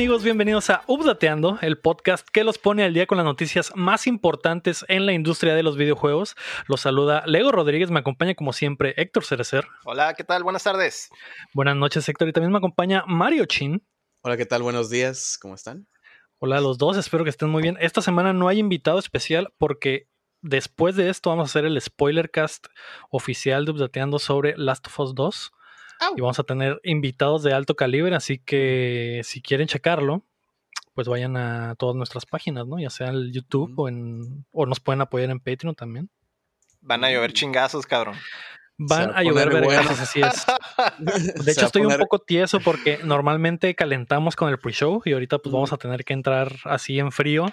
¿Qué tal amigos? Bienvenidos a Updateando, el podcast que los pone al día con las noticias más importantes en la industria de los videojuegos. Los saluda Lego Rodríguez, me acompaña como siempre Héctor Cerecer. Hola, ¿qué tal? Buenas tardes. Buenas noches Héctor y también me acompaña Mario Chin. Hola, ¿qué tal? Buenos días, ¿cómo están? Hola a los dos, espero que estén muy bien. Esta semana no hay invitado especial porque después de esto vamos a hacer el spoiler cast oficial de Updateando sobre Last of Us 2 y vamos a tener invitados de alto calibre, así que si quieren checarlo, pues vayan a todas nuestras páginas, ¿no? Ya sea en YouTube o en o nos pueden apoyar en Patreon también. Van a llover chingazos, cabrón. Van a, llover vergazos, así es. De hecho, estoy un poco tieso porque normalmente calentamos con el pre-show y ahorita pues vamos a tener que entrar así en frío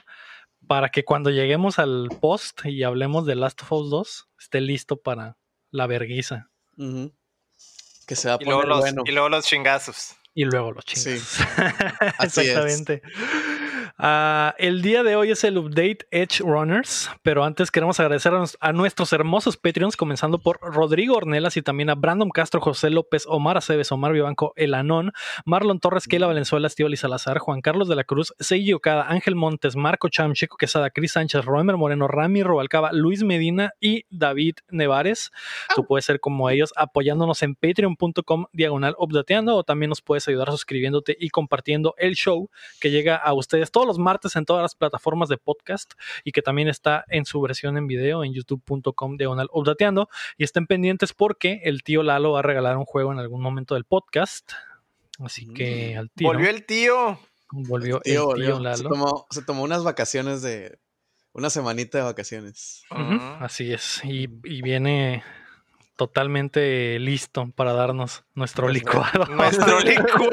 para que cuando lleguemos al post y hablemos de Last of Us 2 esté listo para la verguiza. Que se va a y poner luego los, bueno. Y luego los chingazos. Y luego los chingazos. Sí. Así es. Ah, el día de hoy es el update Edge Runners, pero antes queremos agradecer a, nos- a nuestros hermosos Patreons, comenzando por Rodrigo Ornelas y también a Brandon Castro, José López, Omar Aceves, Omar Vivanco, El Anón, Marlon Torres, Keila Valenzuela, Estíbal y Salazar, Juan Carlos de la Cruz, Seiji Okada, Ángel Montes, Marco Cham, Chico Quesada, Cris Sánchez, Roemer Moreno, Rami Robalcaba, Luis Medina y David Nevares. Tú puedes ser como ellos apoyándonos en patreon.com diagonal updateando o también nos puedes ayudar suscribiéndote y compartiendo el show que llega a ustedes todos los martes en todas las plataformas de podcast y que también está en su versión en video en youtube.com diagonal updateando y estén pendientes porque el tío Lalo va a regalar un juego en algún momento del podcast. Así que al tío Volvió el tío. volvió Tío, el tío volvió. Se Lalo. tomó, se tomó unas vacaciones de. Una semanita de vacaciones. Ujú. Así es. Y, y viene totalmente listo para darnos nuestro licuado. Nuestro licuado.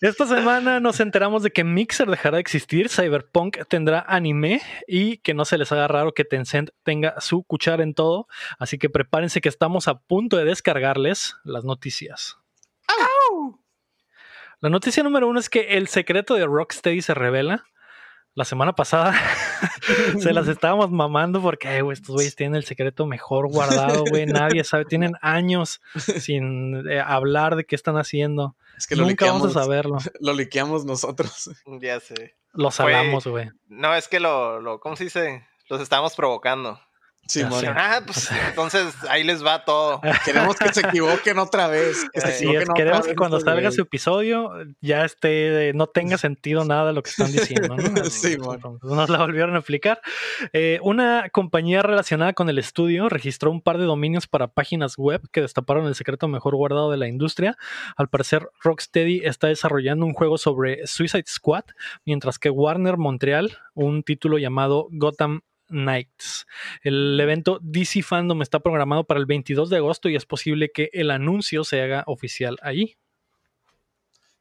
Esta semana nos enteramos de que Mixer dejará de existir, Cyberpunk tendrá anime y que no se les haga raro que Tencent tenga su cuchara en todo. Así que prepárense que estamos a punto de descargarles las noticias. La noticia número uno es que el secreto de Rocksteady se revela. La semana pasada se las estábamos mamando porque "Ay, güey, estos güeyes tienen el secreto mejor guardado, güey. Nadie sabe, tienen años sin eh, hablar de qué están haciendo. Es que lo Nunca liqueamos, vamos a saberlo. lo liqueamos nosotros. Ya sé. Lo salamos, güey. No, es que lo, lo, ¿cómo se dice? Los estamos provocando. Sí, sé. Ah, pues entonces ahí les va todo. Queremos que se equivoquen otra vez. Que se Así Así equivoquen es, otra queremos vez que cuando salga su episodio ya esté, no tenga sentido nada lo que están diciendo, ¿no? Sí. Entonces, nos la volvieron a explicar. Eh, una compañía relacionada con el estudio registró un par de dominios para páginas web que destaparon el secreto mejor guardado de la industria. Al parecer, Rocksteady está desarrollando un juego sobre Suicide Squad, mientras que Warner Montreal un título llamado Gotham Knights. El evento DC Fandom está programado para el 22 de agosto y es posible que el anuncio se haga oficial ahí.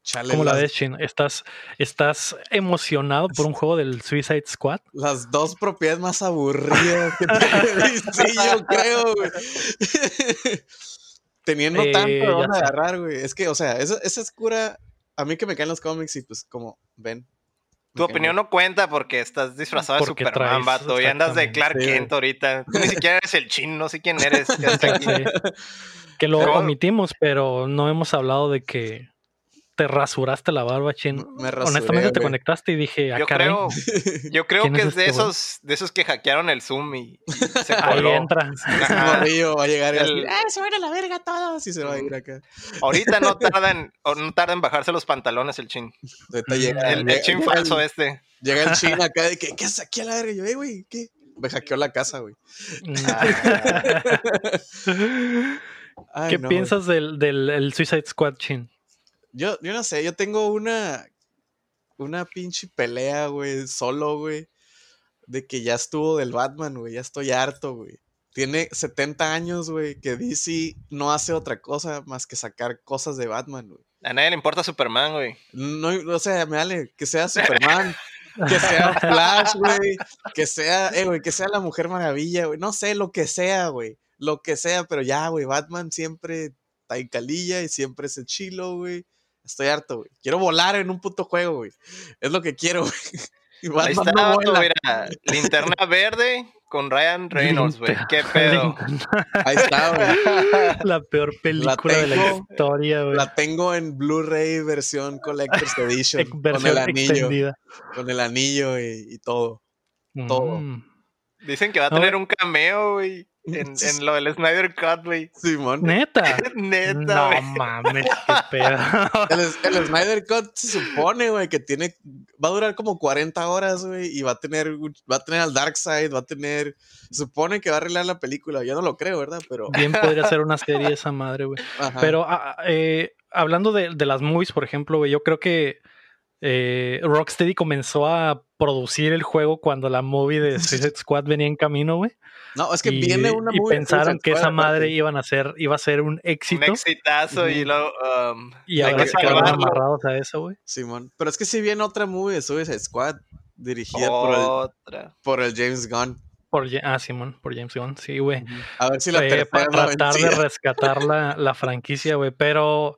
Chale, ¿Cómo la ves, Chin? ¿Estás, ¿Estás emocionado por un juego del Suicide Squad? las dos propiedades más aburridas que DC, yo creo, güey. Teniendo Eh, tanto dónde sé. agarrar, güey. Es que, o sea, esa, esa es cura. A mí que me caen los cómics y pues, como ven. Tu opinión no cuenta porque estás disfrazado Porque de Superman, vato. Y andas de Clark sí, Kent ahorita. Tú ni siquiera eres el chin, no sé quién eres. aquí. Sí. Que lo omitimos, pero no hemos hablado de que te rasuraste la barba, Chin. Me rasuré, Honestamente te conectaste y dije, ah, Yo caray, creo, yo creo ¿Quién que es es de este esos, de esos que hackearon el Zoom y, y se ahí coló. entra. Ese Ajá. morrillo va a llegar y El- ¡ah, se van a la verga todos! Y se va a ir acá. Ahorita no tardan, o no tarda en bajarse los pantalones el chin. Llega, El, el chin llega falso el- este. Llega el chin acá de que, ¿qué haces aquí a la verga? Y yo, eh, güey, ¿qué? Me hackeó la casa, güey. Ay, ¿Qué no, piensas del, del el Suicide Squad, Chin? Yo, yo no sé, yo tengo una. Una pinche pelea, güey, solo, güey. De que ya estuvo del Batman, güey. Ya estoy harto, güey. Tiene 70 años, güey, que DC no hace otra cosa más que sacar cosas de Batman, güey. A nadie le importa Superman, güey. No, o sea, me vale que sea Superman, que sea Flash, güey, que sea, eh, güey, que sea la Mujer Maravilla, güey. No sé, lo que sea, güey. Lo que sea, pero ya, güey, Batman siempre está en calilla y siempre es el chilo, güey. Estoy harto, güey. Quiero volar en un puto juego, güey. Es lo que quiero, güey. Ahí está, no vato, mira, linterna verde, con Ryan Reynolds, güey. ¿Qué pedo? Ahí está, güey. La peor película de la historia, güey. La tengo en Blu-ray versión Collector's Edition. Con el anillo. extendida. Con el anillo y, y todo. todo. Mm. Dicen que va a No, tener un cameo, güey. En, en lo del Snyder Cut, güey. Simón. Neta. Neta, No mames, qué pedo. El, el Snyder Cut se supone, güey, que tiene. Va a durar como 40 horas, güey. Y va a tener. Va a tener al Darkseid, va a tener. Se supone que va a arreglar la película. Yo no lo creo, ¿verdad? Pero. Bien podría ser una serie esa madre, güey. Pero ah, eh, hablando de, de las movies, por ejemplo, güey, yo creo que eh, Rocksteady comenzó a producir el juego cuando la movie de Suicide Squad venía en camino, güey. No, es que y, viene una y movie de pensaron que esa madre iban a ser, iba a ser un Un éxito. exitazo y luego. um, Y ahora se quedaron amarrados a eso, güey. Simón. Pero es que si viene otra movie de Suicide Squad dirigida por, el, Otra. por el James Gunn. Por, ah, Simón, por James Gunn, sí, güey. A ver si la Eh, para tratar de rescatar la, la franquicia, güey. Pero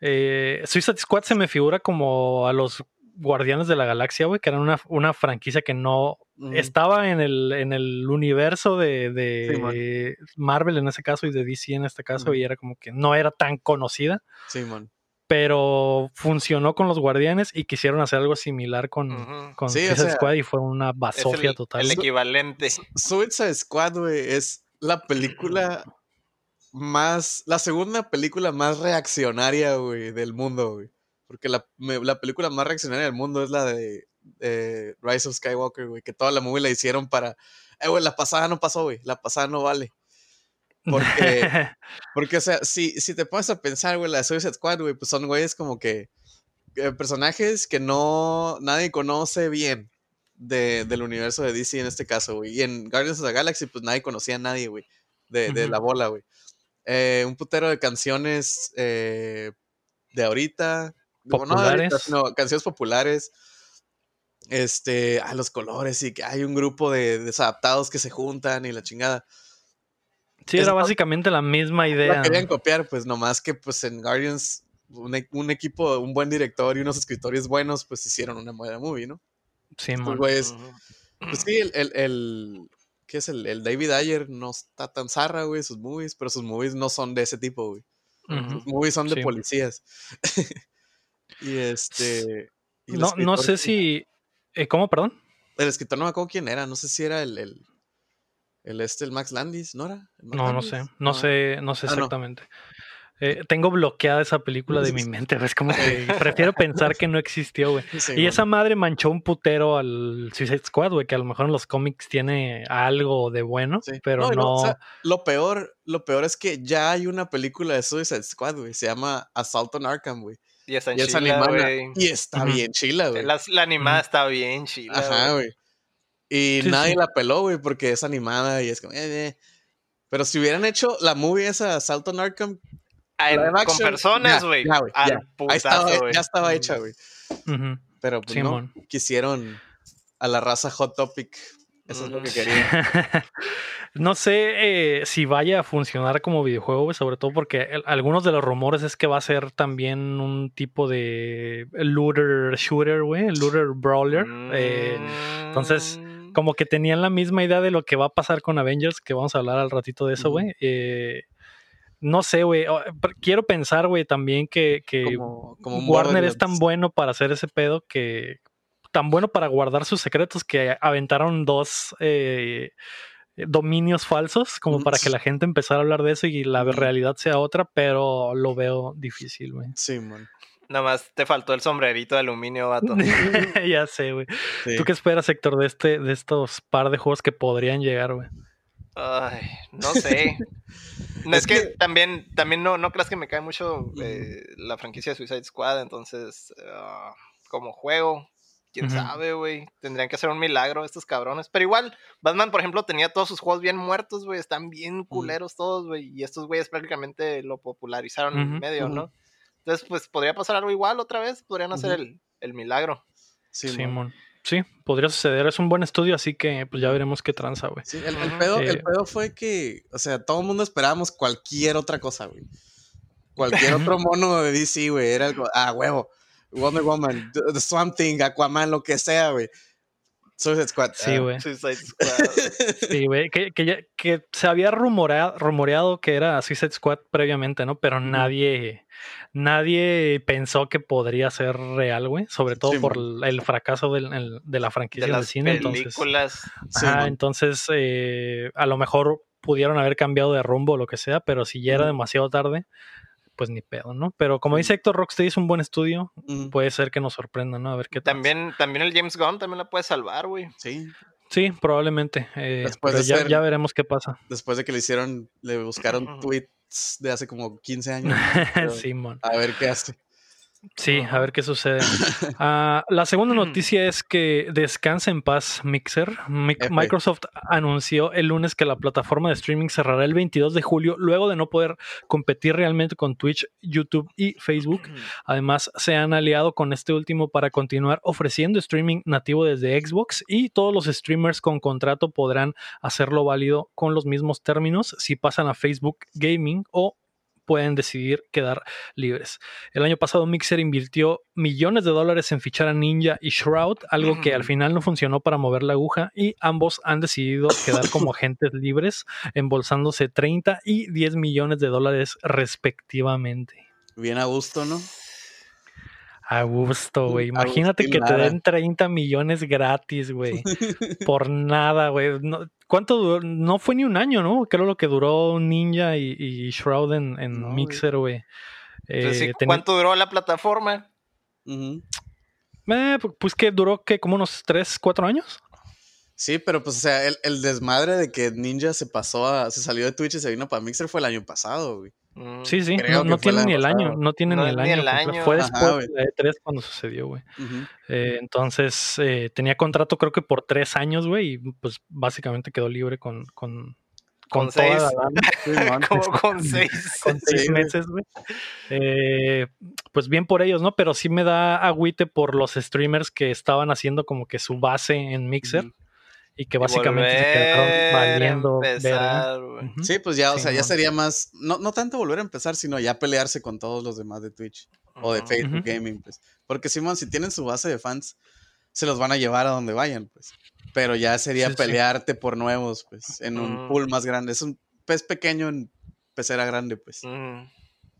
eh, Suicide Squad se me figura como a los Guardianes de la Galaxia, güey, que eran una, una franquicia que no Estaba en el, en el universo de, de Sí, Marvel en ese caso y de DC en este caso, y era como que no era tan conocida, Simón. pero funcionó con los Guardianes y quisieron hacer algo similar con, Ujú. con Sí, o Suicide sea, Squad y fue una Es basofia el, total. el equivalente. Su- Suicide Squad, güey, es la película más. La segunda película más reaccionaria, güey, del mundo, güey. Porque la, me- la película más reaccionaria del mundo es la de eh, Rise of Skywalker, güey. Que toda la movie la hicieron para. Eh, güey, la pasada no pasó, güey. La pasada no vale. Porque, porque o sea, si, si te pones a pensar, güey, la de Suicide Squad, güey, pues son güeyes como que. eh, personajes que no. Nadie conoce bien de- del universo de DC en este caso, güey. Y en Guardians of the Galaxy, pues nadie conocía a nadie, güey. De, la bola, güey. Eh, un putero de canciones eh, de ahorita. digo, no de ahorita, Populares. sino canciones populares. Este, a los colores y que hay un grupo de desadaptados que se juntan y la chingada. sí, es era básicamente la misma idea. La querían copiar, pues nomás que pues en Guardians un, e- un equipo, un buen director y unos escritores buenos, pues hicieron una buena movie, ¿no? Sí, Ujú. Pues sí, el, el, el- ¿qué es? El, el David Ayer no está tan zarra, güey, sus movies, pero sus movies no son de ese tipo, güey. Sus movies son de Sí. policías. y este... y No, no sé si. Eh, ¿Cómo, perdón? El escritor no me acuerdo quién era, no sé si era el... el, el este, el Max Landis, ¿no era? ¿El Max No, no sé. No sé, no sé Ah, no. exactamente. Eh, tengo bloqueada esa película de mi mente. Es como que prefiero pensar que no existió, güey. Sí, Y esa madre manchó un putero al Suicide Squad, güey, que a lo mejor en los cómics tiene algo de bueno, Sí. pero no. o sea, lo peor, lo peor es que ya hay una película de Suicide Squad, güey. Se llama Assault on Arkham, güey. Y está en Y es Chila, animada. Y está bien chila, güey. La, la animada está bien chila. Ajá, güey. Y Sí, nadie sí. la peló, güey, porque es animada y es como. eh, eh. Pero si hubieran hecho la movie esa, Assault on Arkham, Ah, con action, personas, güey. ya, ya. estaba, ya estaba hecha, güey. Pero pues Simón. no, quisieron a la raza Hot Topic. Eso es lo que Ujú. querían. no sé eh, si vaya a funcionar como videojuego, sobre todo porque el- algunos de los rumores es que va a ser también un tipo de looter shooter, güey, looter brawler. eh, entonces, Mm. como que tenían la misma idea de lo que va a pasar con Avengers, que vamos a hablar al ratito de eso, güey. Eh, no sé, güey. Quiero pensar, güey, también que, que Como, Warner es tan bueno para hacer ese pedo que. Tan bueno para guardar sus secretos que aventaron dos eh, dominios falsos como para que la gente empezara a hablar de eso y la realidad sea otra, pero lo veo difícil, güey. Sí, man. Nomás te faltó el sombrerito de aluminio, vato. ya sé, güey. Sí. ¿Tú qué esperas, Héctor, de este, de estos par de juegos que podrían llegar, güey? Ay, no sé. No, Es es, que, que- también, también no, no creas que me cae mucho eh, la franquicia de Suicide Squad, entonces, ah, como juego, quién sabe, güey. Tendrían que hacer un milagro estos cabrones. Pero igual, Batman, por ejemplo, tenía todos sus juegos bien muertos, güey. Están bien culeros todos, güey. Y estos güeyes prácticamente lo popularizaron en Ujú, medio, ujú. ¿no? Entonces, pues podría pasar algo igual otra vez. Podrían hacer el, el milagro. Sí. Simón. Sí, podría suceder. Es un buen estudio, así que pues ya veremos qué tranza, güey. Sí, el, pedo, el Eh, pedo fue que, o sea, todo el mundo esperábamos cualquier otra cosa, güey. Cualquier otro mono de DC, güey. Era algo, ah, huevo. Wonder Woman, The, The Swamp Thing, Aquaman, lo que sea, güey. Suicide Squad. Sí, ah, güey. Suicide Squad. Sí, güey. Que, que, ya- que se había rumoreado, rumoreado que era Suicide Squad previamente, ¿no? Pero nadie, nadie pensó que podría ser real, güey. Sobre todo Sí, por man. el, fracaso del- el- de la franquicia de del las cine. Entonces, películas. Sí, Ajá, man. entonces eh, a lo mejor pudieron haber cambiado de rumbo o lo que sea, pero si ya era demasiado tarde, pues ni pedo, ¿no? Pero como dice Héctor, Rocksteady es un buen estudio. Puede ser que nos sorprenda, ¿no? A ver qué tal. También, también el James Gunn también la puede salvar, güey. Sí. Sí, probablemente. eh, Después pero de ya, ser- ya veremos qué pasa. Después de que le hicieron, le buscaron tweets de hace como 15 años. A ver qué hace. Sí, a ver qué sucede. Ah, la segunda Ujú. noticia es que descansa en paz Mixer. Mi- F. Microsoft anunció el lunes que la plataforma de streaming cerrará el 22 de julio luego de no poder competir realmente con Twitch, YouTube y Facebook. Además, se han aliado con este último para continuar ofreciendo streaming nativo desde Xbox y todos los streamers con contrato podrán hacerlo válido con los mismos términos si pasan a Facebook Gaming o pueden decidir quedar libres. El año pasado Mixer invirtió millones de dólares en fichar a Ninja y Shroud, algo que al final no funcionó para mover la aguja y ambos han decidido quedar como agentes libres, embolsándose 30 y 10 millones de dólares respectivamente. Bien a gusto, ¿no? A gusto, güey. Imagínate que te den 30 millones gratis, güey. por nada, güey. No- ¿Cuánto duró? No fue ni un año, ¿no? Creo lo que duró Ninja y, y Shroud en, en No, güey. Mixer, güey. Sí, Eh, ¿Cuánto duró la plataforma? Eh, pu- pues que duró que como unos 3, 4 años. Sí, pero pues, o sea, el, el desmadre de que Ninja se pasó a, se salió de Twitch y se vino para Mixer fue el año pasado, güey. Mm. Sí, sí. No, no tiene ni el año. No tiene No ni el ni año. el completo. año. Fue después de la E3 cuando sucedió, güey. Eh, entonces eh, tenía contrato creo que por 3 años, güey. Y pues básicamente quedó libre con... con Con toda seis. la. Como con seis. con seis Sí, güey. meses, güey. Eh, pues bien por ellos, ¿no? Pero sí me da agüite por los streamers que estaban haciendo como que su base en Mixer. Y que Y básicamente se volver quedaron valiendo empezar. Sí, pues ya, o Sí, sea, ya sería más, no, no tanto volver a empezar, sino ya pelearse con todos los demás de Twitch o de. Facebook. Gaming, pues. Porque Simón, si tienen su base de fans, se los van a llevar a donde vayan, pues. Pero ya sería Sí, sí. pelearte por nuevos, pues, en un pool más grande. Es un pez pequeño en pecera grande, pues.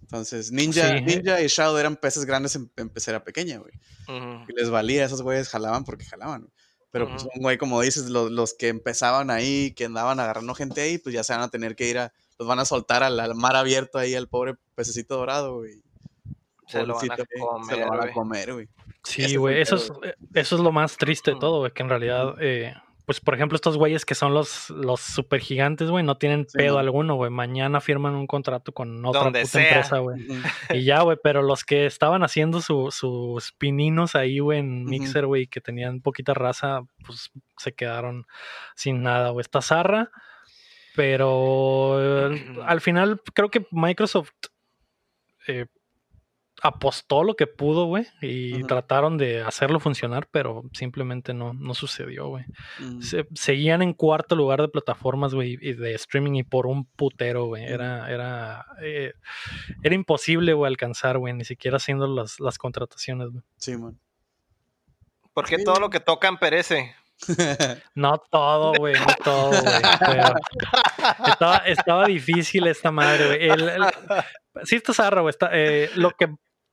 Entonces, Ninja, Sí. Ninja y Shadow eran peces grandes en, en pecera pequeña, güey. Y les valía, esos güeyes jalaban porque jalaban, Pero pues un güey, como dices, los, los que empezaban ahí, que andaban agarrando gente ahí, pues ya se van a tener que ir a, los van a soltar al, al mar abierto ahí al pobre pececito dorado, güey. Se lo van a comer, Se lo van a güey. comer, güey. Sí, güey, eso es, eh, eso es lo más triste de todo, güey, que en realidad, eh, pues por ejemplo, estos güeyes que son los, los super gigantes, güey, no tienen Sí, pedo alguno, güey. Mañana firman un contrato con otra Donde puta sea. empresa, güey. Y ya, güey, pero los que estaban haciendo su- sus pininos ahí, güey, en. Mixer, güey, que tenían poquita raza, pues se quedaron sin nada, güey. Está zarra, pero eh, al final creo que Microsoft eh, apostó lo que pudo, güey, y trataron de hacerlo funcionar, pero simplemente no, no sucedió, güey. Ujú. Se- seguían en cuarto lugar de plataformas, güey, y de streaming y por un putero, güey. Ujú. Era, era, eh, era imposible, güey, alcanzar, güey, ni siquiera haciendo las, las contrataciones, güey. Sí, man. Porque Sí. todo lo que tocan perece. No todo, güey, no todo, güey. pero estaba, estaba difícil esta madre, güey. El- el- sí está zarra, güey. está- eh, lo que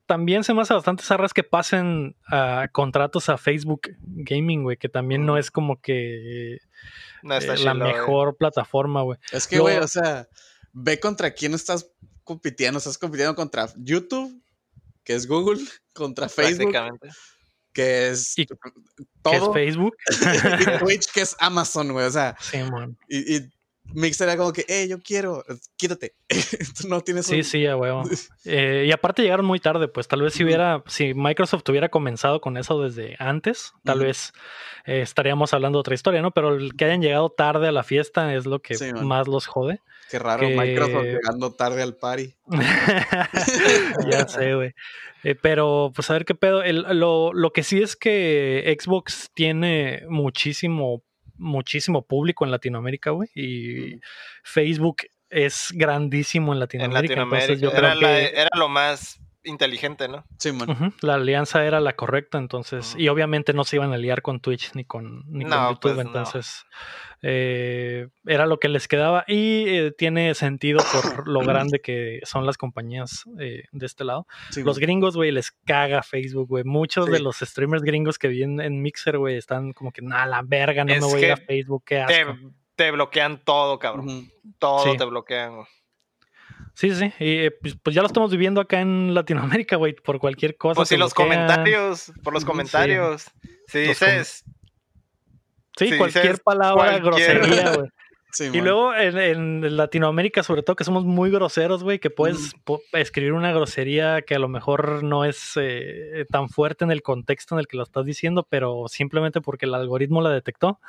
también se me hace bastante zarra es que pasen a contratos a Facebook Gaming, güey, que también no es como que No está eh, chilo, la güey. mejor plataforma, güey. Es que, güey, o sea, ve contra quién estás compitiendo. Estás compitiendo contra YouTube, que es Google, contra Facebook, que es Y- ¿Qué es todo, Facebook? y Twitch, que es Amazon, güey. O sea, Sí, man. y, y Mixer era como que, hey, yo quiero, quítate. Tú no tienes Sí, un- sí, a huevo. Eh, y aparte llegaron muy tarde, pues tal vez si hubiera, si Microsoft hubiera comenzado con eso desde antes, tal vez eh, estaríamos hablando de otra historia, ¿no? Pero el que hayan llegado tarde a la fiesta es lo que Sí, más los jode. Qué raro, que- Microsoft llegando tarde al party. ya sé, güey. Eh, pero, pues a ver qué pedo. El- lo, lo que sí es que Xbox tiene muchísimo, muchísimo público en Latinoamérica, güey. Y Facebook es grandísimo en En Latinoamérica. Latinoamérica. Entonces yo era, creo la- que era lo más inteligente, ¿no? Sí, man. La alianza era la correcta, entonces, y obviamente no se iban a liar con Twitch ni con, ni con YouTube, pues, no. entonces eh, era lo que les quedaba y eh, tiene sentido por lo grande que son las compañías eh, de este lado. Sí, Los man. gringos, güey, les caga Facebook, güey. Muchos de los streamers gringos que vi en, en Mixer, güey, están como que, nah, la verga, no Es me voy a ir a Facebook, qué Te, asco. te bloquean todo, cabrón. Todo Sí. te bloquean. güey. Sí, sí, sí. Y eh, pues, pues ya lo estamos viviendo acá en Latinoamérica, güey, por cualquier cosa. Pues sí, los bloquean. comentarios, por los Sí. comentarios. Si Los com- dices, Sí, si cualquier dices palabra, cualquier- grosería, güey. Sí, Y man. luego en, en Latinoamérica, sobre todo, que somos muy groseros, güey, que puedes po- escribir una grosería que a lo mejor no es eh, tan fuerte en el contexto en el que lo estás diciendo, pero simplemente porque el algoritmo la detectó,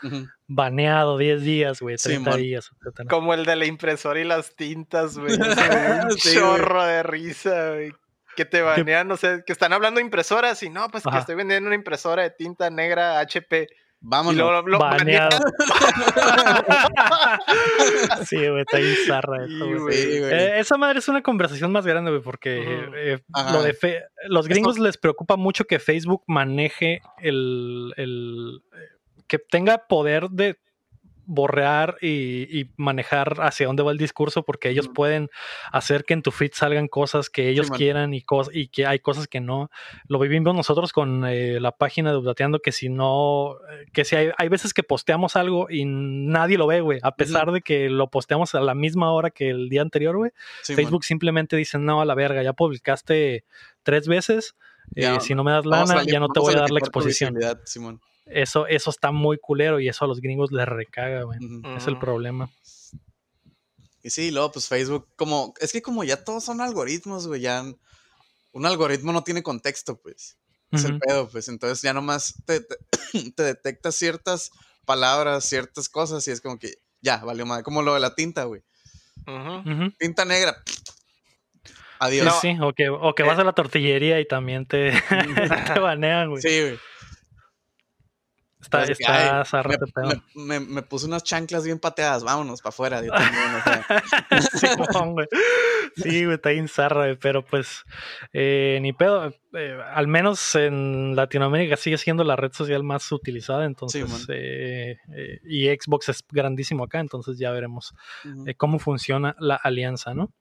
baneado 10 días, güey, Sí, 30 man. días, etcétera. como el de la impresora y las tintas, güey. Un Sí, chorro de risa, güey. Que te banean, no sé, que están hablando de impresoras y no, pues que estoy vendiendo una impresora de tinta negra HP. Y Vámonos. lo banean. Baneado. sí, güey, está ahí zarra Sí, eso, güey. Sí, güey. Eh, esa madre es una conversación más grande, güey, porque eh, Ajá. lo de fe- los gringos les preocupa mucho que Facebook maneje el, el- eh, que tenga poder de borrar y, y manejar hacia dónde va el discurso porque ellos pueden hacer que en tu feed salgan cosas que ellos quieran y, cos- y que hay cosas que no. Lo vivimos nosotros con eh, la página de Updateando que si no, eh, que si hay, hay veces que posteamos algo y nadie lo ve, güey, a pesar de que lo posteamos a la misma hora que el día anterior, güey. Sí, man. Facebook simplemente dice, no, a la verga, ya publicaste tres veces, Ya, eh, si no me das lana, a- ya no te voy a dar la exposición. Simón. Eso, eso está muy culero y eso a los gringos les recaga, güey. Es el problema. Y sí, luego pues Facebook, como, es que como ya todos son algoritmos, güey, ya un algoritmo no tiene contexto, pues. Es el pedo, pues. Entonces ya nomás te, te, te detecta ciertas palabras, ciertas cosas y es como que ya, valió madre. Como lo de la tinta, güey. Tinta negra. Adiós. Sí, No. sí, o que, o que vas Eh. a la tortillería y también te, te banean, güey. Sí, güey. Está que, está ay, zarra me, me- me- unas chanclas bien pateadas. Vámonos para afuera. Simón, güey. Sí, güey, está bien zarra, güey, pero pues eh, ni pedo. eh, al menos en Latinoamérica sigue siendo la red social más utilizada, entonces, eh, eh, y Xbox es grandísimo acá, entonces ya veremos cómo funciona la alianza, ¿no?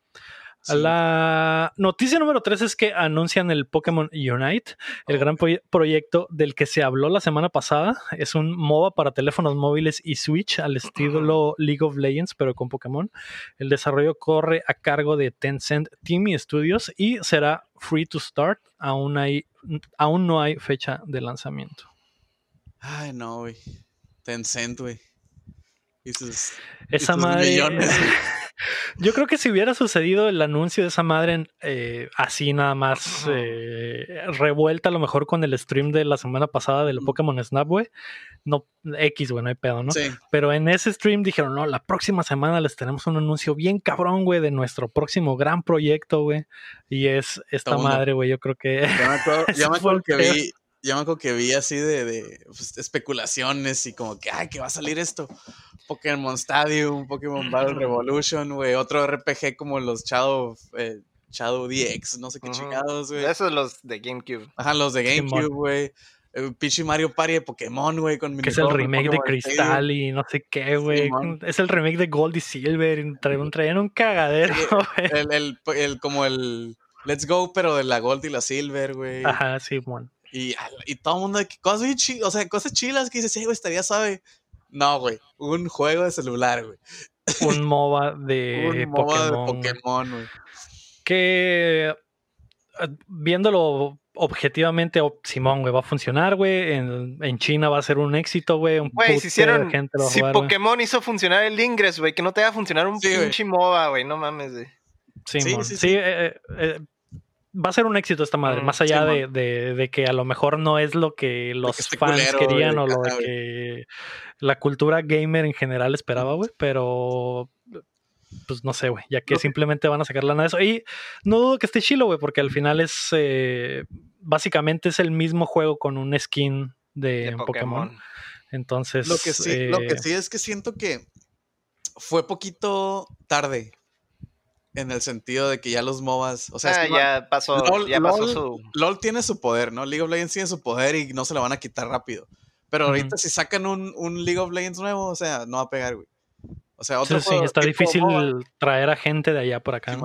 Sí. La noticia número 3 es que anuncian el Pokémon Unite, el Oh. gran proye- proyecto del que se habló la semana pasada. Es un MOBA para teléfonos móviles y Switch al estilo League of Legends, pero con Pokémon. El desarrollo corre a cargo de Tencent Team y Studios y será free to start. Aún, hay, aún no hay fecha de lanzamiento. Ay, no, güey. Tencent, güey. Sus- Esa madre. millones. Yo creo que si hubiera sucedido el anuncio de esa madre en, eh, así nada más eh, revuelta a lo mejor con el stream de la semana pasada del. Pokémon Snap, güey. No, X, güey, no hay pedo, ¿no? Sí. Pero en ese stream dijeron, no, la próxima semana les tenemos un anuncio bien cabrón, güey, de nuestro próximo gran proyecto, güey. Y es esta Todo madre, güey, yo creo que... Yo me acuerdo, yo me que vi, yo me acuerdo que vi así de, de, pues, especulaciones y como que, ay, que va a salir esto. Pokémon Stadium, Pokémon Battle Revolution, güey, otro RPG como los Shadow, eh, Shadow DX, no sé qué chingados, güey. Esos los de GameCube. Ajá, los de. GameCube, güey. El pinche Mario Party de Pokémon, güey, con que es el remake de Cristal y no sé qué, güey. Es el remake de Gold y Silver. y Traían, traían un cagadero, Sí, güey. El, el, el- como el Let's Go, pero de la Gold y la Silver, güey. Ajá, Simón. Y, y todo el mundo, de que cosas bien chi- o sea, cosas chilas que dices, sí, güey, estaría suave. No, güey, un juego de celular, güey. un MOBA de un MOBA de Pokémon. Pokémon, güey. Que eh, viéndolo objetivamente, oh, Simón, güey, va a funcionar, güey. En, en China va a ser un éxito, güey. Un Güey, si hicieron. de gente lo va a Si jugar. Pokémon hizo funcionar el Ingress, güey, que no te va a funcionar un Sí, pinche MOBA, güey. No mames, güey. Simón. sí, Sí, sí. eh, eh, eh, va a ser un éxito esta madre, Mm, más allá de, de- de que a lo mejor no es lo que los fans culero, querían o lo de que la cultura gamer en general esperaba, güey, pero pues no sé, güey, ya que simplemente van a sacar lana de eso. Y no dudo que esté chilo, güey, porque al final es eh, básicamente es el mismo juego con un skin de, De Pokémon. Pokémon. Entonces, Lo que, sí, lo que eh, sí es que siento que fue poquito tarde. En el sentido de que ya los MOBAs, o sea, Ah, es que ya pasó, LOL, ya pasó LOL- su. LOL tiene su poder, ¿no? League of Legends tiene su poder y no se lo van a quitar rápido. Pero ahorita si sacan un, un League of Legends nuevo, o sea, no va a pegar, güey. O sea, otro sí, juego está difícil MOBA, traer a gente de allá por acá.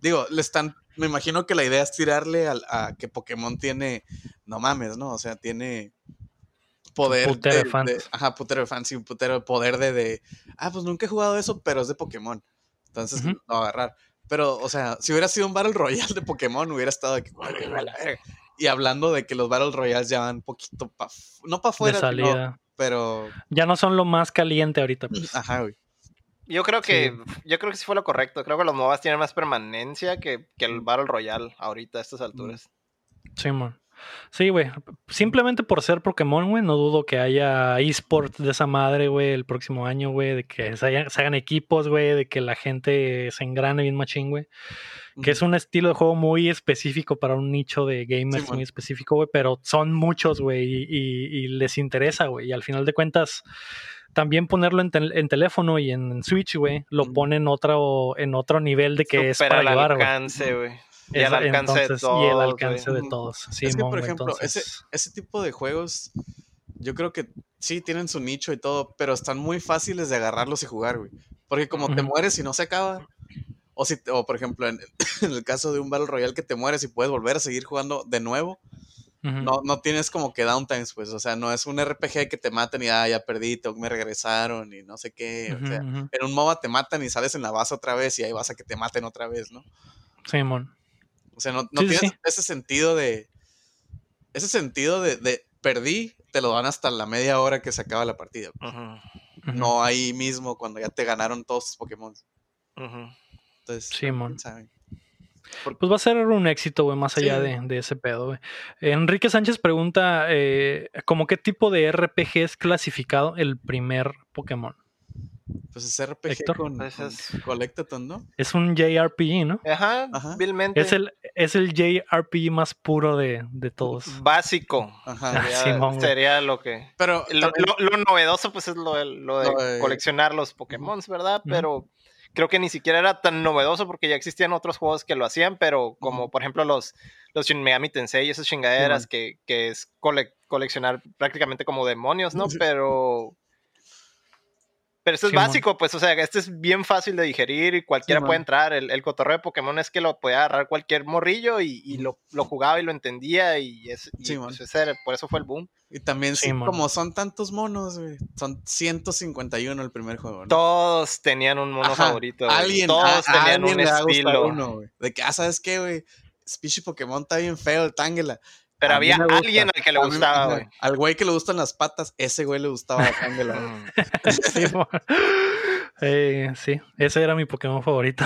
Digo, le están, me imagino que la idea es tirarle al- a, que Pokémon tiene, no mames, ¿no? O sea, tiene poder putero de fans. ajá, putero de fans y un putero de poder de, de, ah, pues nunca he jugado eso, pero es de Pokémon. Entonces Ujú. lo va a agarrar. Pero, o sea, si hubiera sido un Battle Royale de Pokémon, hubiera estado de que, "Guay, a la verga". Y hablando de que los Battle Royales ya van un poquito pa, no para afuera, salida. pero, Ya no son lo más caliente ahorita. pues. ajá, güey. Yo creo que, Sí. yo creo que sí fue lo correcto. Creo que los MOBAs tienen más permanencia que, que el Battle Royale ahorita a estas alturas. Sí, man. Sí, güey. Simplemente por ser Pokémon, güey, no dudo que haya esports de esa madre, güey, el próximo año, güey, de que se, hagan equipos, güey, de que la gente se engrane bien machín, güey. Que es un estilo de juego muy específico para un nicho de gamers Sí, muy específico, güey, pero son muchos, güey, y, y- y les interesa, güey. Y al final de cuentas, también ponerlo en, tel- en teléfono y en Switch, güey, lo pone en otro, en otro nivel de que es Súper para llevar, güey. Y al alcance entonces, de todos. Y el alcance de todos. es que, por ejemplo, ese, entonces- ese tipo de juegos, yo creo que sí tienen su nicho y todo, pero están muy fáciles de agarrarlos y jugar, güey. Porque como te mueres y no se acaba, o, si, o por ejemplo, en, en el caso de un Battle Royale que te mueres y puedes volver a seguir jugando de nuevo, no, no tienes como que downtimes, pues, o sea, no es un RPG que te matan y ah, ya perdí, tengo- me regresaron y no sé qué, o sea, en un MOBA te matan y sales en la base otra vez y ahí vas a que te maten otra vez, ¿no? Simón. O sea, no, no Sí, sí, tienes sí. ese sentido de. Ese sentido de, de perdí, te lo dan hasta la media hora que se acaba la partida. No ahí mismo cuando ya te ganaron todos tus Pokémon. ujú. Entonces, Simón. quién sabe. Pues va a ser un éxito, güey, más allá Sí. de, de ese pedo, güey. Enrique Sánchez pregunta, eh, ¿cómo qué tipo de RPG es clasificado el primer Pokémon? Pues es RPG Héctor. con, Pues con es- Collectathon, ¿no? Es un JRPG, ¿no? Ajá, Ajá. vilmente. Es el, es el JRPG más puro de, de todos. Básico. Ajá. Sería, Simón, güey. sería lo que. Pero Lo, también- lo- lo novedoso, pues, es lo, de- lo de Lo de- coleccionar los Pokémon, ¿verdad? Pero creo que ni siquiera era tan novedoso porque ya existían otros juegos que lo hacían, pero como por ejemplo los, los Shin Megami Tensei y esas chingaderas que, que es cole- coleccionar prácticamente como demonios, ¿no? Pero. Pero esto es Simón. básico, pues, o sea, este es bien fácil de digerir y cualquiera Simón. puede entrar. El, el cotorreo de Pokémon es que lo podía agarrar cualquier morrillo y, y lo, lo jugaba y lo entendía y, es, y, Simón. pues, ese por eso fue el boom. y también, sí, como son tantos monos, güey, son 151 el primer juego, ¿no? Todos tenían un mono Ajá, favorito. güey. Alguien, Todos a- a tenían alguien un a estilo. uno, güey. De que, ah, ¿sabes qué, güey? Species Pokémon está bien feo, el Tangela. Pero había alguien al que le gustaba, güey. Al güey que le gustan las patas, ese güey le gustaba. Simón. Eh, sí, ese era mi Pokémon favorito.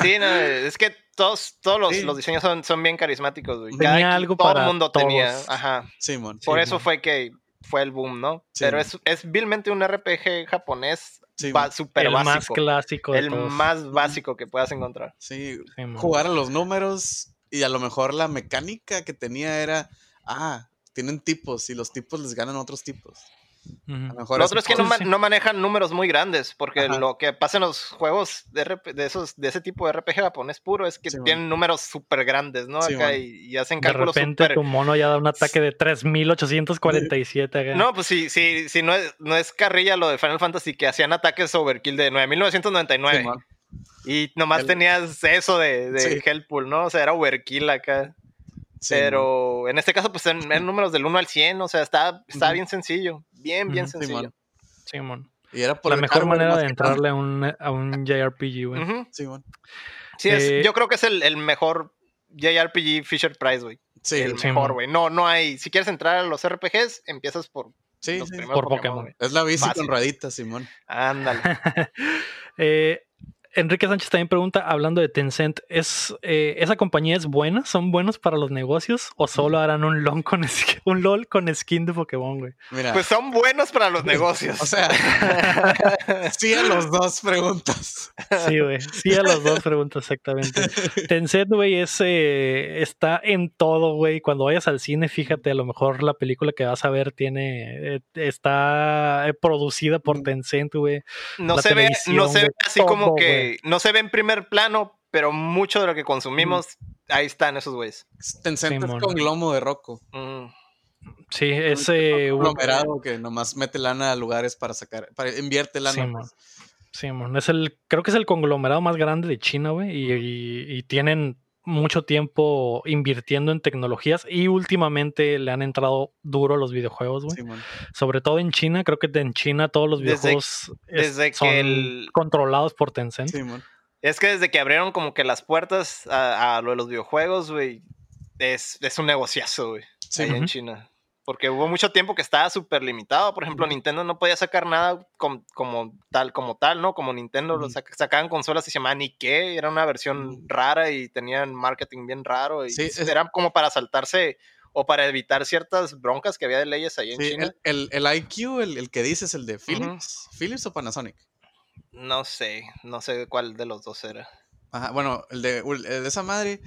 Sí, no, es que todos, todos los, Sí. los diseños son, son bien carismáticos, güey. Tenía Cada- algo todo para el mundo todos. tenía. Ajá. Simón. Por Sí, eso man. fue que fue el boom, ¿no? Sí, Pero es, es vilmente un RPG japonés Sí, ba- man. súper el más clásico de El todos. más básico que puedas encontrar. Sí, Sí, jugar a los números y a lo mejor la mecánica que tenía era, ah, tienen tipos y los tipos les ganan otros tipos. A lo mejor Lo otro es que no, Sí, ma- sí. no manejan números muy grandes, porque Ajá. lo que pasa en los juegos de, de esos, de ese tipo de RPG japonés puro es que Sí, man. tienen números súper grandes, ¿no? Sí, Acá y, y hacen De cálculos repente súper... tu mono ya da un ataque de 3847. acá. No, pues sí, sí, sí, no es, no es carrilla lo de Final Fantasy que hacían ataques overkill de 9999. Simón. Y nomás El- tenías eso de, de Sí. Hellpool, ¿no? O sea, era overkill acá. Sí, pero en este caso, pues eran, eran números del 1 al 100, o sea, está, está bien sencillo. Bien, bien sencillo. Simón. Simón. Y era por La mejor manera de entrarle a un, a un JRPG, güey. Simón. Sí, es- Eh, yo creo que es el, el mejor JRPG Fisher Price, güey. Sí, el sí, mejor, güey. No, no hay. Si quieres entrar a los RPGs, empiezas por sí, los sí. Por Pokémon. Es la bici Fácil. con rueditas, Simón. Ándale. Eh, Enrique Sánchez también pregunta, hablando de Tencent, ¿es, eh, ¿esa compañía es buena? ¿Son buenos para los negocios? ¿O solo harán un LOL con, un LOL con skin de Pokémon, güey? Mira, Pues son buenos para los negocios. o sea, sí a los dos preguntas. Sí, güey. Sí a las dos preguntas, exactamente. Tencent, güey, es, eh, está en todo, güey. Cuando vayas al cine, fíjate, a lo mejor la película que vas a ver tiene, eh, está eh, producida por Tencent, güey. no la se ve, no televisión, se ve así como todo, que, no se ve en primer plano, pero mucho de lo que consumimos, ahí están esos güeyes. Tencent Simón. es con glomo de Rocco. Mm. Sí, ese. Un conglomerado que nomás mete lana a lugares para sacar, para invierte lana. Simón. pues. Simón, es el, creo que es el conglomerado más grande de China, güey, y, y- y tienen mucho tiempo invirtiendo en tecnologías y últimamente le han entrado duro los videojuegos, güey. Sobre todo en China, creo que en China todos los Desde- videojuegos es- desde que son el- controlados por Tencent. Es que desde que abrieron como que las puertas a, a lo de los videojuegos, güey, es, es un negociazo, güey, Sí, ahí en. China. Porque hubo mucho tiempo que estaba súper limitado. Por ejemplo. Nintendo no podía sacar nada com- como tal, como tal, ¿no? Como Nintendo lo sac- sacaban consolas y se llamaban Ike, era una versión rara y tenían marketing bien raro. Y Sí, es- era como para saltarse o para evitar ciertas broncas que había de leyes ahí en Sí, China. el, el, el IQ, el, el que dices, el de Philips. ¿Philips o Panasonic? No sé, no sé cuál de los dos era. Ajá, bueno, el de, el de esa madre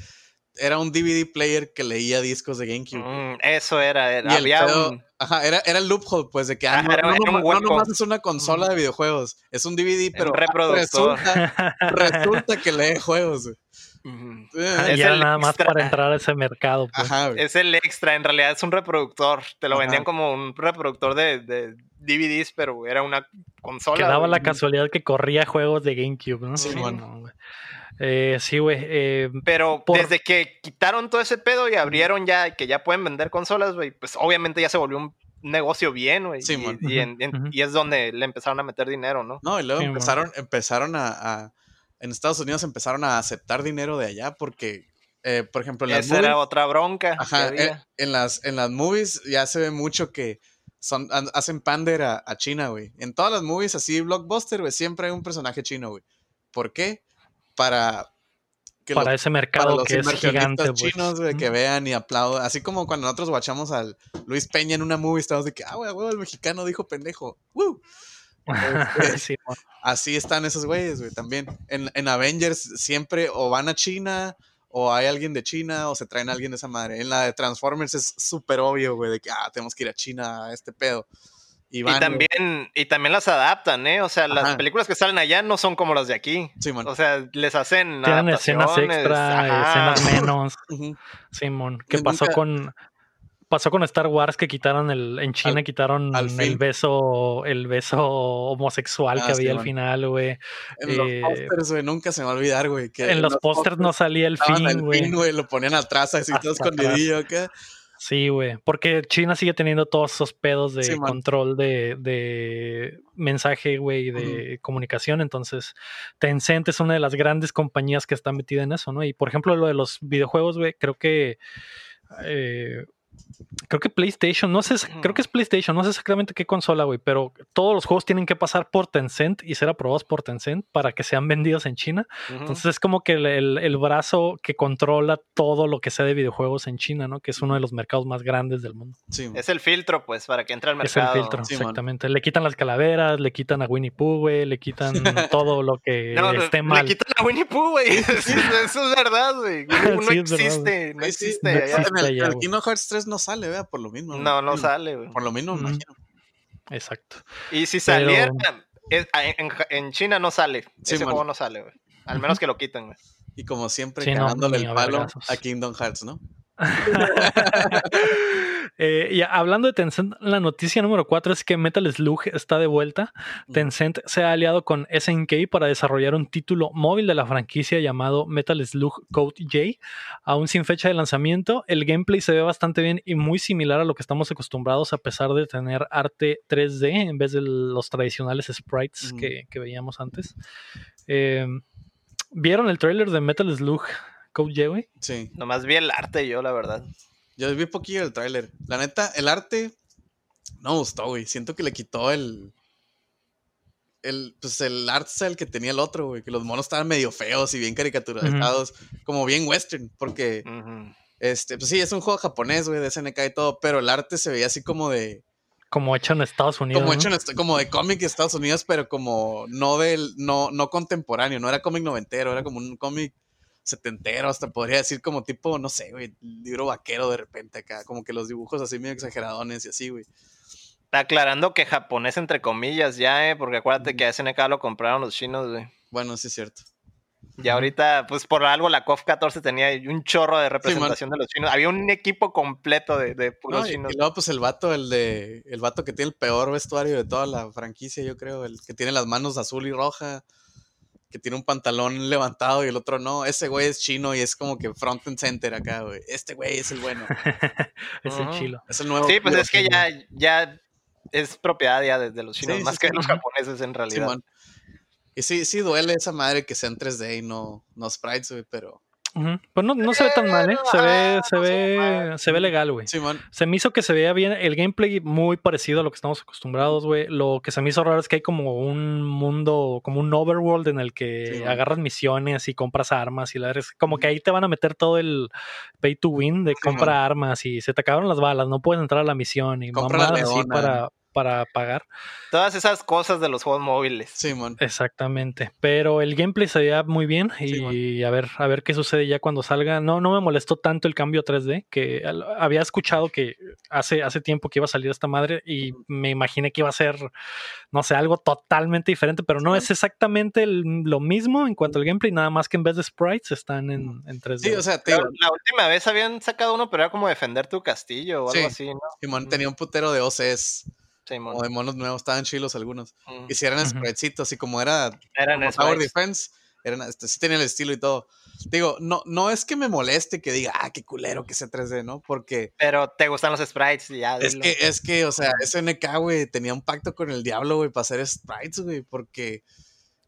era un DVD player que leía discos de GameCube. Mm, eso era, era- Y el había pedo- un... Ajá, era, era el loophole, pues, de que ah, no, era- no era un nomás- no hueco. nomás es una consola de videojuegos, es un DVD, pero ah, reproductor. resulta, resulta que lee juegos. Eh, Es y era el nada más extra. para entrar a ese mercado. Pues. Ajá. Es el extra, en realidad es un reproductor. Te lo Ajá. vendían como un reproductor de, de DVDs, pero era una consola. que daba la casualidad que corría juegos de GameCube, ¿no? Sí, No, man. no, güey. Eh, sí, güey. eh, Pero por- desde que quitaron todo ese pedo y abrieron ya, que ya pueden vender consolas, güey, pues obviamente ya se volvió un negocio bien, güey. Sí, y, y en- en- Ujú. y es donde le empezaron a meter dinero, ¿no? No, y luego Sí, man. empezaron, empezaron a, a- En Estados Unidos empezaron a aceptar dinero de allá porque, eh, por ejemplo, en las Esa era otra bronca. Ajá, eh, en, las, en las movies ya se ve mucho que son, hacen pander a, a China, güey. En todas las movies así, blockbuster, güey, siempre hay un personaje chino, güey. ¿Por qué? Para que para ese para mercado los que es gigante, pues. chinos, güey, que vean y aplaudan. Así como cuando nosotros guachamos al Luis Peña en una movie, estamos de que, ah, güey, el mexicano dijo pendejo. ¡Woo! Este, Sí. Así están esos güeyes, güey, también. En, en Avengers siempre o van a China, o hay alguien de China, o se traen a alguien de esa madre. En la de Transformers es súper obvio, güey, de que, ah, tenemos que ir a China a este pedo. Y, van, también, y también las adaptan, ¿eh? O sea, las Ajá. películas que salen allá no son como las de aquí. Sí, man. O sea, les hacen Tienen escenas extra, ajá. escenas menos. Simón, ¿qué Nunca- pasó con pasó con Star Wars que quitaron el en China Al- quitaron al el beso el beso homosexual Ah, que había al Simón. final, güey. En los Eh, pósters, güey, nunca se me va a olvidar, güey. que En los pósters no salía el fin, güey. fin, güey, lo ponían atrás, así todo escondidillo acá. Sí, güey, porque China sigue teniendo todos esos pedos de Sí, control de, de mensaje, güey, y de comunicación. Entonces, Tencent es una de las grandes compañías que está metida en eso, ¿no? Y por ejemplo, lo de los videojuegos, güey, creo que eh, creo que PlayStation, no sé, creo que es PlayStation, no sé exactamente qué consola, güey, pero todos los juegos tienen que pasar por Tencent y ser aprobados por Tencent para que sean vendidos en China. Ujú. Entonces es como que el, el- el brazo que controla todo lo que sea de videojuegos en China, ¿no? Que es uno de los mercados más grandes del mundo. Sí, man. Es el filtro, pues, para que entre al Es el mercado. filtro, Sí, man. exactamente. Le quitan las calaveras, le quitan a Winnie Pooh, güey, le quitan todo lo que No, esté le mal. quitan a Winnie Pooh, güey. Eso, eso es verdad, güey. No Sí, existe, no existe. no allá. existe. En el, ya, el. Kingdom Hearts 3 no sale, vea, por lo mismo. No, no sale, güey. Por lo mismo, me imagino. Exacto. Y si Pero- saliera, es- en, en China no sale. Sí, Ese man. juego no sale, güey. Al menos que lo quiten, güey. Y como siempre, Sí, no, el a palo a Kingdom Hearts, ¿no? Eh, y hablando de Tencent, la noticia número 4 es que Metal Slug está de vuelta. Tencent se ha aliado con SNK para desarrollar un título móvil de la franquicia llamado Metal Slug Code J, aún sin fecha de lanzamiento. El gameplay se ve bastante bien y muy similar a lo que estamos acostumbrados a pesar de tener arte 3D en vez de los tradicionales sprites que, que veíamos antes. Eh, ¿Vieron el trailer de Metal Slug Code güey? Sí. Nomás vi el arte yo, la verdad. Yo vi poquillo el tráiler. La neta, el arte no me gustó, güey. Siento que le quitó el. El, pues el art style que tenía el otro, güey. Que los monos estaban medio feos y bien caricaturizados. Como bien western. Porque, este, pues sí, es un juego japonés, güey, de SNK y todo. Pero el arte se veía así como de. Como hecho en Estados Unidos. Como ¿no? hecho en como de cómic de Estados Unidos, pero como no del. No, no contemporáneo. No era cómic noventero, era como un cómic setentero, hasta podría decir como tipo, no sé, güey, libro vaquero de repente acá, como que los dibujos así medio exageradones y así, güey. Está aclarando que japonés entre comillas ya, eh, porque acuérdate que a SNK lo compraron los chinos, güey. Bueno, sí es cierto. Y ahorita, pues por algo la COF 14 tenía un chorro de representación de los chinos. Había un equipo completo de, de puros No, y, chinos. y luego, pues el vato, el de. El vato que tiene el peor vestuario de toda la franquicia, yo creo. El que tiene las manos azul y roja. Que tiene un pantalón levantado y el otro no. Ese güey es chino y es como que front and center acá, güey. Este güey es el bueno. es el chilo. Es el nuevo. Sí, pues es que ya, ya es propiedad ya de, de los chinos, Sí, más sí, que sí. de los japoneses en realidad. Y sí, sí duele esa madre que sea en 3D y no, no sprites, güey, pero. Pues no, no se ve tan mal, ¿eh? Se ve, Ah, se no ve se ve legal, güey. Simón. Se me hizo que se veía bien el gameplay muy parecido a lo que estamos acostumbrados, güey. Lo que se me hizo raro es que hay como un mundo, como un overworld en el que Sí, agarras misiones y compras armas y la verdad es como que ahí te van a meter todo el pay to win de Sí, compra armas y se te acabaron las balas, no puedes entrar a la misión y Compra así para, para pagar. Todas esas cosas de los juegos móviles. Simón. Exactamente. Pero el gameplay se veía muy bien y Sí, a ver, a ver qué sucede ya cuando salga. No, no me molestó tanto el cambio a 3D, que había escuchado que hace, hace tiempo que iba a salir esta madre y me imaginé que iba a ser, no sé, algo totalmente diferente, pero no es exactamente el- lo mismo en cuanto al gameplay, nada más que en vez de sprites están en, en 3D. Sí, o sea, te La, la última vez habían sacado uno, pero era como defender tu castillo o algo Sí. así, ¿no? Simón tenía un putero de OCs O de monos nuevos, estaban chilos algunos. Mm. Y si eran spritecitos, y como era Eran como sprites. Defense, eran, este, sí tenían el estilo y todo. Digo, no, no es que me moleste que diga, ah, qué culero que sea 3D, ¿no? Porque Pero te gustan los sprites y ya. es dilo. que, es que, o sea, SNK, güey, tenía un pacto con el diablo, güey, para hacer sprites, güey, porque,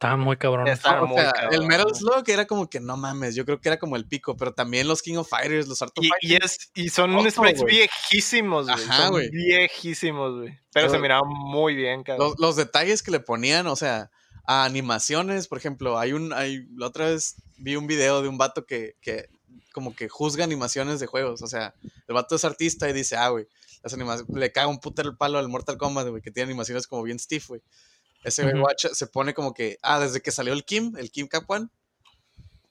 Está muy cabrón. Está o muy sea, cabrón. el Metal Slug era como que no mames, yo creo que era como el pico, pero también los King of Fighters, los Art of Y, es, y son sprites viejísimos, güey. Ajá, güey. viejísimos, güey. Pero se miraban muy bien, cabrón. los, los detalles que le ponían, o sea, a animaciones, por ejemplo, hay un, hay, la otra vez vi un video de un vato que, que como que juzga animaciones de juegos, o sea, el vato es artista y dice, ah, güey, las animaciones, le caga un puto el palo al Mortal Kombat, güey, que tiene animaciones como bien stiff, güey. Ese güey guacha se pone como que, ah, desde que salió el Kim, el Kim One,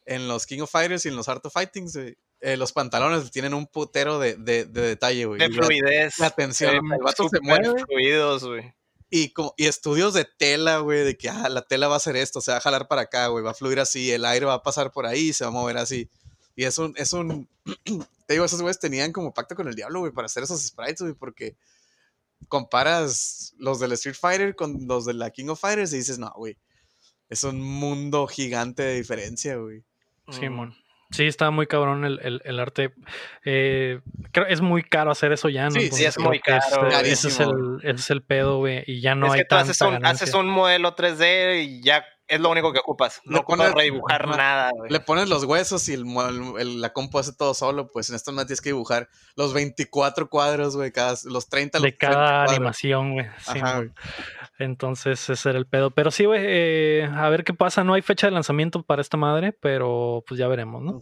en los King of Fighters y en los Art of Fightings, güey, eh, los pantalones tienen un putero de, de, de detalle, güey. de la- fluidez. la sea, ven el vato se mueve. fluidos, güey. Y, como, y estudios de tela, güey, de que ah, la tela va a hacer esto, se va a jalar para acá, güey, va a fluir así, el aire va a pasar por ahí, se va a mover así. Y es un, es un, te digo, esos güeyes tenían como pacto con el diablo, güey, para hacer esos sprites, güey, porque comparas los del Street Fighter con los de la King of Fighters y dices, no, güey, es un mundo gigante de diferencia, güey. Mm. Simón. Sí, está muy cabrón el, el- el arte. Eh, creo es muy caro hacer eso ya, ¿no? Sí, sí, es muy caro, Ese, ese es el, ese es el pedo, güey. Y ya no es hay que tú tanta haces un, ganancia. haces un modelo 3D y ya es lo único que ocupas. No ocupas pones- redibujar Ajá. nada, güey. Le pones los huesos y el, mu- el- el- la compu hace todo solo, pues en esto no tienes que dibujar los 24 cuadros, güey, cada, los 30, los de 30 cada animación, güey. Ajá, Simón. güey. Entonces, ese era el pedo. Pero sí, güey, eh, a ver qué pasa. No hay fecha de lanzamiento para esta madre, pero pues ya veremos, ¿no?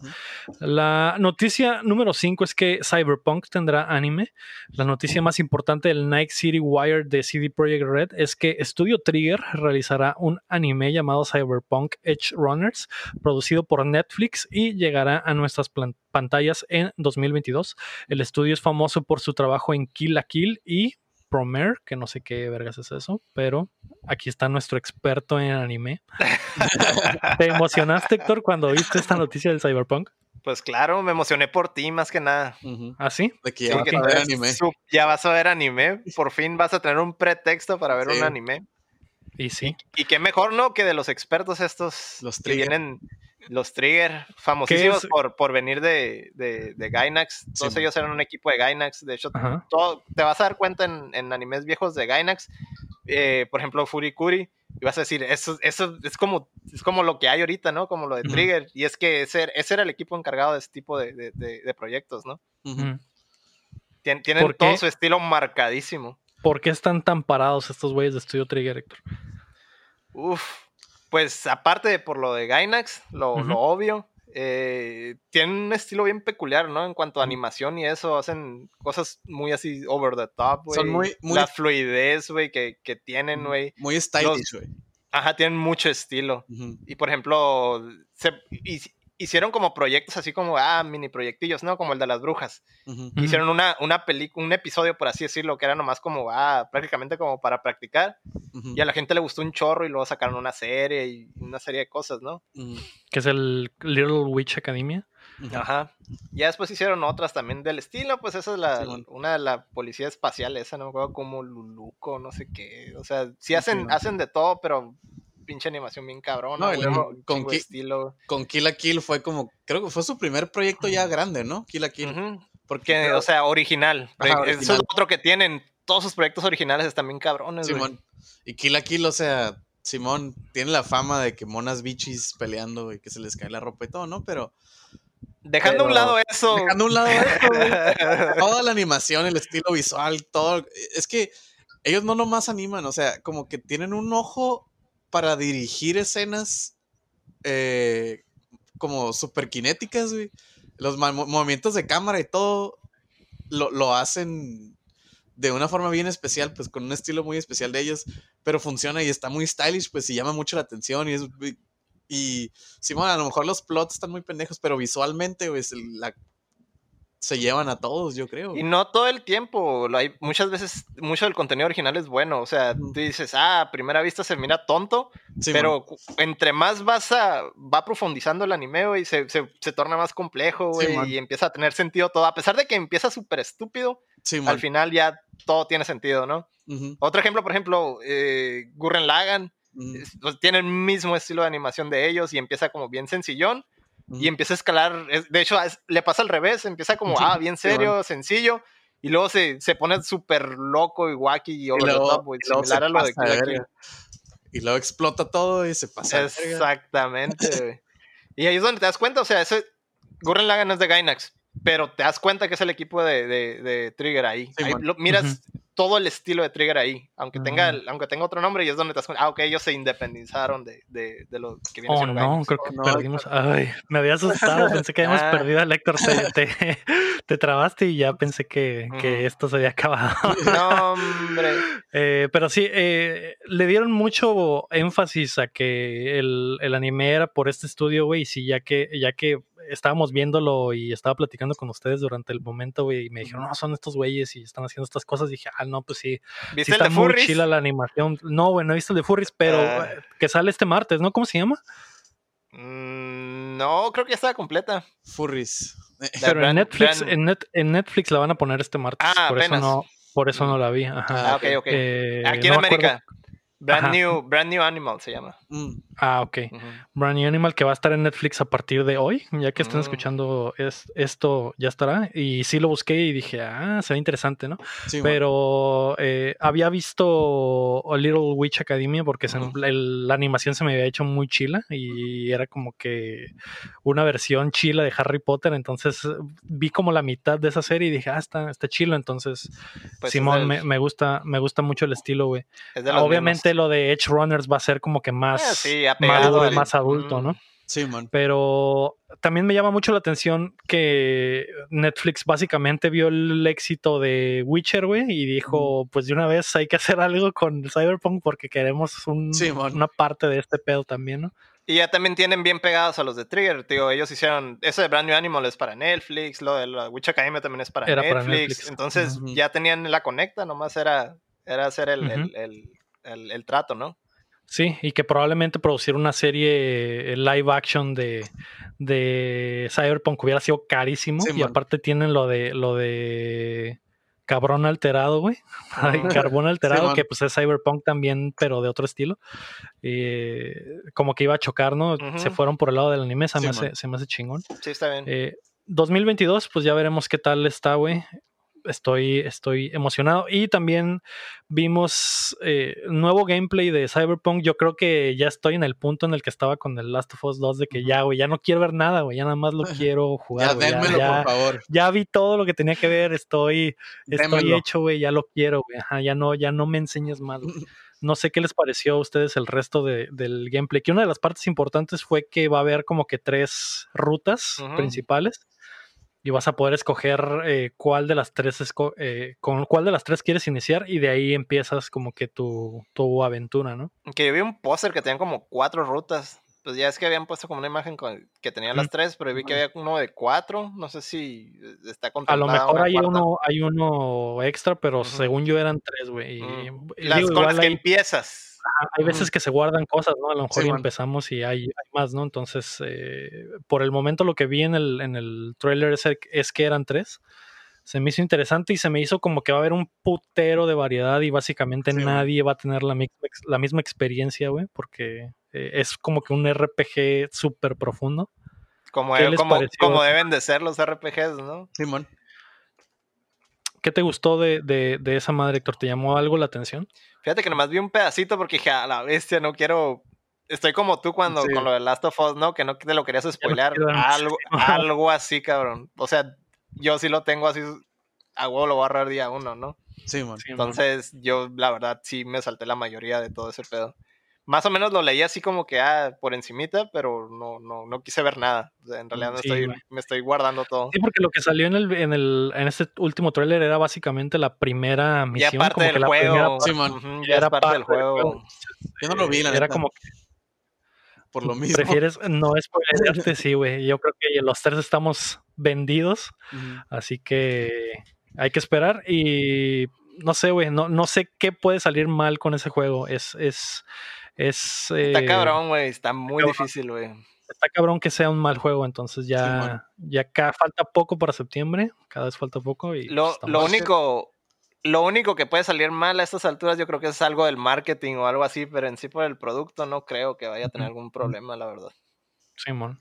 La noticia número 5 es que Cyberpunk tendrá anime. La noticia más importante del Night City Wire de CD Projekt Red es que Studio Trigger realizará un anime llamado Cyberpunk Edge Runners, producido por Netflix y llegará a nuestras pantallas en 2022. El estudio es famoso por su trabajo en Kill la Kill y Promare, que no sé qué vergas es eso, pero aquí está nuestro experto en anime. ¿Te emocionaste, Héctor, cuando viste esta noticia del Cyberpunk? Pues claro, me emocioné por ti más que nada. Ujú. ¿Ah, sí? De que Sí, ya vas que a ver anime. ya vas a ver anime. Por fin vas a tener un pretexto para ver Sí. un anime. Y sí. Y qué mejor, ¿no? Que de los expertos estos Los que vienen, los Trigger, famosísimos por, por venir de, de, de Gainax. Todos Sí, ellos eran un equipo de Gainax. De hecho, todo, te vas a dar cuenta en, en animes viejos de Gainax. eh, por ejemplo, Furikuri. Y vas a decir, eso, eso es, como, es como lo que hay ahorita, ¿no? Como lo de. Trigger. Y es que ese, ese era el equipo encargado de este tipo de, de- de- de proyectos, ¿no? Tien- tienen ¿Por todo su estilo marcadísimo. ¿Por qué están tan parados estos güeyes de Studio Trigger, Héctor? Uf, pues aparte de por lo de Gainax, lo, obvio, eh, tienen un estilo bien peculiar, ¿no? En cuanto a animación y eso, hacen cosas muy así over the top, güey. Son muy- muy- La fluidez, güey, que, que tienen, güey. Muy stylish, güey. Ajá, tienen mucho estilo. Y por ejemplo, se- y, hicieron como proyectos así como, ah, mini proyectillos, ¿no? Como el de las brujas. Hicieron una, una película, un episodio, por así decirlo, que era nomás como, ah, prácticamente como para practicar. Y a la gente le gustó un chorro y luego sacaron una serie y una serie de cosas, ¿no? Que es el Little Witch Academia. Ajá. Ya después hicieron otras también del estilo, pues esa es la, una de la policía espacial, esa no me acuerdo como Luluco, no sé qué. O sea, sí hacen, hacen de todo, pero pinche animación bien cabrona, No, y luego con qui- estilo. Con Kill la Kill fue como, creo que fue su primer proyecto ya grande, ¿no? Kill la Kill. Porque, Que, o sea, original. Ajá, Eso es otro que tienen. Todos sus proyectos originales están bien cabrones. Simón. Y Kill la Kill, o sea, Simón tiene la fama de que monas bichis peleando y que se les cae la ropa y todo, ¿no? Pero Dejando a un lado eso. dejando a un lado güey, toda la animación, el estilo visual, todo. Es que ellos no nomás animan, o sea, como que tienen un ojo para dirigir escenas eh, como super kinéticas, güey. Los movimientos de cámara y todo lo, lo hacen de una forma bien especial, pues con un estilo muy especial de ellos, pero funciona y está muy stylish, pues y llama mucho la atención y. Y Simón, a lo mejor los plots están muy pendejos, pero visualmente, pues, la, se llevan a todos, yo creo. Y no todo el tiempo, lo hay, muchas veces, mucho del contenido original es bueno, o sea, tú dices, ah, a primera vista se mira tonto, pero entre más vas a, va profundizando el anime, güey, se, se, se torna más complejo, y empieza a tener sentido todo, a pesar de que empieza súper estúpido, al final ya todo tiene sentido, ¿no? Otro ejemplo, por ejemplo, eh, Gurren Lagann, ujú, es- pues, tiene el mismo estilo de animación de ellos y empieza como bien sencillón. Y empieza a escalar. es- De hecho, le pasa al revés, empieza como, Sí, ah, bien serio, sencillo, y luego se, se pone súper loco y wacky y Y over the luego- top, güey, y luego similar a lo de verga. Y luego explota todo y se pasa. Exactamente. Y ahí es donde te das cuenta, o sea, ese Gurren Lagann es de Gainax, pero te das cuenta que es el equipo de, de- de Trigger ahí. Sí, Ahí lo- miras Ujú. Todo el estilo de Trigger ahí, aunque tenga, el- aunque tenga otro nombre, y es donde te das cuenta, ah, ok, ellos se independizaron de, de, de lo que viene Oh, siendo no, Gainax. creo que no, perdimos. Ay, me había asustado. Pensé que habíamos Ah. perdido al Héctor. Te, te, te trabaste y ya pensé que, esto se había acabado. No, hombre. Eh, pero sí, eh, le dieron mucho énfasis a que el, el anime era por este estudio, güey. Y sí, ya que, ya que estábamos viéndolo y estaba platicando con ustedes durante el momento, güey, y me dijeron, no, son estos güeyes y están haciendo estas cosas. dije, ah, no, pues sí, sí ¿Viste el está de muy Furries? chila la animación. No, güey, no he visto el de Furries, pero Ah. eh, que sale este martes, ¿no? ¿Cómo se llama? Mm, no, creo que ya estaba completa. Furries. Pero en Netflix, Brand- en, Net- en Netflix la van a poner este martes. Ah, por eso no, por eso no la vi. Ajá. Ah, ok, ok. Eh, Aquí en no me acuerdo- América. Brand Ajá. new, brand new Animal se llama. Mm, Ah, ok. Ujú. Brand New Animal que va a estar en Netflix a partir de hoy. Ya que estén Mm. escuchando es, esto, ya estará. Y sí lo busqué y dije, ah, se ve interesante, ¿no? sí. Pero eh, había visto A Little Witch Academia porque se- Ujú. el- la animación se me había hecho muy chila y era como que una versión chila de Harry Potter. Entonces vi como la mitad de esa serie y dije, ah, está, está chilo. Entonces, Pues es Simón, del- me, me gusta, me gusta mucho el estilo, güey. es Obviamente mismos. lo de Edge Runners va a ser como que más Ah, sí, apegado maduro al- más adulto. ¿no? Sí, man. Pero también me llama mucho la atención que Netflix básicamente vio el éxito de Witcher, güey, y dijo, pues de una vez hay que hacer algo con Cyberpunk porque queremos un- Sí, una parte de este pedo también, ¿no? Y ya también tienen bien pegados a los de Trigger, tío. Ellos hicieron. Eso de Brand New Animal es para Netflix. Lo de la Witch Academia también es para, Era para Netflix. Entonces ya tenían la conecta, nomás era, era hacer el, el- Ujú. el- el- el trato, ¿no? Sí, y que probablemente producir una serie eh, live action de, de Cyberpunk hubiera sido carísimo. Sí, y man. aparte tienen lo de lo de cabrón alterado, güey. Carbón alterado, que pues es Cyberpunk también, pero de otro estilo. Eh, como que iba a chocar, ¿no? Se fueron por el lado del anime, se, Sí, me, hace, se me hace chingón. Sí, está bien. Eh, 2022, pues ya veremos qué tal está, güey. Estoy, estoy emocionado. Y también vimos eh, nuevo gameplay de Cyberpunk. Yo creo que ya estoy en el punto en el que estaba con el Last of Us 2 de que ya, güey, ya no quiero ver nada, güey. Ya nada más lo quiero jugar. Ya dénmelo, ya, por favor. ya vi todo lo que tenía que ver. Estoy, estoy Démelo. hecho, güey. Ya lo quiero, güey. Ya no, ya no me enseñes más. No sé qué les pareció a ustedes el resto de- del gameplay. Que una de las partes importantes fue que va a haber como que tres rutas principales y vas a poder escoger eh, cuál de las tres esco- eh, con cuál de las tres quieres iniciar y de ahí empiezas como que tu, tu aventura, ¿no? Que yo vi un póster que tenían como cuatro rutas. pues ya es que habían puesto como una imagen con- que tenían las tres, pero vi que había uno de cuatro. No sé si eh, está A lo mejor hay cuarta. uno, hay uno extra, pero según yo eran tres, güey. Mm. Las digo, con las que hay, empiezas. Hay veces que se guardan cosas, ¿no? A lo mejor Sí, empezamos y hay, hay más, ¿no? Entonces, eh, por el momento lo que vi en el, en el trailer es, que eran tres. Se me hizo interesante y se me hizo como que va a haber un putero de variedad y básicamente Sí, man. nadie va a tener la misma, ex- la misma experiencia, güey, porque eh, es como que un RPG súper profundo. Como, ¿Qué les como, pareció? como deben de ser los RPGs, ¿no? Simón. ¿Qué te gustó de, de, de esa madre, Héctor? ¿Te llamó algo la atención? Fíjate que nomás vi un pedacito porque dije, a la bestia, no quiero. Estoy como tú cuando Sí. con lo de Last of Us, ¿no? Que no te lo querías spoilear. quiero- algo, algo así, cabrón. O sea, yo sí lo tengo así. A huevo lo voy a agarrar día uno, ¿no? Sí, man. Entonces, yo la verdad sí me salté la mayoría de todo ese pedo. Más o menos lo leí así como que ah, por encimita, pero no, no, no quise ver nada. O sea, en realidad me, Sí, estoy, me estoy guardando todo. Sí, porque lo que salió en el, en el, en este último tráiler era básicamente la primera Ya misión, parte como que del primera juego. parte, ya ya era es parte del parte del juego. Yo no lo vi, la era neta. como que Por lo mismo. prefieres no spoilearte, sí, güey. Yo creo que los tres estamos vendidos, así que hay que esperar y no sé, güey, no, no sé qué puede salir mal con ese juego. Es, es, es Está eh, cabrón, güey. Está muy difícil, güey. está cabrón que sea un mal juego, entonces Sí, ya, ya ca- falta poco para septiembre, cada vez falta poco y Lo, pues, lo estamos- único, lo único que puede salir mal a estas alturas, yo creo que es algo del marketing o algo así, pero en sí por el producto no creo que vaya a tener algún problema, la verdad. Simón.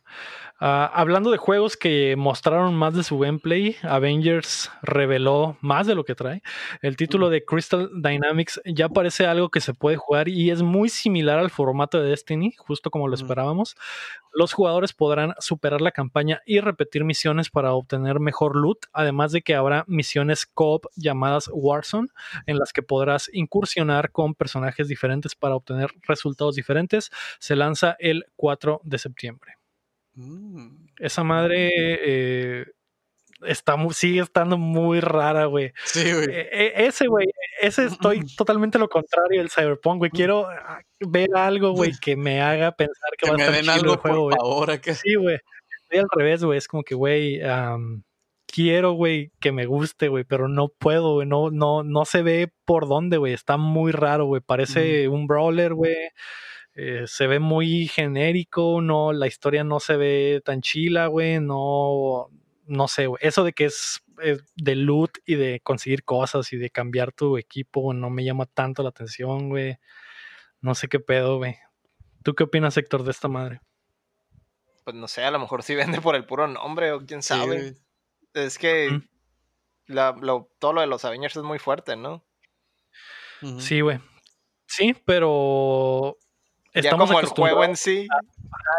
Ah, hablando de juegos que mostraron más de su gameplay, Avengers reveló más de lo que trae. El título de Crystal Dynamics ya parece algo que se puede jugar y es muy similar al formato de Destiny, justo como lo esperábamos. Los jugadores podrán superar la campaña y repetir misiones para obtener mejor loot, además de que habrá misiones co-op llamadas Warzone, en las que podrás incursionar con personajes diferentes para obtener resultados diferentes. Se lanza el 4 de septiembre. Esa madre eh, está mu- sigue estando muy rara, güey. Sí, güey. E- e- ese, güey, ese estoy totalmente lo contrario del Cyberpunk, güey. Quiero ah, ver algo, güey, que me haga pensar que, Que va a estar den chido algo, el juego, güey. favor, acá. Sí, güey. Estoy al revés, güey. Es como que, güey, quiero, güey, que me guste, güey, pero no puedo, güey. No, no, no se ve por dónde, güey. Está muy raro, güey. Parece un brawler, güey. Eh, se ve muy genérico, no, la historia no se ve tan chila, güey, no, no sé, güey. Eso de que es, es de loot y de conseguir cosas y de cambiar tu equipo, no me llama tanto la atención, güey. No sé qué pedo, güey. ¿Tú qué opinas, Héctor, de esta madre? Pues no sé, a lo mejor sí vende por el puro nombre o quién sabe. es que la- lo- todo lo de los Avengers es muy fuerte, ¿no? Sí, güey. Sí, pero Ya estamos como el juego en acostumbrados, sí.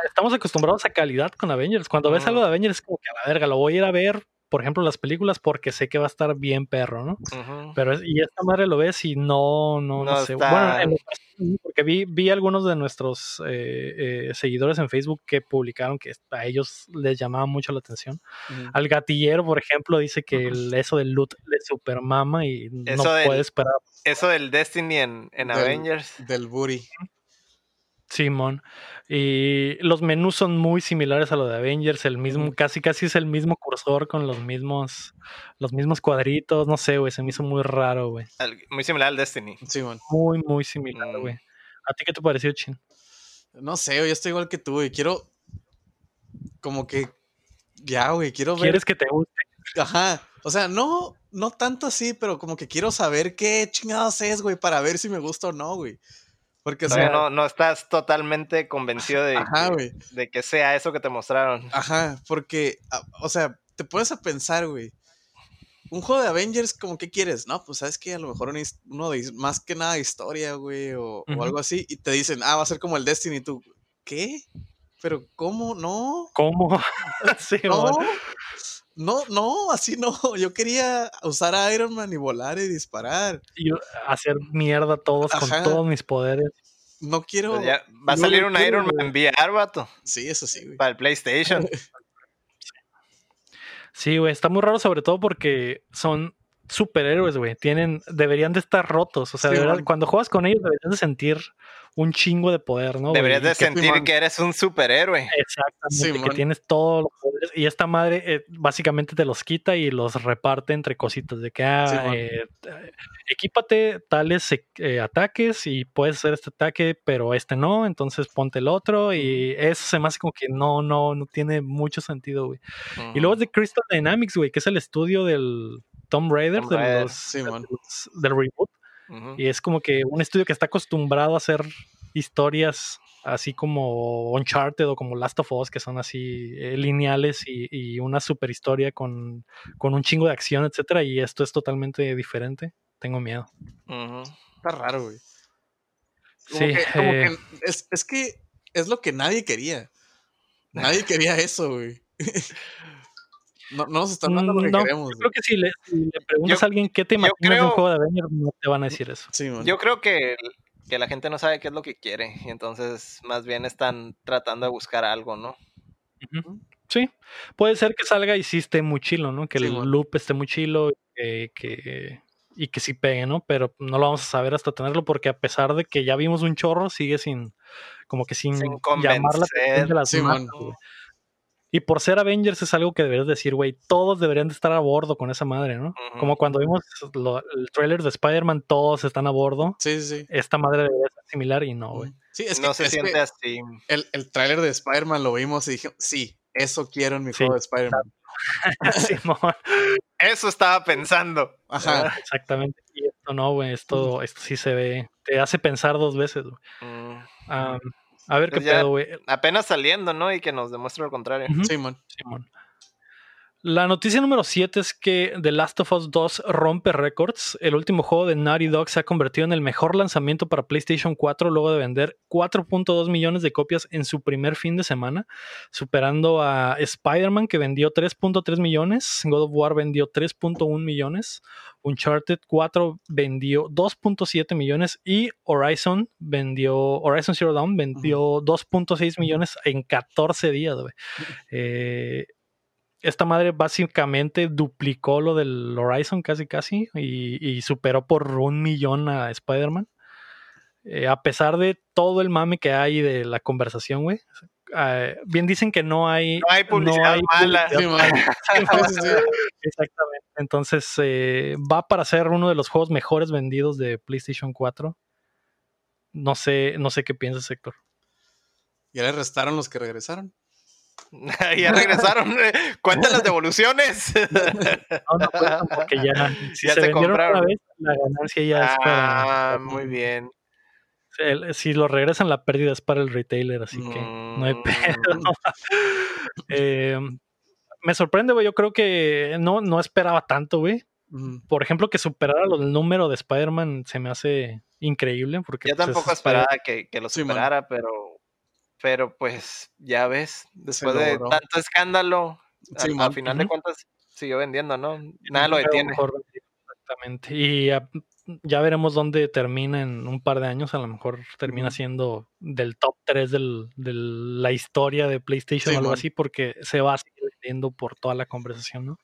estamos acostumbrados a calidad con Avengers. Cuando ves algo de Avengers es como que a la verga, lo voy a ir a ver, por ejemplo, las películas porque sé que va a estar bien perro, ¿no? Pero es- y esta madre lo ves y no, no, no, No sé. está- Bueno, en porque vi, vi algunos de nuestros eh, eh, seguidores en Facebook que publicaron que a ellos les llamaba mucho la atención. Ujú. Al gatillero, por ejemplo, dice que el- eso del loot le supermama y no del- puede esperar. Eso del Destiny en, en Del- Avengers. Del booty. Simón. Y los menús son muy similares a lo de Avengers, el mismo, casi casi es el mismo cursor con los mismos, los mismos cuadritos, no sé, güey, se me hizo muy raro, güey. Muy similar al Destiny. Simón. Muy, muy similar, Mm. güey. ¿A ti qué te pareció, Chin? No sé, güey, yo estoy igual que tú, güey. Quiero. Como que. Ya, güey, quiero ver. ¿Quieres que te guste? Ajá. O sea, no, no tanto así, pero como que quiero saber qué chingados es, güey, para ver si me gusta o no, güey. Porque, o sea. no, no estás totalmente convencido de, Ajá, de que sea eso que te mostraron. Ajá, porque, a- o sea, te pones a pensar, güey. Un juego de Avengers, como que quieres, ¿no? Pues sabes que a lo mejor uno de más que nada historia, güey, o, o algo así, y te dicen, ah, va a ser como el Destiny, y tú, ¿qué? ¿Pero cómo? No, ¿Cómo? sí, no. No, no, así no. Yo quería usar a Iron Man y volar y disparar. Y hacer mierda a todos Ajá. con todos mis poderes. No quiero. Pues ya va a no salir un quiero, Iron güey. Man VR, vato, Sí, eso sí, güey. para el PlayStation. Sí, güey, está muy raro sobre todo porque son, superhéroes, güey. Tienen, deberían de estar rotos. O sea, Sí, de verdad, man. cuando juegas con ellos deberías de sentir un chingo de poder, ¿no? Deberías de que- sentir que eres un superhéroe. Exactamente, que Simón. tienes todos los poderes. Y esta madre eh, básicamente te los quita y los reparte entre cositas. De que, ah, Simón. eh, eh, equípate tales eh, ataques y puedes hacer este ataque, pero este no, entonces ponte el otro. Y eso se me hace como que no, no, no tiene mucho sentido, güey. Y luego es de Crystal Dynamics, güey, que es el estudio del Tomb Raider, Tomb de los- Simón. de los- del reboot. Y es como que un estudio que está acostumbrado a hacer historias así como Uncharted o como Last of Us, que son así eh, lineales y, y una super historia con, con un chingo de acción, etcétera. Y esto es totalmente diferente. Tengo miedo. Está raro, güey. Como Sí, que, como eh, que es, es que es lo que nadie quería. Nadie quería eso, güey. No, no nos están dando lo que no, queremos. yo creo que si le, si le preguntas Yo- a alguien qué te imaginas de un juego de Avengers, no te van a decir eso. Sí. Yo creo que, que la gente no sabe qué es lo que quiere. Y entonces, más bien están tratando de buscar algo, ¿no? Sí, puede ser que salga y sí esté muy chilo, ¿no? Que Sí, el bueno. loop esté muy chilo eh, que, y que sí pegue, ¿no? Pero no lo vamos a saber hasta tenerlo porque a pesar de que ya vimos un chorro, sigue sin, como que sin, Sin llamar la atención de las Sí. Y por ser Avengers es algo que deberías decir, güey, todos deberían de estar a bordo con esa madre, ¿no? Como cuando vimos lo- el trailer de Spider-Man, todos están a bordo. Sí, sí. Esta madre debería ser similar y no, güey. Sí, es que, no se es que siente así. el, el tráiler de Spider-Man lo vimos y dije, sí, eso quiero en mi Sí, juego de Spider-Man. Simón. Eso estaba pensando. Ajá. Exactamente. Y esto no, güey. Esto, esto sí se ve. Te hace pensar dos veces, güey. Mm, a ver qué Pues ya- pedo, güey. Apenas saliendo, ¿no? Y que nos demuestre lo contrario. Ujú, Sí, man. Simón. La noticia número 7 es que The Last of Us 2 rompe récords. El último juego de Naughty Dog se ha convertido en el mejor lanzamiento para PlayStation 4 luego de vender 4.2 millones de copias en su primer fin de semana, superando a Spider-Man que vendió 3.3 millones, God of War vendió 3.1 millones, Uncharted 4 vendió 2.7 millones y Horizon vendió Horizon Zero Dawn vendió 2.6 millones en 14 días. Eh, esta madre básicamente duplicó lo del Horizon casi casi y, y superó por un millón a Spider-Man. Eh, a pesar de todo el mame que hay de la conversación, güey. eh, bien dicen que no hay... No hay publicidad mala. Sí. Exactamente. Entonces eh, va para ser uno de los juegos mejores vendidos de PlayStation 4. No sé, no sé qué piensas, Héctor. Ya le restaron los que regresaron. ya regresaron. eh, Cuentan las devoluciones. No, no cuentan porque ya, si Ya se, se compraron. una vez, la ganancia ya es para. ah, muy bien. el- si lo regresan, la pérdida es para el retailer, así que no hay Mm. pedo. Eh, me sorprende, güey. Yo creo que no, no esperaba tanto, güey. Ujú. Por ejemplo, que superara los- el número de Spider-Man se me hace increíble. Porque Yo pues, es tampoco esperaba que, que lo Sí, superara, pero, pero pues ya ves, después de tanto escándalo, Sí, al final de cuentas siguió vendiendo, ¿no? Nada lo detiene. Exactamente. Y ya, ya veremos dónde termina en un par de años. A lo mejor termina siendo del top 3 del, de la historia de PlayStation Sí, o algo así, porque se va a seguir vendiendo por toda la conversación, ¿no?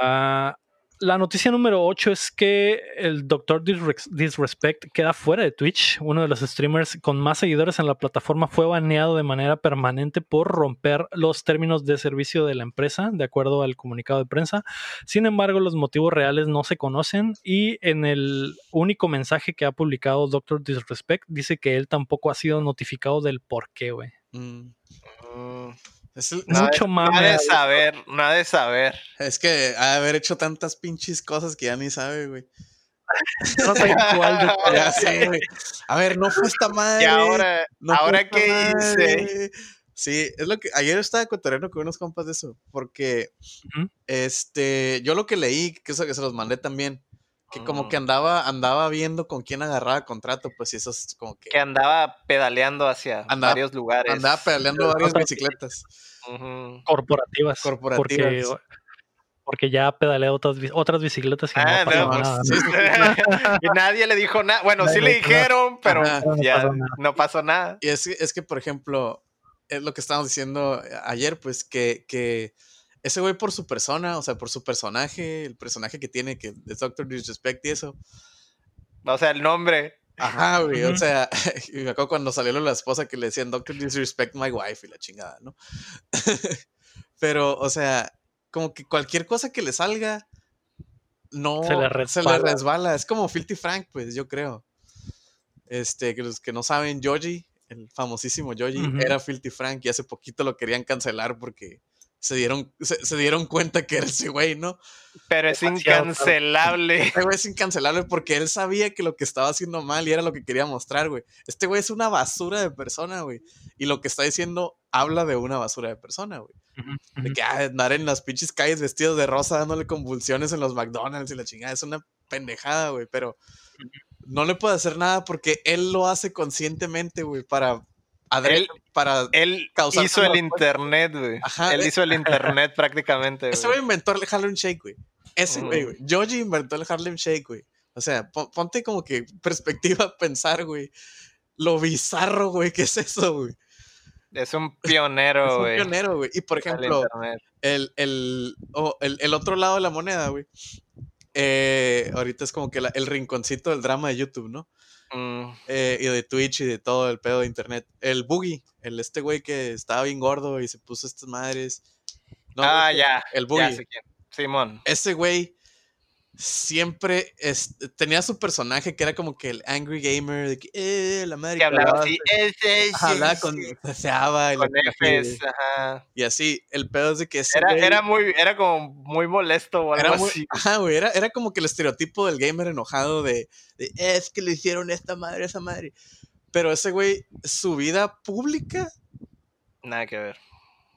Ah, la noticia número 8 es que el Dr. Disres- Disrespect queda fuera de Twitch. Uno de los streamers con más seguidores en la plataforma fue baneado de manera permanente por romper los términos de servicio de la empresa, de acuerdo al comunicado de prensa. Sin embargo, los motivos reales no se conocen y en el único mensaje que ha publicado Dr. Disrespect dice que él tampoco ha sido notificado del por qué, güey. Mm. Mm, Es, el- nada Mucho de- mame Nada de saber, nada de saber. es que ha de haber hecho tantas pinches cosas que ya ni sabe, güey. No sé cuál de- Ya sé, güey. A ver, no fue esta madre. Y ahora, no ahora qué hice. Sí, es lo que ayer estaba cotorreando con unos compas de eso, porque este, yo lo que leí, que eso que se los mandé también, que como que andaba andaba viendo con quién agarraba contrato, pues y eso es como que Que andaba pedaleando hacia Andaba- varios lugares. andaba pedaleando varias bicicletas. Corporativas. Corporativas. Porque, porque ya pedaleé otras, otras bicicletas y Ah, no pues, nada. sí, ¿no? y nadie le dijo nada. Bueno, sí Nadie le le dijo nada. dijeron, pero Ajá. No ya pasó nada. no pasó nada. Y es, que- es que, por ejemplo, es lo que estábamos diciendo ayer, pues que, que ese güey por su persona, o sea, por su personaje, el personaje que tiene, que es Doctor Disrespect y eso. O sea, el nombre. Ajá, güey, o sea, y me acuerdo cuando salió la esposa que le decían Doctor Disrespect My Wife y la chingada, ¿no? Pero, o sea, como que cualquier cosa que le salga, no Se le resbala. resbala. Es como Filthy Frank, pues, yo creo. Este, que los que no saben, Joji, el famosísimo Joji, era Filthy Frank y hace poquito lo querían cancelar porque se dieron, se, se dieron cuenta que era ese güey, ¿no? Pero es incancelable. Este güey es incancelable porque él sabía que lo que estaba haciendo mal y era lo que quería mostrar, güey. Este güey es una basura de persona, güey. Y lo que está diciendo habla de una basura de persona, güey. De que ah, andar en las pinches calles vestidos de rosa dándole convulsiones en los McDonald's y la chingada. Es una pendejada, güey. Pero no le puede hacer nada porque él lo hace conscientemente, güey, para... adre- Él- para Él Causar hizo el internet, güey. Él eh. hizo el internet prácticamente, Ese güey. inventó el Harlem Shake, güey. Ese güey, Ujú. güey. Joji inventó el Harlem Shake, güey. O sea, pon- ponte como que perspectiva a pensar, güey. Lo bizarro, güey, que es eso, güey. Es un Es pionero, un güey. pionero, güey. Y por ejemplo, el, el, oh, el, el otro lado de la moneda, güey. eh, ahorita es como que la- el rinconcito del drama de YouTube, ¿no? Mm, Eh, y de Twitch y de todo el pedo de internet. El Boogie, el este güey que estaba bien gordo y se puso estas madres. No, ah, el- ya. El Ya Boogie. sé quién. Simón. ese güey siempre es- tenía su personaje que era como que el angry gamer, de que, eh, la madre Que hablaba así. Ajá, hablaba con, deseaba y, con la- Fs, ajá. y así. El pedo es de que Era, güey era muy, era como muy molesto o algo era muy- así. ajá, güey, era, era como que el estereotipo del gamer enojado de, de, es que le hicieron esta madre, esa madre. Pero ese güey, su vida pública, Nada que ver.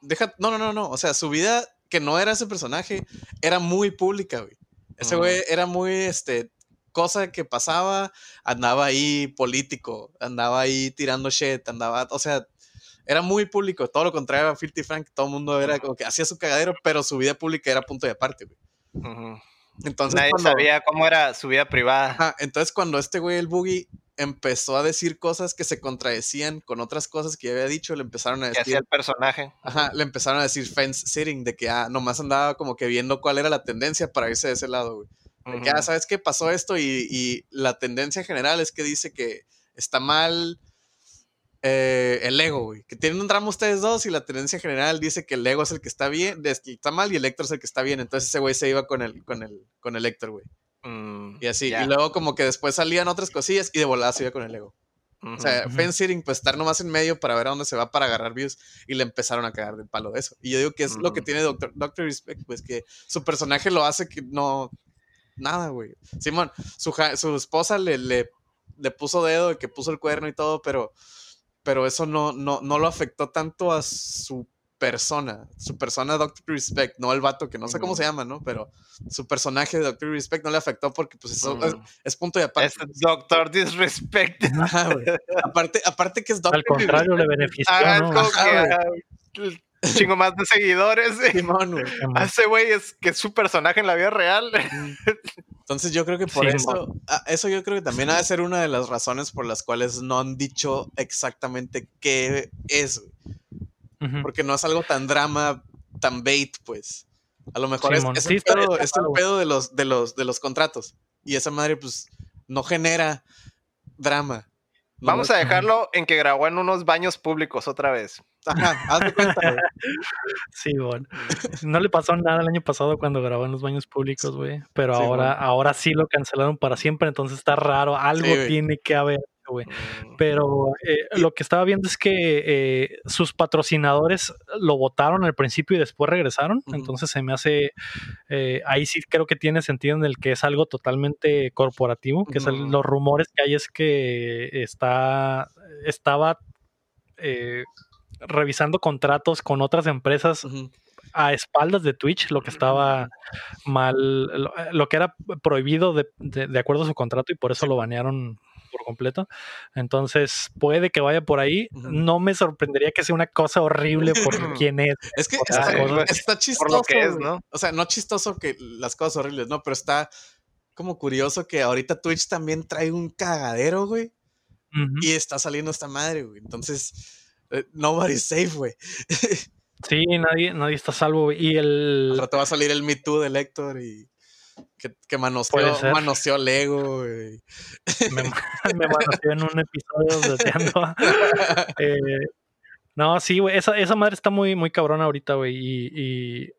deja, no, no, no, no, o sea, su vida que no era ese personaje, era muy pública, güey. Ese güey era muy, este, cosa que pasaba, andaba ahí político, andaba ahí tirando shit, andaba, o sea, era muy público, todo lo contrario a Filthy Frank, todo el mundo era como que hacía su cagadero, pero su vida pública era punto de aparte, güey. Ujú. Entonces, Nadie cuando- sabía cómo era su vida privada. Ajá, entonces cuando este güey, el Boogie, empezó a decir cosas que se contradecían con otras cosas que ya había dicho, le empezaron a que hacía decir, el personaje. ajá, le empezaron a decir fence sitting, de que ah, nomás andaba como que viendo cuál era la tendencia para irse de ese lado, güey. De que, ah. ¿sabes qué? Pasó esto y, y la tendencia general es que dice que está mal eh, el ego, güey. Que tienen un drama ustedes dos y la tendencia general dice que el ego es el que está bien, que está mal y el Héctor es el que está bien. Entonces ese güey se iba con el, con el, con el Héctor, güey. Mm, Y así. Y luego como que después salían otras cosillas y de volada se iba con el ego. O sea, fence sitting, pues estar nomás en medio para ver a dónde se va para agarrar views y le empezaron a cagar del palo de eso. Y yo digo que es lo que Ujú. tiene Doctor, Doctor Respect, pues que su personaje lo hace que no. Nada, güey. Simón, su, su esposa le, le, le puso dedo, que puso el cuerno y todo, pero, pero eso no, no, no lo afectó tanto a su persona. Su persona, Doctor Respect, no el vato, que no sé cómo se llama, ¿no? Pero su personaje de Doctor Respect no le afectó porque, pues, eso es, Mm. es punto de aparte. Es Doctor Disrespect. Ajá, aparte, aparte que es Doctor Al contrario, le benefició, Ah, es ¿no? como Ajá, que, el chingo más de seguidores. eh. Simón, güey. A ese güey es que es su personaje en la vida real. Entonces yo creo que por Sí, eso, ah, eso yo creo que también ha de ser una de las razones por las cuales no han dicho exactamente qué es, güey. Ujú. porque no es algo tan drama, tan bait, pues. A lo mejor es, Simón. es Sí, el, pedo, es el pedo de los, de, los, de los contratos. Y esa madre, pues, no genera drama. Vamos a dejarlo en que grabó en unos baños públicos otra vez. Ajá, haz de cuenta, güey. Sí, bueno. No le pasó nada el año pasado cuando grabó en los baños públicos, güey. Pero Sí, ahora, bueno. ahora sí lo cancelaron para siempre, entonces está raro. Algo Sí, tiene que haber, güey. Mm. Pero eh, lo que estaba viendo es que eh, sus patrocinadores lo votaron al principio y después regresaron. Entonces se me hace. eh, ahí sí creo que tiene sentido en el que es algo totalmente corporativo. Que es el- Ujú. los rumores que hay es que está. Estaba. eh, revisando contratos con otras empresas a espaldas de Twitch, lo que estaba mal, lo, lo que era prohibido de, de- de acuerdo a su contrato y por eso lo banearon por completo. Entonces puede que vaya por ahí. No me sorprendería que sea una cosa horrible por quién es. Es que está, chistoso. Por lo que es. ¿no? O sea, no chistoso que las cosas horribles, no, pero está como curioso que ahorita Twitch también trae un cagadero, güey. Y está saliendo esta madre, güey. Entonces, eh, nobody's safe, güey. Sí, nadie, nadie está salvo, güey. Y el. Al rato va a salir el Me Too del Héctor y que, que manoseó, manoseó Lego, güey. me, me manoseó en un episodio de Teando. Eh, no, sí, güey. Esa, esa madre está muy, muy cabrona ahorita, güey. Y, y, eh,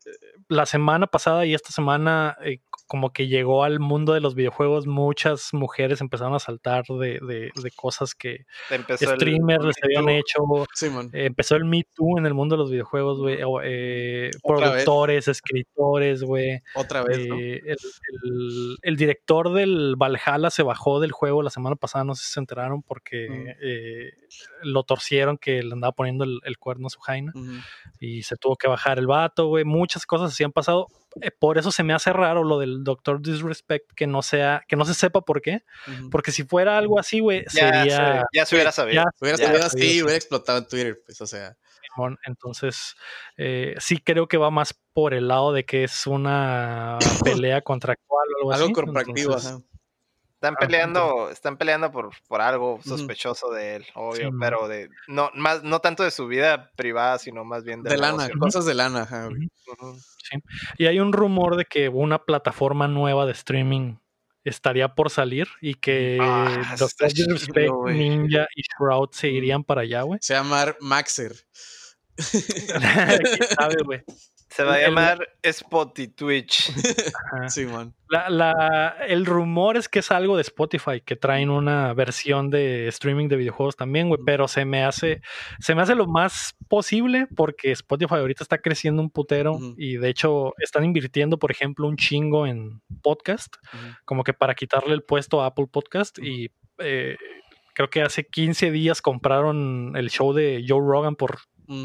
la semana pasada y esta semana, eh, como que llegó al mundo de los videojuegos, muchas mujeres empezaron a saltar de, de, de cosas que Empezó el- streamers les habían Me hecho. Eh, empezó el Me Too en el mundo de los videojuegos, güey. eh, vez. productores, escritores, güey. Otra vez, ¿no? Eh, el, el- el director del Valhalla se bajó del juego la semana pasada, no sé si se enteraron, porque Mm. eh, lo torcieron que le andaba poniendo el, cuerno a su jaina y se tuvo que bajar el vato, güey. Muchas cosas así han pasado. Eh, por eso se me hace raro lo del Doctor Disrespect, que no sea, que no se sepa por qué. Porque si fuera algo así, güey, Ya, sería. se, ya se hubiera sabido. ya Hubiera sabido así, sí. hubiera explotado en Twitter, pues, o sea. Entonces, eh, sí creo que va más por el lado de que es una pelea contractual o algo, Algo así. corporativo, Entonces, ajá. Están peleando, están peleando por, por algo sospechoso de él, obvio, Sí, pero de no más no tanto de su vida privada, sino más bien De del lana, negocio. cosas de lana, ajá. Ujú. Y hay un rumor de que una plataforma nueva de streaming estaría por salir y que Ah, Doctor chido. Ninja y Shroud se irían para allá, güey. Se llama Maxer. ¿Quién sabe, güey? Se va a El- llamar Spotty Twitch. Simón. La, la- el rumor es que es algo de Spotify, que traen una versión de streaming de videojuegos también, güey, pero se me hace, se me hace lo más posible porque Spotify ahorita está creciendo un putero y de hecho están invirtiendo, por ejemplo, un chingo en podcast, como que para quitarle el puesto a Apple Podcast y eh, creo que hace 15 días compraron el show de Joe Rogan por.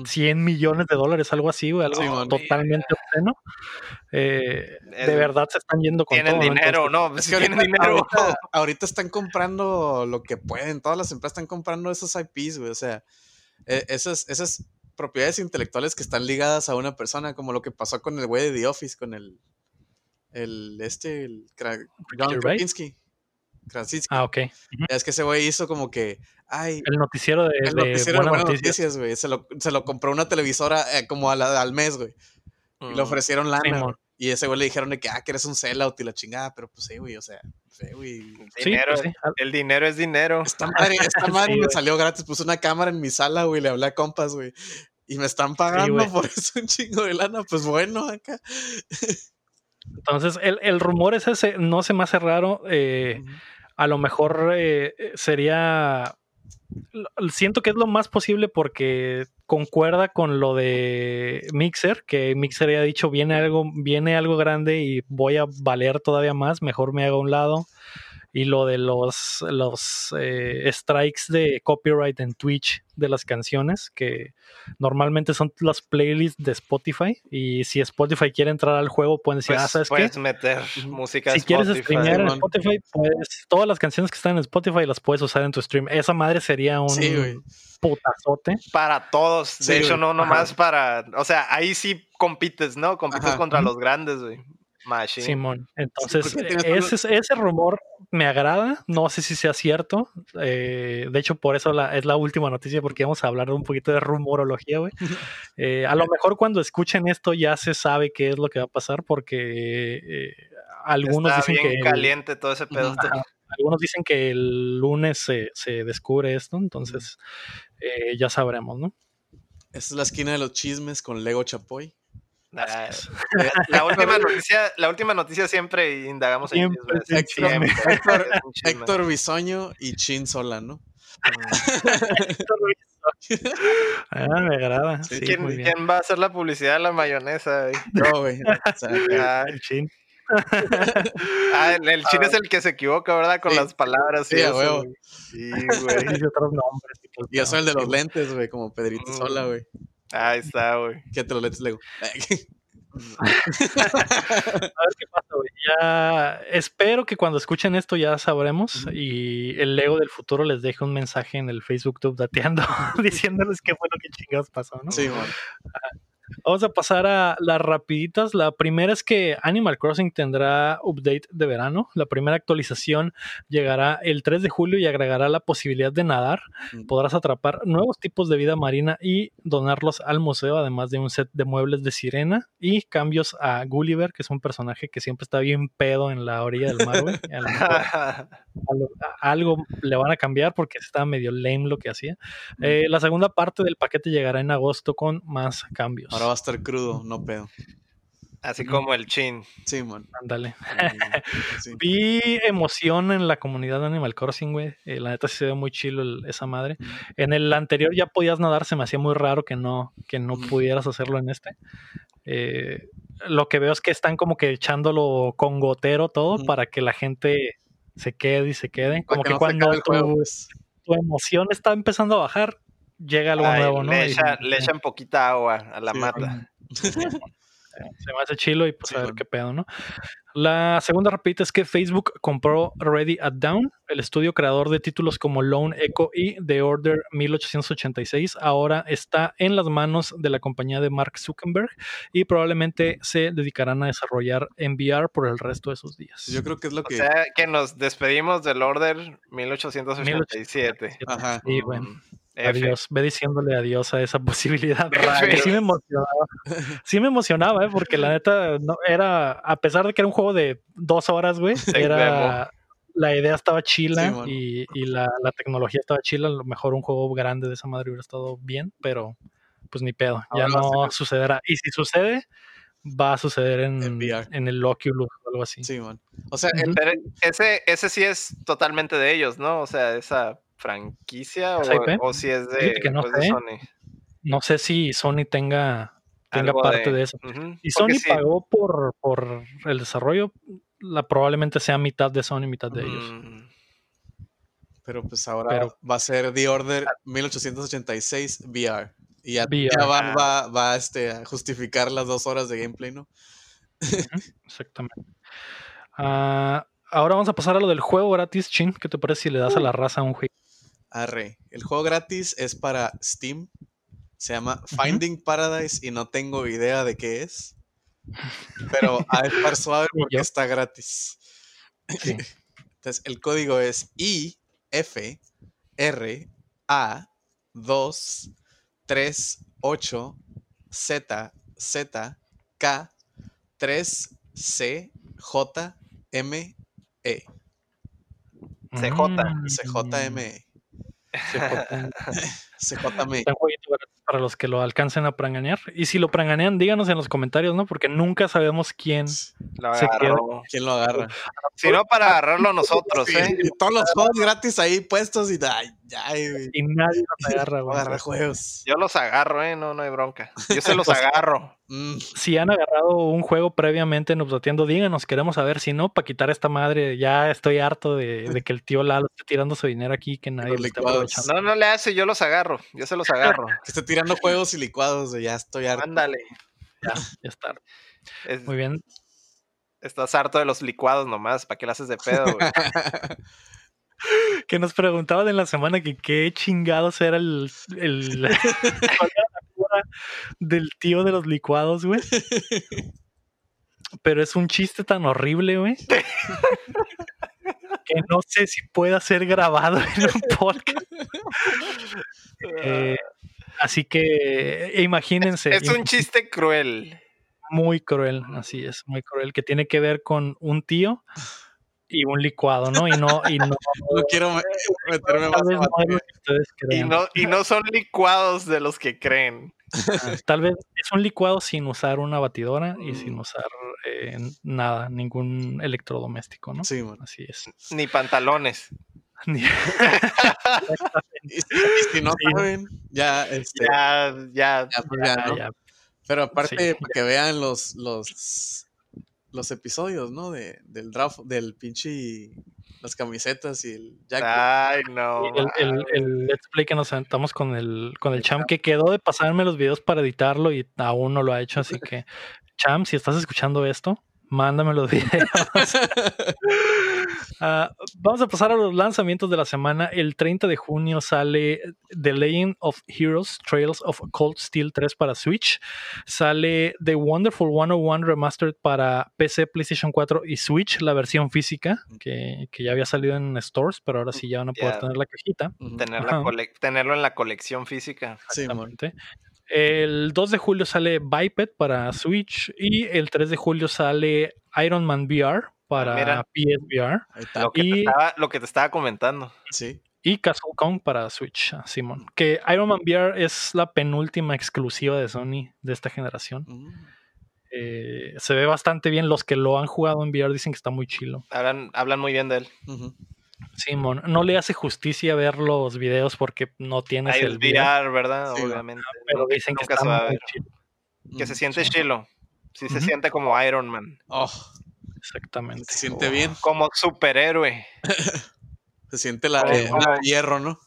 100 millones de dólares, algo así, güey, algo totalmente obsceno. Eh, de verdad se están yendo con Tienen todo, ¿no? dinero, Entonces, ¿no? Es que tienen ahorita, dinero. ahorita- ahorita están comprando lo que pueden. Todas las empresas están comprando esos IPs, güey. O sea, eh, esas, esas propiedades intelectuales que están ligadas a una persona, como lo que pasó con el güey de The Office, con el. El este, el John. Krasinski. Krasinski. Ah, ok. Es que ese güey hizo como que. Ay, El noticiero de, el noticiero de Buenas buenas Noticias. güey. Se lo, se lo compró una televisora eh, como a la- al mes, güey. Y le Mm. ofrecieron lana. Y ese güey le dijeron de que, ah, que eres un sellout y la chingada, pero pues sí, güey, o sea, sí, güey. Sí, Dinero, pues sí. El dinero es dinero. Esta madre, esta madre Sí, me salió gratis, puse una cámara en mi sala, güey, le hablé a compas, güey. Y me están pagando por eso un chingo de lana, pues bueno, acá. Entonces, el, el rumor es ese, no se me hace raro. eh, a lo mejor eh, sería. Siento que es lo más posible porque concuerda con lo de Mixer, que Mixer ya ha dicho viene algo, viene algo grande y voy a valer todavía más, mejor me hago a un lado. Y lo de los, los eh, strikes de copyright en Twitch de las canciones, que normalmente son las playlists de Spotify. Y si Spotify quiere entrar al juego, pueden decir, Pues, ah, ¿sabes qué? puedes meter música si de quieres Spotify. streamear en. Spotify, pues todas las canciones que están en Spotify las puedes usar en tu stream. Esa madre sería un Sí, putazote. para todos. De Sí, hecho, güey. no Ajá. nomás para. O sea, ahí sí compites, ¿no? Compites Ajá. contra los grandes, güey. Machine. Simón. Entonces, todo- ese, ese rumor me agrada. No sé si sea cierto. Eh, de hecho, por eso la- es la última noticia, porque vamos a hablar un poquito de rumorología, güey. Eh, a lo mejor cuando escuchen esto ya se sabe qué es lo que va a pasar, porque eh, algunos Está dicen bien que. caliente todo ese pedo. Ajá. Algunos dicen que el lunes se, se descubre esto, entonces eh, ya sabremos, ¿no? Esta es la esquina de los chismes con Lego Chapoy. La última noticia, la última noticia siempre indagamos en Siempre, Siempre, Héctor-. Héctor Bisoño y Chin Sola, ¿no? Ah, me agrada. Sí, ¿Quién, muy bien. quién va a hacer la publicidad de la mayonesa? güey? No, güey. O sea, Ah, El chin. ah, el, el chin es el que se equivoca, ¿verdad? Con Sí. las palabras. y Sí, huevo. güey. Sí, güey. Dice otros nombres. y y yo soy el de los lentes, güey, como Pedrito Mm. Sola, güey. Ahí está, güey. Quédate los lentes, Lego. A ver qué pasa, güey. Ya espero que cuando escuchen esto ya sabremos y el Lego del futuro les deje un mensaje en el Facebook Tube dateando diciéndoles qué fue lo que chingados pasó, ¿no? sí, man. Vamos a pasar a las rapiditas. La primera es que Animal Crossing tendrá update de verano. La primera actualización llegará el 3 de julio y agregará la posibilidad de nadar. Podrás atrapar nuevos tipos de vida marina y donarlos al museo, además de un set de muebles de sirena y cambios a Gulliver, que es un personaje que siempre está bien pedo en la orilla del mar, güey. A lo mejor algo- a- algo le van a cambiar porque está medio lame lo que hacía. Eh, la segunda parte del paquete llegará en agosto con más cambios. Ahora va a estar crudo, no pedo. Así como el chin. Sí, man. Ándale. Sí. Vi emoción en la comunidad de Animal Crossing, güey. Eh, la neta sí se ve muy chilo el- esa madre. En el anterior ya podías nadar, se me hacía muy raro que no, que no Mm. pudieras hacerlo en este. Eh, lo que veo es que están como que echándolo con gotero todo para que la gente se quede y se quede. Para Como que que, no se cuando tu, tu emoción está empezando a bajar, llega algo Ay, nuevo, ¿no? le, Y- echa- le echan poquita agua a la Sí, mata. se me hace chilo y pues Sí, a ver bueno. qué pedo, ¿no? La segunda rapidita es que Facebook compró Ready at Down, el estudio creador de títulos como Lone Echo y The Order 1886. Ahora está en las manos de la compañía de Mark Zuckerberg y probablemente se dedicarán a desarrollar en VR por el resto de sus días. Yo creo que es lo O que. sea que nos despedimos del Order 1887. Ajá. Sí, bueno. Adiós, ve diciéndole adiós a esa posibilidad. Sí me emocionaba. Sí me emocionaba, ¿eh? porque la neta no era, a pesar de que era un juego de dos horas, güey, era la idea estaba chila Sí, bueno. y, y la, la tecnología estaba chila. A lo mejor un juego grande de esa madre hubiera estado bien, pero pues ni pedo. Ya Ahora no sucederá. Y si sucede, va a suceder en, En VR. en el Oculus o algo así. Sí, man. O sea, el- ese, ese sí es totalmente de ellos, ¿no? O sea, esa franquicia o, ¿Es IP? o si es de, que no pues, de sé. Sony. No sé si Sony tenga, tenga Algo parte de, eso. Porque Sony sí, pagó por, por el desarrollo, la probablemente sea mitad de Sony, mitad de ellos. mm, pero pues ahora Pero- va a ser The Order 1886 VR. Y ya, VR. ya va, va, va, este, a justificar las dos horas de gameplay, ¿no? Exactamente. Ah, ahora vamos a pasar a lo del juego gratis, Chin. ¿Qué te parece si le das a la raza un juego? Arre. El juego gratis es para Steam. Se llama Finding Paradise y no tengo idea de qué es. Pero de estar suave porque está gratis. Sí. Entonces, el código es I F R A 2 3 8 Z Z K 3 C J M E. CJ, Mm, CJME. CJ. CJME. Está un jueguito gratis para los que lo alcancen a pranganear. Y si lo pranganean, díganos en los comentarios, ¿no? Porque nunca sabemos quién. lo Se queda- agarró. ¿Quién lo agarra? Si no, para agarrarlo nosotros, Sí, ¿eh? y todos los juegos gratis ahí puestos y ay, ay, güey, Y nadie nos agarra, güey. a agarrar juegos. Yo los agarro, ¿eh? No, no hay bronca. Yo se los Pues, agarro. Mm, Si han agarrado un juego previamente en Updateando, díganos, queremos saber. Si no, para quitar esta madre, ya estoy harto de, de que el tío Lalo esté tirando su dinero aquí y que nadie Los lo licuados. aprovechando. No, no le hace, yo los agarro. Yo se los agarro. que esté tirando juegos y licuados, ya estoy harto. Ándale. Ya está. Es- Muy bien. estás harto de los licuados nomás. ¿Para qué le haces de pedo, güey? Que nos preguntaban en la semana que qué chingados era el, el la del tío de los licuados, güey. Pero es un chiste tan horrible, güey. Que no sé si pueda ser grabado en un podcast. Eh, así que eh, imagínense. es un chiste cruel. muy cruel, así es, muy cruel, que tiene que ver con un tío y un licuado, ¿no? Y no, y no, No quiero me- meterme más no es materia. lo que ustedes Y no, y no son licuados de los que creen. Ah, Tal vez es un licuado sin usar una batidora y Mm. sin usar eh, nada, ningún electrodoméstico, ¿no? Sí, man. Así es. Ni pantalones. Ni- Y, si- no saben, ya, este, Ya, ya. ya, pues, ya. Pero aparte, Sí. para que vean los, los, los episodios, ¿no? De, del draft, del pinche, las camisetas y el jacket. Ay, no. el, el- el let's play que nos aventamos con el, con el Cham, que quedó de pasarme los videos para editarlo y aún no lo ha hecho, así que Cham, si estás escuchando esto, Mándame los videos. Ah, vamos a pasar a los lanzamientos de la semana. El 30 de junio sale The Legend of Heroes Trails of Cold Steel 3 para Switch. Sale The Wonderful 101 Remastered para PC, PlayStation 4 y Switch, la versión física, que, que ya había salido en stores, pero ahora sí ya van a poder tener la cajita. Tener la tenerlo en la colección física. Sí. Exactamente. El 2 de julio sale Biped para Switch y el 3 de julio sale Iron Man VR para Mira. PSVR. Lo que, te Y- estaba, lo que te estaba comentando. Sí. y Castle Kong para Switch, ah, Simón. Que Iron Man VR es la penúltima exclusiva de Sony de esta generación. Mm. Eh, se ve bastante bien. Los que lo han jugado en VR dicen que está muy chilo. Hablan, hablan muy bien de él. Simón, no le hace justicia ver los videos porque no tienes Hay el VR, ¿verdad? Sí, Obviamente. pero dicen que está se va a muy ver. chilo. Que se Mm. siente sí. chilo. Sí se siente como Iron Man. Oh, Exactamente. se siente bien. Como superhéroe. Se siente la, Como- eh, la hierro, ¿no?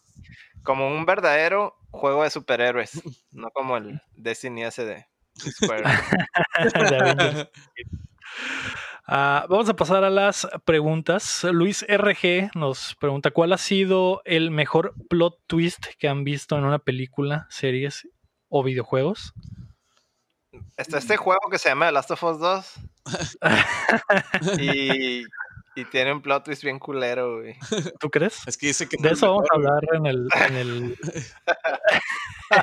Como un verdadero juego de superhéroes. No como el Destiny de Square. Ah, vamos a pasar a las preguntas. Luis RG nos pregunta: ¿Cuál ha sido el mejor plot twist que han visto en una película, series o videojuegos? Está este juego que se llama The Last of Us 2. y, y tiene un plot twist bien culero, güey. ¿Tú crees? Es que dice que De es eso vamos a hablar en el, en el,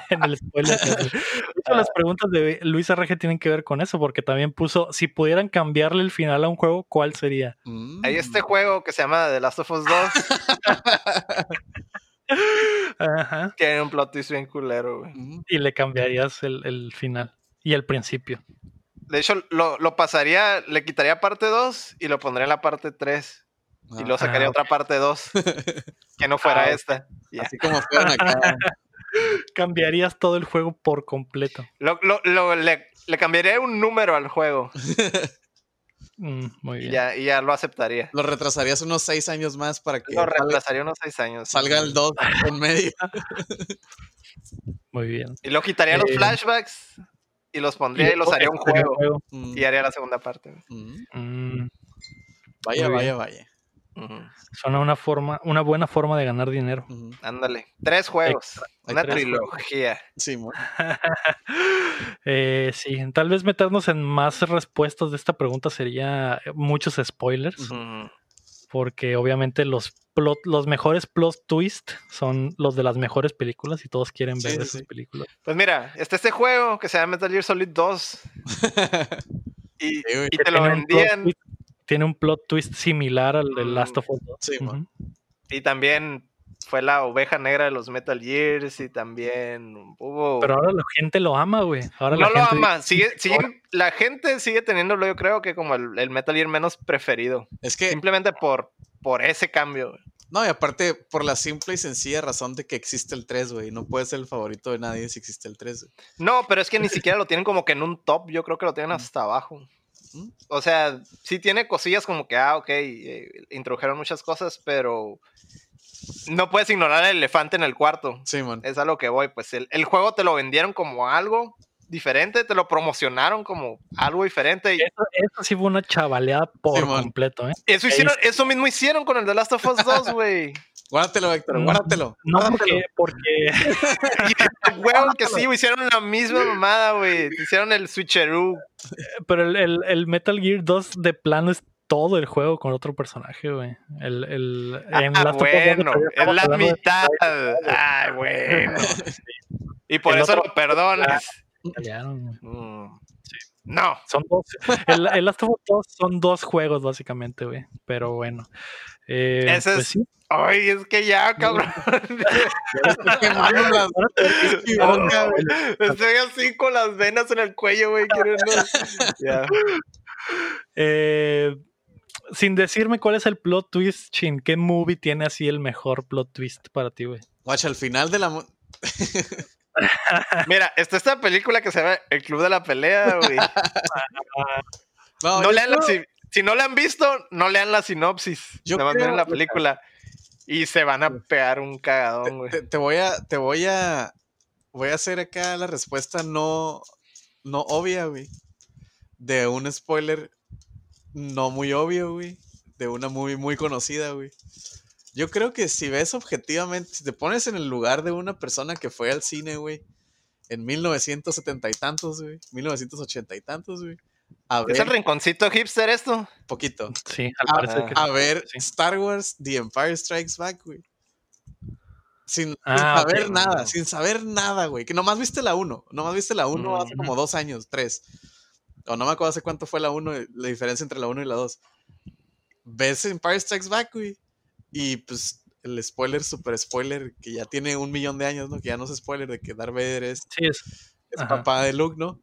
en el spoiler. De hecho, las preguntas de Luis RG tienen que ver con eso, porque también puso: si pudieran cambiarle el final a un juego, ¿cuál sería? Mm. Hay este juego que se llama The Last of Us 2. Ajá. tiene un plot twist bien culero, güey. Mm. Y le cambiarías el, el final y el principio. De hecho, lo, lo pasaría, le quitaría parte 2 y lo pondría en la parte 3. Y luego sacaría Ah, otra parte 2. que no fuera Ah, esta. Ya. Así como fueron acá. Cambiarías todo el juego por completo. Lo, lo- lo- le, le cambiaría un número al juego. Mm, muy Y bien. ya, y ya lo aceptaría. Lo retrasarías unos seis años más para que Lo salga, reemplazaría unos 6 años. salga el 2 en medio. Muy bien. Y lo quitaría los Eh, flashbacks y los pondría y los haría un juego. Mm. Y haría la segunda parte. Mm. Mm, Vaya, vaya, vaya. Suena una forma, una buena forma de ganar dinero. Ándale. Tres juegos. Hay Una tres trilogía. Sí. Eh, sí, tal vez meternos en más respuestas de esta pregunta sería muchos spoilers, Ujú. Porque obviamente los plot, los mejores plot twist son los de las mejores películas y todos quieren ver sí, esas sí. películas. Pues mira, está este juego que se llama Metal Gear Solid 2. Y, te lo tiene un plot vendían. twist- tiene un plot twist similar al de Mm, Last of Us 2. Sí. Ujú. Y también fue la oveja negra de los Metal Gears. Y también hubo. Pero ahora la gente lo ama, güey. Ahora la no lo gente ama. Sigue, sigue- la gente sigue teniéndolo, yo creo que como el, el Metal Gear menos preferido. Es que, Simplemente por, por ese cambio. güey. no, y aparte, por la simple y sencilla razón de que existe el 3, güey. No puede ser el favorito de nadie si existe el 3. güey. No, pero es que ni siquiera lo tienen como que en un top. Yo creo que lo tienen hasta abajo. ¿Mm? O sea, sí tiene cosillas como que, ah, ok, eh, introdujeron muchas cosas, pero no puedes ignorar el elefante en el cuarto. Sí, man. Es a lo que voy. Pues el, el juego te lo vendieron como algo diferente, te lo promocionaron como algo diferente. Y Eso, eso sí fue una chavaleada por completo, ¿eh? eso, hicieron, eso mismo hicieron con el The Last of Us 2, güey. Guárdatelo, Héctor, No. guárdatelo. No Guárdatelo. porque, porque Y, Huevo que sí, hicieron la misma mamada, güey. Hicieron el switcheroo. pero el, el- el Metal Gear 2 de plano es todo el juego con otro personaje, güey. El, el, en Ah, Last of Us 2 bueno, es la hablando de- mitad. Ay, bueno. Y por El eso otro- lo perdones. Italiano. Mm. No. Son dos. El, el Last of Us 2 son dos juegos, básicamente, güey. Pero bueno. Eh, Ese pues es- sí. Ay, es que ya, cabrón. Estoy así con las venas en el cuello, güey. queriendo- Ya. Eh, sin decirme cuál es el plot twist, Chin, ¿qué movie tiene así el mejor plot twist para ti, güey? Guacha, al final de la. Mira, está esta película que se llama El Club de la Pelea, güey. No, No lean la- si, si no la han visto, no lean la sinopsis. Yo Nada más creo- la película. Y se van a pegar un cagadón, güey. te, te voy a. Te voy a. Voy a hacer acá la respuesta no. No obvia, güey. De un spoiler no muy obvio, güey. De una muy, muy conocida, güey. Yo creo que si ves objetivamente, si te pones en el lugar de una persona que fue al cine, güey, en 1970 y tantos, güey, 1980 y tantos, güey. A ¿Es el rinconcito hipster esto? poquito. Sí, al A, parecer que a sí. ver sí. Star Wars The Empire Strikes Back, güey. Sin, Ah, saber nada, sin saber nada, güey. Que nomás viste la 1. Nomás viste la 1 hace Ujú. como dos años, tres. O no me acuerdo hace cuánto fue la 1, la diferencia entre la 1 y la 2. Ves Empire Strikes Back, güey. Y pues el spoiler, super spoiler, que ya tiene un millón de años, ¿no? Que ya no es spoiler de que Darth Vader es Sí, es. es papá de Luke, ¿no?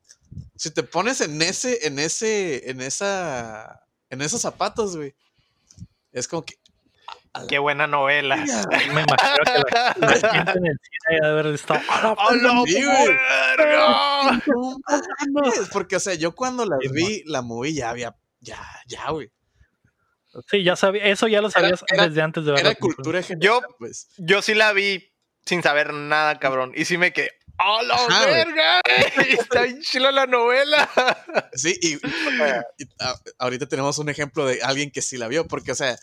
Si te pones en ese, en ese, en esa, en esos zapatos, güey, es como que. Qué buena novela. "Ya, Me imagino que la, gente en el cine haber estado. "A la ¡A la Sí, güey. verga! no mames", Porque, o sea, yo cuando la vi, la movie ya había, ya, ya, güey. Sí, ya sabía, eso ya lo sabías era- desde antes de ver Era la cultura general, pues. Yo sí la vi sin saber nada, cabrón. Y sí me quedé. ¡A la Ajá, verga! Está bien chila la novela. Sí, y, y a- ahorita tenemos un ejemplo de alguien que sí la vio, porque, o sea,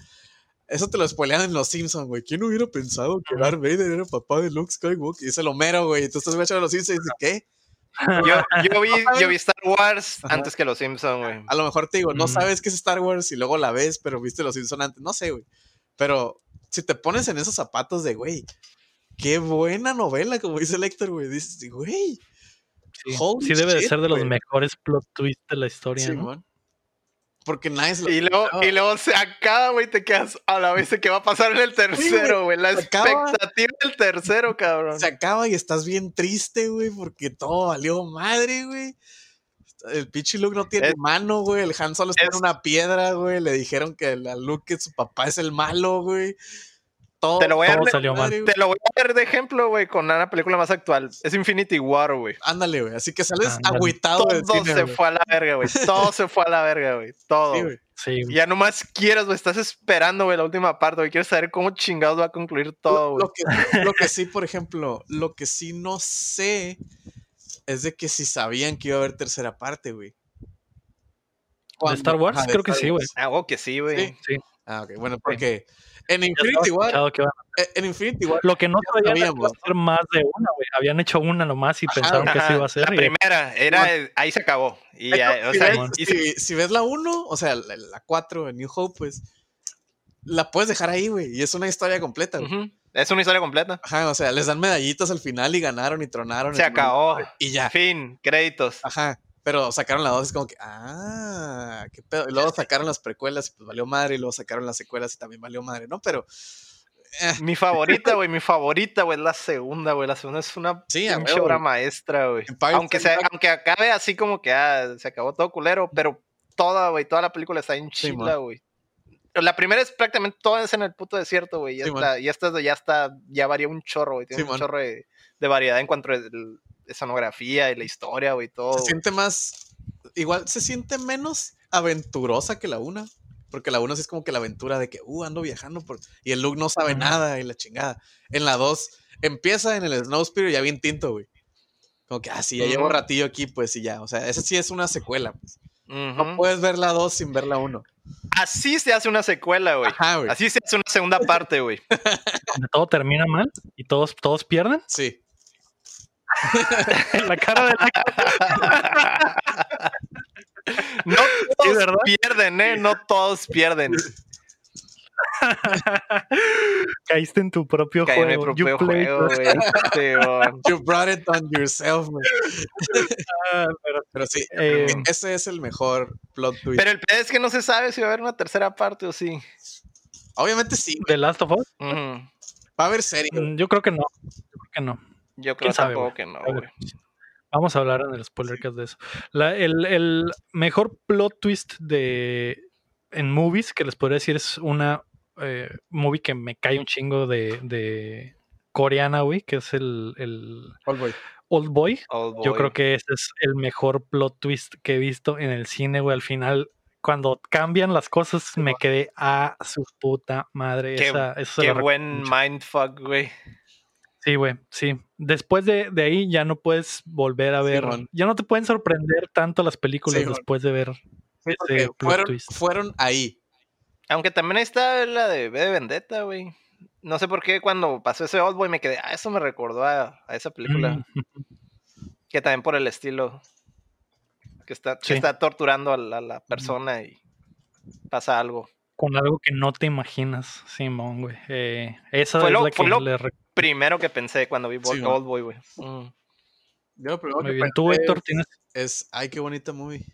eso te lo spoilean en Los Simpsons, güey. ¿Quién hubiera pensado que Darth Vader era papá de Luke Skywalker? Y es el Homero, güey. Y tú estás viendo Los Simpsons y dices, ¿qué? Yo, yo, vi, yo vi Star Wars Ajá. antes que Los Simpsons, güey. A lo mejor te digo, no sabes qué es Star Wars y luego la ves, pero viste Los Simpsons antes. No sé, güey. Pero si te pones en esos zapatos de, güey, qué buena novela, como dice el Héctor, güey. Dices, güey. Sí, sí debe de ser de los mejores plot twists de la historia, ¿no? Simón. Porque nadie se lo Y luego, y luego se acaba, güey, te quedas a la vez de qué va a pasar en el tercero, güey. La se acaba. expectativa del tercero, cabrón. se acaba y estás bien triste, güey, porque todo valió madre, güey. El pinche Luke no tiene Es- mano, güey. El Han solo está en una piedra, güey. Le dijeron que a Luke que su papá es el malo, güey. Todo, Te lo voy a Todo dar- salió mal. madre, güey. Te lo voy a dar de ejemplo, güey, con una película más actual. Es Infinity War, güey. Ándale, güey. Así que sales Ándale. agüitado del Todo cine, se fue a la verga, güey. Todo se fue a la verga, güey. Todo. Sí, güey. güey. Sí, ya nomás quieres, güey. Estás esperando, güey, la última parte, güey. Quieres saber cómo chingados va a concluir todo, Lo, güey. lo que, lo que sí, por ejemplo, lo que sí no sé es de que si sabían que iba a haber tercera parte, güey. ¿De Star Wars? De Creo que sí, güey. Ah, oh, que sí, güey. Sí. Sí. Ah, ok. Bueno, porque en Infinity War, eh, en Infinity War, Lo que no sabían a ser más de una, güey. Habían hecho una nomás y Ajá, pensaron que así iba a ser. La y- primera, era, el- ahí se acabó. Y, Es ya, como o si, sea, ves, y- si- si ves la 1, o sea, la, la 4 en New Hope, pues la puedes dejar ahí, güey. Y es una historia completa, güey. Es una historia completa. Ajá, o sea, les dan medallitas al final y ganaron y tronaron. Se acabó. Y ya. Fin, créditos. Ajá. Pero sacaron la 2, es como que, ah, qué pedo. Y luego sacaron las precuelas y pues valió madre. Y luego sacaron las secuelas y también valió madre, ¿no? Pero. eh, Mi favorita, güey, mi favorita, güey, es la segunda, güey. La segunda es una Sí, pinche obra maestra, güey. Aunque, sea, aunque acabe así como que ah, se acabó todo culero, pero toda, güey, toda la película está en chila, güey. La primera es prácticamente toda es en el puto desierto, güey. Y, Sí, esta, y esta ya está, ya varía un chorro, güey. Tiene Sí, un man. chorro de, de variedad en cuanto a el- escenografía y la historia, güey, todo. se siente más. Igual se siente menos aventurosa que la 1. Porque la 1 sí es como que la aventura de que, uh, ando viajando. Por... Y el Luke no sabe nada y la chingada. En la 2 empieza en el Snowspeeder ya bien tinto, güey. Como que, ah, sí, ya llevo Ujú. ratillo aquí, pues y ya. O sea, esa sí es una secuela. Pues. No puedes ver la 2 sin ver la 1. Así se hace una secuela, güey. Ajá, güey. Así se hace una segunda parte, güey. donde todo termina mal y todos, todos pierden. Sí. la cara de No todos pierden, ¿eh? No todos pierden. caíste en tu propio Caí en mi juego. You propio played juego, güey. You brought it on yourself, man. Ah, pero- Pero sí, Eh, ese es el mejor plot twist. Pero el pedo es que no se sabe si va a haber una tercera parte o sí. Obviamente sí. The Last of Us. Va a haber serie. mm, yo creo que no. Yo creo que no. Yo creo que no, güey. Vamos a hablar en el spoiler cast de eso. La- el, el mejor plot twist de en movies que les podría decir es una eh, movie que me cae un chingo de, de coreana, güey, que es el, el Old boy. Old Boy. Old Yo creo que ese es el mejor plot twist que he visto en el cine, güey. Al final, cuando cambian las cosas, me quedé a su puta madre. Qué- Esa, buen mucho. mindfuck, güey. Sí, güey, sí. Después de, de ahí ya no puedes volver a ver, ya no te pueden sorprender tanto las películas después de ver Sí, Ese fueron, twist. fueron ahí. Aunque también está la de B de Vendetta, güey. No sé por qué cuando pasó ese Old Boy me quedé, ah, eso me recordó a, a esa película. Mm, Que también por el estilo. Que está, que está torturando a la, a la persona y pasa algo. Con algo que no te imaginas, Simón, güey. Eh, esa Fue es lo- la que lo- le re- Primero que pensé cuando vi Sí. Old Boy, güey. Mm. Yo lo primero Muy que bien. Tú, Héctor, tienes, Es, ay, qué bonita movie.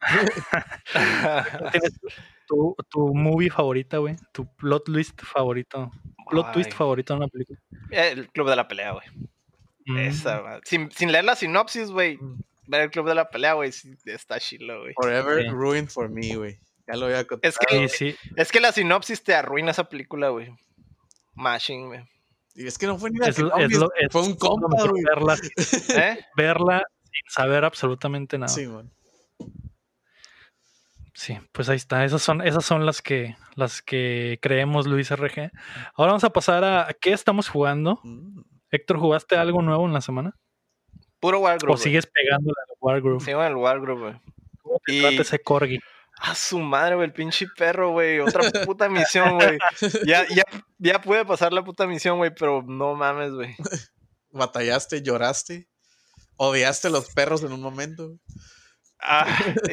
tienes tu, tu movie favorita, güey. Tu plot twist favorito. Plot twist favorito de una película. El Club de la Pelea, güey. Mm. Esa, güey. sin, sin leer la sinopsis, güey. Ver el Club de la Pelea, güey, sí, está chilo, güey. Forever ruined for me, güey. Ya lo voy a contar. Es que, Sí, sí. es que la sinopsis te arruina esa película, güey. Mashing, güey. Y es que no fue ni la Es, lo- sinopsis, es lo- es fue un compa, verla, ¿Eh? verla sin saber absolutamente nada. Sí, man. Sí, pues ahí está. Esas son, esas son las que, las que creemos Luis RG. Ahora vamos a pasar a, a qué estamos jugando. Mm. Héctor, ¿jugaste algo nuevo en la semana? Puro Wargroove. ¿O sigues pegándole al Wargroove? Sigo en el Wargroove, güey. ¿Cómo te y- trata ese corgi? A su madre, güey, el pinche perro, güey. Otra puta misión, güey. Ya, ya, ya pude pasar la puta misión, güey, pero no mames, güey. Batallaste, lloraste. Odiaste a los perros en un momento. Ah,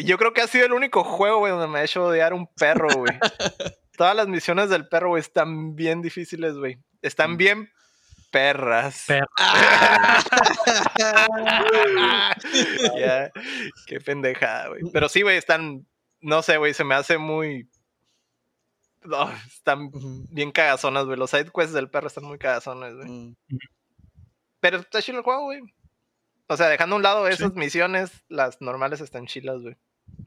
yo creo que ha sido el único juego, güey, donde me ha hecho odiar un perro, güey. Todas las misiones del perro, güey, están bien difíciles, güey. Están bien perras. Perro. Ya, qué pendejada, güey. Pero sí, güey, están, no sé, güey, se me hace muy... No, están bien cagazonas, güey. Los side quests del perro están muy cagazones, güey. Mm. Pero está chido el juego, güey. O sea, dejando a un lado esas misiones, las normales están chilas, güey.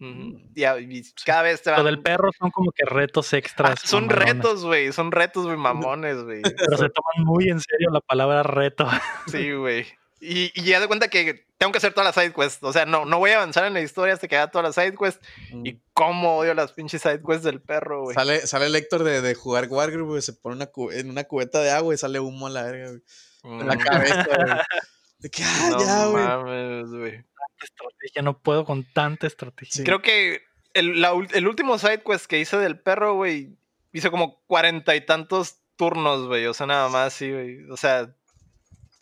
Ujú. y, cada vez te Lo van... del perro son como que retos Ah, extras. son mamalones. retos, güey. Son retos, güey, mamones, güey. Pero se toman muy en serio la palabra reto. Sí, güey. Y, y ya de cuenta que tengo que hacer todas las side quests. O sea, no, no voy a avanzar en la historia hasta que haga todas las side quests. Mm. Y cómo odio las pinches side quests del perro, güey. Sale, sale el Héctor de, de jugar Wargroove, güey. Se pone una en una cubeta de agua y sale humo a la verga, güey. En la Mm, cabeza, güey. De que, ah, no ya, güey. mames, güey. Estrategia, no puedo con tanta estrategia. Sí. Creo que el, la el último side quest que hice del perro, güey, hice como cuarenta y tantos turnos, güey. O sea, nada más, sí, güey. O sea,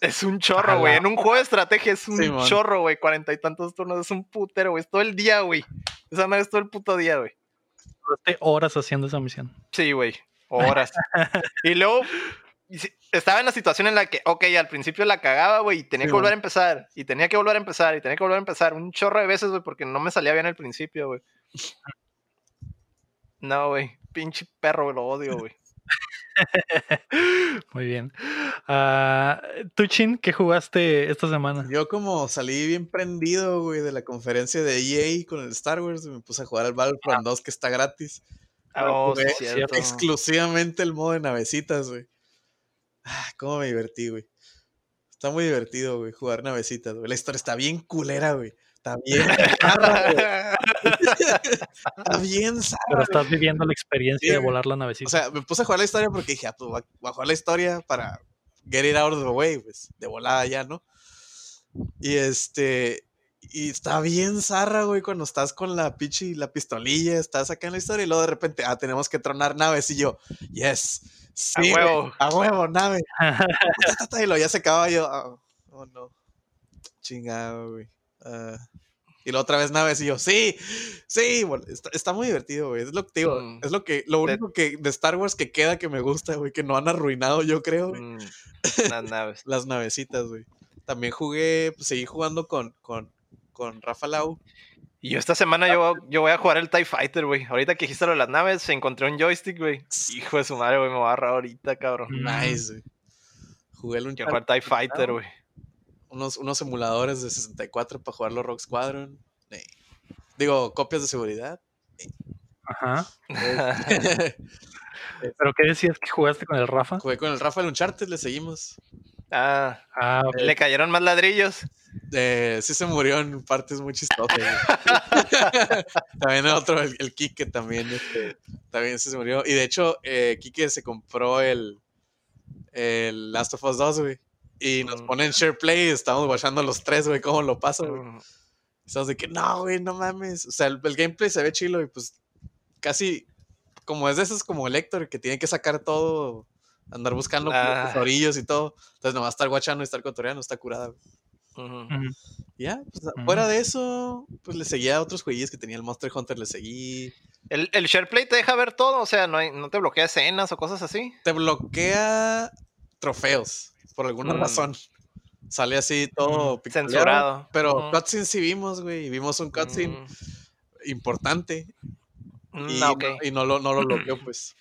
es un chorro, güey. En un juego de estrategia es un Sí, chorro, güey. Cuarenta y tantos turnos, es un putero, güey. Es todo el día, güey. Esa madre es todo el puto día, güey. Horas haciendo esa misión. Sí, güey. Horas. y luego estaba en la situación en la que, ok, al principio la cagaba, güey, y tenía Sí, que volver man. a empezar. Y tenía que volver a empezar. Y tenía que volver a empezar. Un chorro de veces, güey, porque no me salía bien al principio, güey. No, güey. Pinche perro, güey, lo odio, güey. Muy bien. Ah, ¿Tú, Chin, qué jugaste esta semana? Yo como salí bien prendido, güey, de la conferencia de EA con el Star Wars, me puse a jugar al Battlefront 2 que está gratis. Oh, sí, cierto. Exclusivamente el modo de navecitas, güey. Ah, cómo me divertí, güey. Está muy divertido, güey, jugar navecitas, güey. La historia está bien culera, güey. Está bien. Está bien zarra, Pero estás viviendo la experiencia Sí, de volar la navecita. O sea, me puse a jugar la historia porque dije, ah, pues voy a- jugar la historia para get it out of the way, pues, de volada ya, ¿no? Y este, y está bien zarra, güey, cuando estás con la pichi, la pistolilla, estás acá en la historia y luego de repente, ah, tenemos que tronar naves y yo, yes, sí, A güey, huevo. a huevo, nave. Y luego ya se acaba y yo, ah, oh, no, chingado, güey. ah. Y la otra vez naves y yo, sí, sí, bueno, está, está muy divertido, güey. Es lo que digo, Mm. es lo que, lo único que de Star Wars que queda que me gusta, güey, que no han arruinado, yo creo, Mm, Las naves. las navecitas, güey. También jugué, pues, seguí jugando con, con, con Rafa Lau. Y yo esta semana yo, yo voy a jugar el TIE Fighter, güey. Ahorita que dijiste lo de las naves, encontré un joystick, güey. Hijo de su madre, güey, me voy a agarrar ahorita, cabrón. Nice, güey. Jugué el Quiero jugar TIE Fighter, güey. Unos, unos emuladores de 64 para jugar los Rock Squadron. Digo, copias de seguridad. Ajá. ¿Pero qué decías que jugaste con el Rafa? Jugué con el Rafa el Uncharted, le seguimos. ah, Ah, le cayeron más ladrillos. Eh, sí se murió en partes muy chistosas. también el otro, el, el Kike también, este, también se murió. Y de hecho, eh, Kike se compró el, el Last of Us 2, güey. Y nos ponen share play y estamos watchando los tres, güey, cómo lo paso, güey. Mm, sea, de que no, güey, no mames. O sea, el, el gameplay se ve chilo y pues casi como es de esos como el Héctor que tiene que sacar todo, andar buscando Ah. los orillos y todo. Entonces nomás estar guachando y estar cotoreando, está curada. güey. Ya, pues Ujú. fuera de eso, pues le seguía a otros jueguillos que tenía el Monster Hunter, le seguí. El, el SharePlay te deja ver todo, o sea, no, hay- no te bloquea escenas o cosas así. Te bloquea trofeos, por alguna Mm. razón. Sale así todo pixeleado, Censurado. Pero Ujú. cutscenes sí vimos, güey. Vimos un cutscene Mm. importante Mm, y, ah, no, y no lo, no lo bloqueó, pues.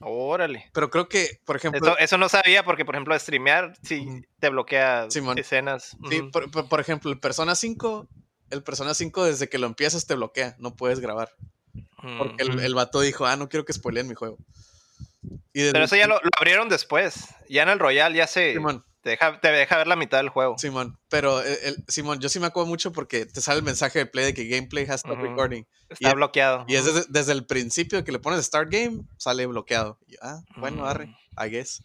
Órale. Pero creo que, por ejemplo, Eso, eso no sabía porque, por ejemplo, streamear sí te bloquea Simón. escenas. sí, por, por- por ejemplo, el Persona 5, el Persona 5 desde que lo empiezas te bloquea, no puedes grabar. Porque el, el vato dijo, ah, no quiero que spoileen mi juego. Y Pero eso ya lo, lo abrieron después. Ya en el Royal ya se Simón, te deja, te deja ver la mitad del juego. Simón. Pero, el- el- Simón, yo sí me acuerdo mucho porque te sale el mensaje de play de que gameplay has stopped recording. Está y- bloqueado. Y es desde, desde el principio que le pones start game, sale bloqueado. Y ah, bueno, Mm. arre, I guess.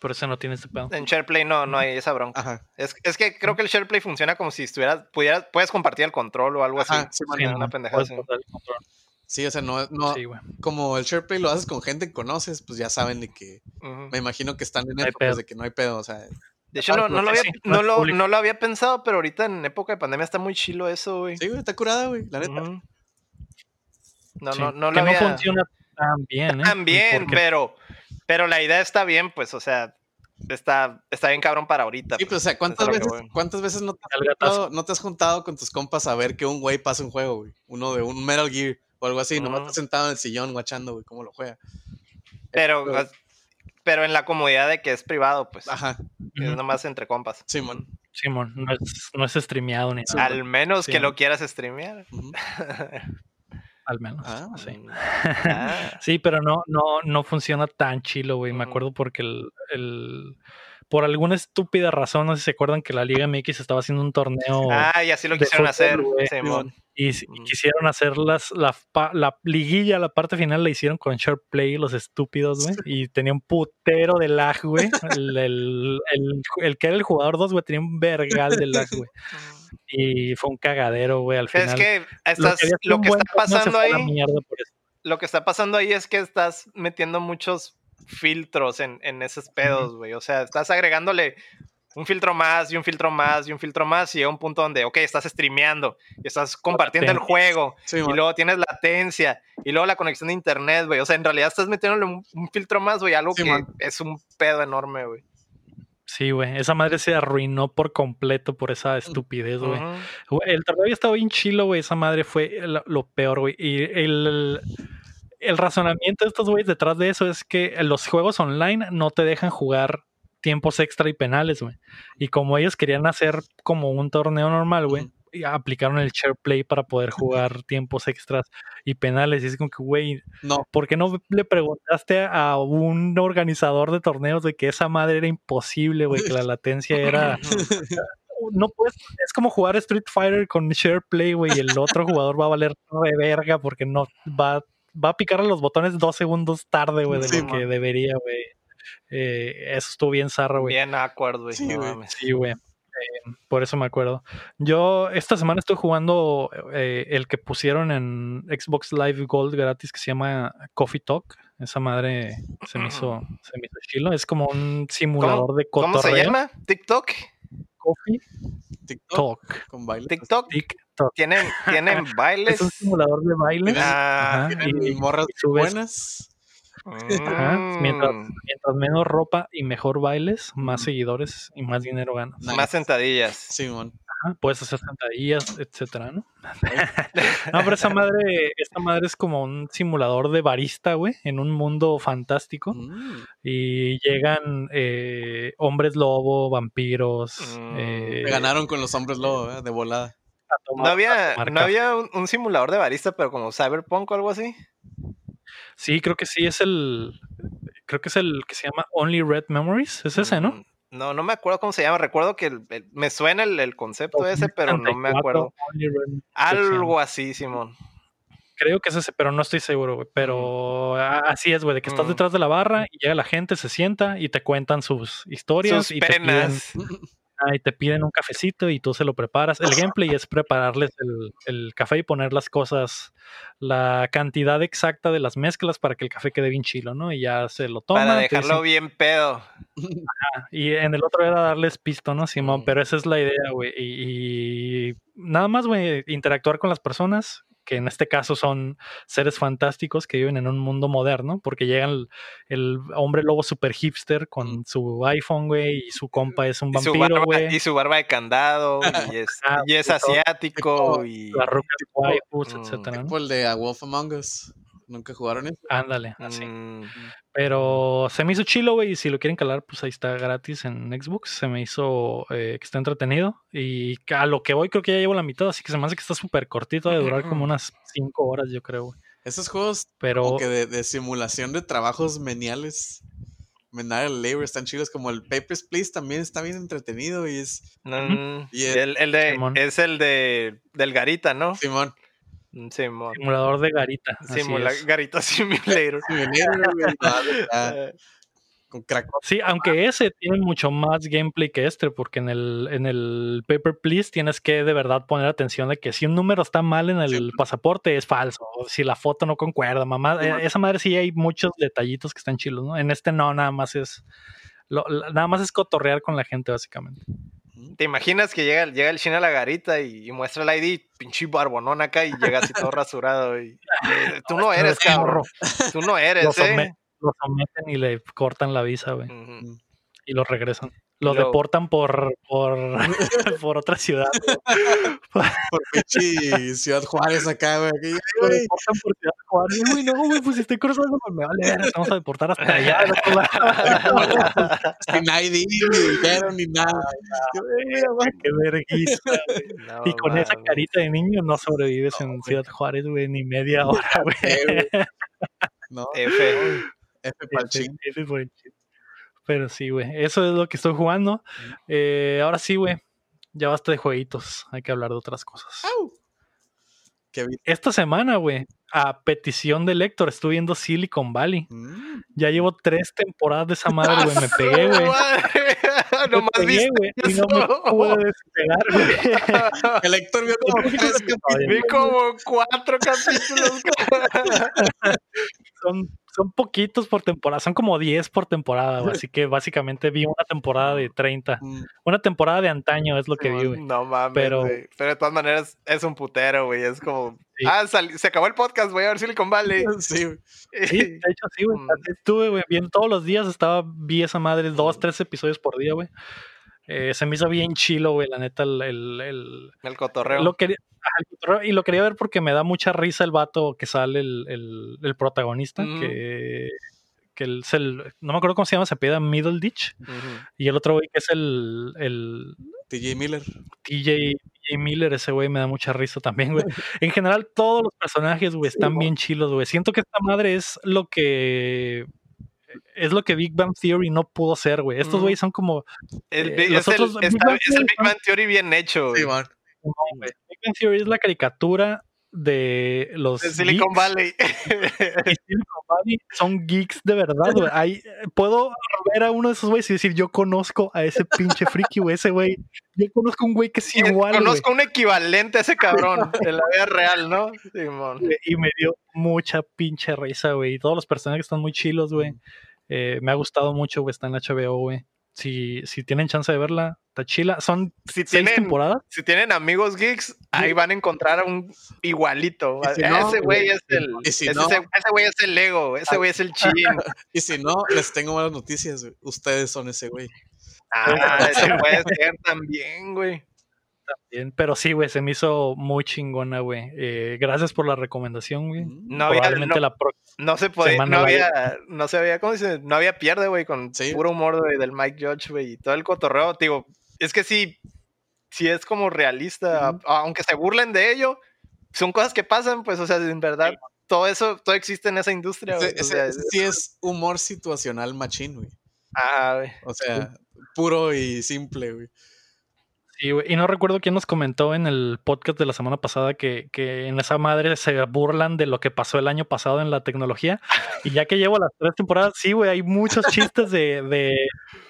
Por eso no tiene ese pedo. En SharePlay no, no hay esa bronca. Ajá. Es, es que creo que el SharePlay funciona como si estuvieras, pudieras, puedes compartir el control o algo así. Ajá, Simón. Sí, una no, pendejada Sí, o sea, no, no Sí, como el SharePlay lo haces con gente que conoces, pues ya saben de que, me imagino que están en No épocas de que no hay pedo, o sea, De hecho, no, no, lo había, sí, no, lo, no lo había pensado, pero ahorita en época de pandemia está muy chilo eso, güey. sí, güey, está curada, güey, la neta. No, Sí. no, no que lo no había... funciona tan bien, ¿eh? Porque- pero, pero la idea está bien, pues, o sea, está, está bien cabrón para ahorita. Sí, pues, o sea, ¿cuántas veces. ¿cuántas veces no te, has juntado, no te has juntado con tus compas a ver que un güey pasa un juego, güey? Uno de un Metal Gear o algo así, nomás Ujú. estás sentado en el sillón guachando, güey, cómo lo juega. Pero, Pero- pero en la comodidad de que es privado, pues, Ajá, es nomás entre compas. Simón. Simón, no es, no es streameado ni nada, Al menos Sí. que lo quieras streamear. Al menos. Ah, sí. Ah, Sí, pero no, no, no funciona tan chilo, güey. Me acuerdo porque el, el- por alguna estúpida razón, no sé si se acuerdan que la Liga MX estaba haciendo un torneo Ah, y así lo quisieron fútbol, hacer. güey. Simón. y, quisieron hacer las, la, liguilla, la parte final la hicieron con Short Play, los estúpidos, güey. Y tenía un putero de lag, güey. El, el- el- el que era el jugador 2, güey, tenía un vergal de lag, güey. Y fue un cagadero, güey, al final. Es que Lo estás, que lo que está pasando ahí, lo que está pasando ahí es que estás metiendo muchos filtros en, en esos pedos, güey. O sea, estás agregándole un filtro más y un filtro más y un filtro más y llega un punto donde, ok, estás streameando y estás compartiendo el juego y luego tienes latencia y luego la conexión de internet, güey. O sea, en realidad estás metiéndole un, un filtro más, güey, algo Sí, que man. es un pedo enorme, güey. Sí, güey. Esa madre se arruinó por completo por esa estupidez, güey. El torneo había estado bien chilo, güey. Esa madre fue lo, lo peor, güey. Y el, el razonamiento de estos güeyes detrás de eso es que los juegos online no te dejan jugar tiempos extra y penales, güey. Y como ellos querían hacer como un torneo normal, güey, aplicaron el share play para poder jugar tiempos extras y penales. Y es como que, güey, No, ¿por qué no le preguntaste a un organizador de torneos de que esa madre era imposible, güey? Que la latencia era no puedes, es como jugar Street Fighter con share play, güey, y el otro jugador va a valer re verga porque no va, va a picar a los botones dos segundos tarde, güey, de Sí, lo que debería, güey. Eh, eso estuvo bien zarra, güey. Bien awkward, güey. Sí, güey. Sí. Eh, por eso me acuerdo. Yo esta semana estoy jugando eh, el que pusieron en Xbox Live Gold gratis que se llama Coffee Talk. Esa madre se me hizo, se me hizo chilo. Es como un simulador de ¿Cómo cotorreo. se llama? ¿TikTok? Coffee TikTok Talk. con baile. ¿TikTok? TikTok. ¿Tienen, tienen bailes? Es un simulador de baile. Ah, Ajá, Tienen y- morras y buenas. Ajá, mientras, mm, mientras menos ropa y mejor bailes, más seguidores y más dinero ganas. Nice. Más sentadillas. Simón. Ajá, Puedes hacer sentadillas, etcétera, ¿no? No, pero esa madre, esta madre es como un simulador de barista, güey, en un mundo fantástico. Mm. Y llegan eh, hombres lobo, vampiros. Mm, eh, Me ganaron con los hombres lobo, ¿eh? de volada. Tomar- No había, no había un, un simulador de barista, pero como Cyberpunk o algo así. Sí, creo que sí, es el. Creo que es el que se llama Only Red Memories. Es ese, ¿no? Mm, No, no me acuerdo cómo se llama. Recuerdo que el- el- me suena el, el concepto ese, pero no me 2034, acuerdo. Algo así, Simón. Creo que es ese, pero no estoy seguro, güey. Pero a- así es, güey, de que estás Mm. detrás de la barra y llega la gente, se sienta y te cuentan sus historias Sus y te piden, penas. y te piden un cafecito y tú se lo preparas. El gameplay es prepararles el, el café y poner las cosas, la cantidad exacta de las mezclas para que el café quede bien chilo, ¿no? Y ya se lo toman. Para dejarlo dicen- bien pedo. y en el otro era darles pisto, ¿no, Simón? Mm. Pero esa es la idea, güey. Y, y nada más, güey, interactuar con las personas, que en este caso son seres fantásticos que viven en un mundo moderno, porque llega el, el hombre lobo super hipster con su iPhone, güey, y su compa es un vampiro, güey. y su barba de candado. Y es, y asiático. Y, Las rucas waifus, Mm, etcétera, ¿no? De A Wolf Among Us. ¿Nunca jugaron eso? Ándale, así. Mm, Pero se me hizo chilo, güey, y si lo quieren calar, pues ahí está gratis en Xbox. Se me hizo eh, que está entretenido. Y a lo que voy, creo que ya llevo la mitad, así que se me hace que está súper cortito, de durar como unas 5 horas, yo creo, güey. Esos juegos Pero como que de, de simulación de trabajos meniales. Menal labor están chidos. Como el Papers, Please también está bien entretenido y es mm, Y el- el, el de, Simón. es el de del Garita, ¿no? Simón. Mm, Simón. simulador de garita. así Simula- es. Garita Simulator. Eh, con crack. Sí, aunque ese tiene mucho más gameplay que este, porque en el, en el Paper Please tienes que de verdad poner atención de que si un número está mal en el Sí. pasaporte es falso, o si la foto no concuerda, mamá. Sí, eh, man. esa madre sí hay muchos detallitos que están chilos, ¿no? En este no, nada más es. lo- nada más es cotorrear con la gente, básicamente. ¿Te imaginas que llega, llega el chino a la garita y, y muestra el ID, pinche barbonón acá y llega así todo rasurado? Y, eh, tú no eres, cabrón. Tú no eres, Lo, ¿eh? lo someten y le cortan la visa, güey, y lo regresan. Lo deportan por, por, por otra ciudad. güey. Por pinche Ciudad Juárez acá, güey. aquí, Lo deportan por Ciudad Juárez. Güey, no, güey, pues si estoy cruzando, pues me vale ver, vamos a deportar hasta allá. Sin ID, ni dinero, ni nada. Qué vergüenza. No Y con esa mames. carita de niño no sobrevives No, en güey. Ciudad Juárez, güey, ni media hora, güey. No, F. F pa'l Ese- ching. ese fue el chiste. Pero sí, güey, eso es lo que estoy jugando. Eh, ahora sí, güey, ya basta de jueguitos, hay que hablar de otras cosas. Esta semana, güey, a petición de Héctor, estuve viendo Silicon Valley. Mm. Ya llevo tres temporadas de esa madre, güey, me pegué, güey. Me Nomás pegué, güey, y no me pude despegar, güey. El Héctor vio como tres. Vi como cuatro capítulos. Son, son poquitos por temporada, son como 10 por temporada, güey. Así que básicamente vi una temporada de 30. Mm. Una temporada de antaño es lo que vi, güey. No mames, Pero- güey. Pero de todas maneras es un putero, güey. Es como. Sí. Ah, se acabó el podcast, voy a ver Silicon Valley. Sí, güey. Sí, de hecho sí, güey. Mm. Estuve, güey, viendo todos los días, estaba, vi esa madre dos, tres episodios por día, güey. Eh, se me hizo bien chilo, güey, la neta, el, el- el- El cotorreo. lo quería, ajá, el cotorreo, y lo quería ver porque me da mucha risa el vato que sale el, el- el protagonista, Ujú. que, que él es el, no me acuerdo cómo se llama, se pida Middle Ditch, y el otro güey que es el, el TJ Miller. TJ, TJ Miller, ese güey me da mucha risa también, güey. En general, todos los personajes, güey, están bien chilos, güey. Siento que esta madre es lo que. Es lo que Big Bang Theory no pudo ser, güey. Estos güeyes son como. El Eh, es, el, otros Big está- Bang es el Theory Big son- Bang Theory bien hecho, güey. Sí, man. no, güey. Big Bang Theory es la caricatura de los. De Silicon geeks, Valley. Silicon Valley son geeks de verdad, güey. Ahí, eh, puedo ver a uno de esos güeyes y decir, yo conozco a ese pinche friki, güey. Ese güey. Yo conozco un güey que es igual. Conozco un equivalente a ese cabrón en la vida real, ¿no? Simón. y me dio mucha pinche risa, güey. Y todos los personajes están muy chilos, güey. Eh, me ha gustado mucho, güey. Está en HBO, güey. Si, si tienen chance de verla, está chila. Son Si seis tienen, temporadas. si tienen amigos geeks, ahí van a encontrar a un igualito. Y si no, ese güey es el. y si ese, no- ese- ese güey es el Lego. Ese güey es el chin. Y si no, les tengo buenas noticias. güey. Ustedes son ese güey. Ah, eso puede ser también, güey. Pero sí, güey, se me hizo muy chingona, güey. Eh, gracias por la recomendación, güey. Mm. No había, Probablemente no, la próxima. no se podía, no había, no se había, ¿cómo dice? No había pierde, güey, con Sí. puro humor güey, del Mike Judge, güey, y todo el cotorreo, digo, es que sí, sí es como realista, aunque se burlen de ello, son cosas que pasan, pues, o sea, en verdad, todo eso, todo existe en esa industria, güey, o sea, sí es humor situacional machín, güey. ah, güey. O sea, puro y simple, güey. Sí, güey. Y no recuerdo quién nos comentó en el podcast de la semana pasada que, que en esa madre se burlan de lo que pasó el año pasado en la tecnología. Y ya que llevo las tres temporadas, sí, güey, hay muchos chistes de, de,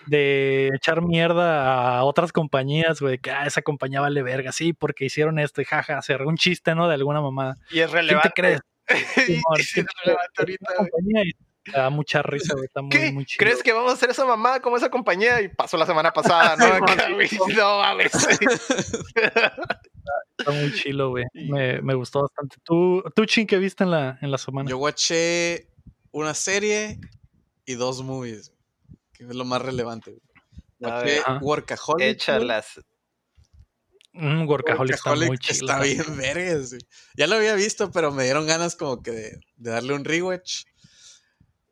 de echar mierda a otras compañías, güey, que ah, esa compañía vale verga, sí, porque hicieron esto y jaja, hacer un chiste, ¿no? De alguna mamada. Y es ¿Quién relevante. te crees? Sí, ¿quién es te crees? relevante ahorita, Te da mucha risa, güey. Está muy, ¿Qué? muy chido. ¿Crees que vamos a hacer esa mamada como esa compañía? Y pasó la semana pasada, ¿no? No mames. Está muy chilo, güey. Me, me gustó bastante. ¿Tú, tú Chin, qué viste en la, en la semana? Yo watché una serie y dos movies, que es lo más relevante. güey. Watché ver. Workaholic. Échalas. Un workaholic está muy chido. Está bien vergas, güey. Ya lo había visto, pero me dieron ganas como que de, de darle un rewatch.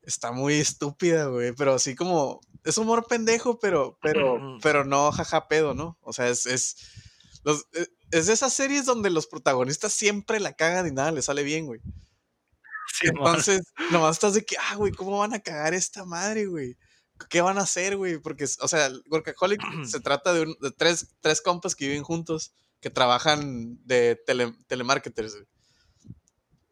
Está muy estúpida, güey. Pero así como. Es humor pendejo, pero, pero, pero no jaja pedo, ¿no? O sea, es. Es, los- eh, es de esas series donde los protagonistas siempre la cagan y nada les sale bien, güey. Entonces, nomás estás de que, ah, güey, ¿cómo van a cagar esta madre, güey? ¿Qué van a hacer, güey? Porque, o sea, Workaholic se trata de, un- de tres, tres compas que viven juntos, que trabajan de tele- telemarketers, güey.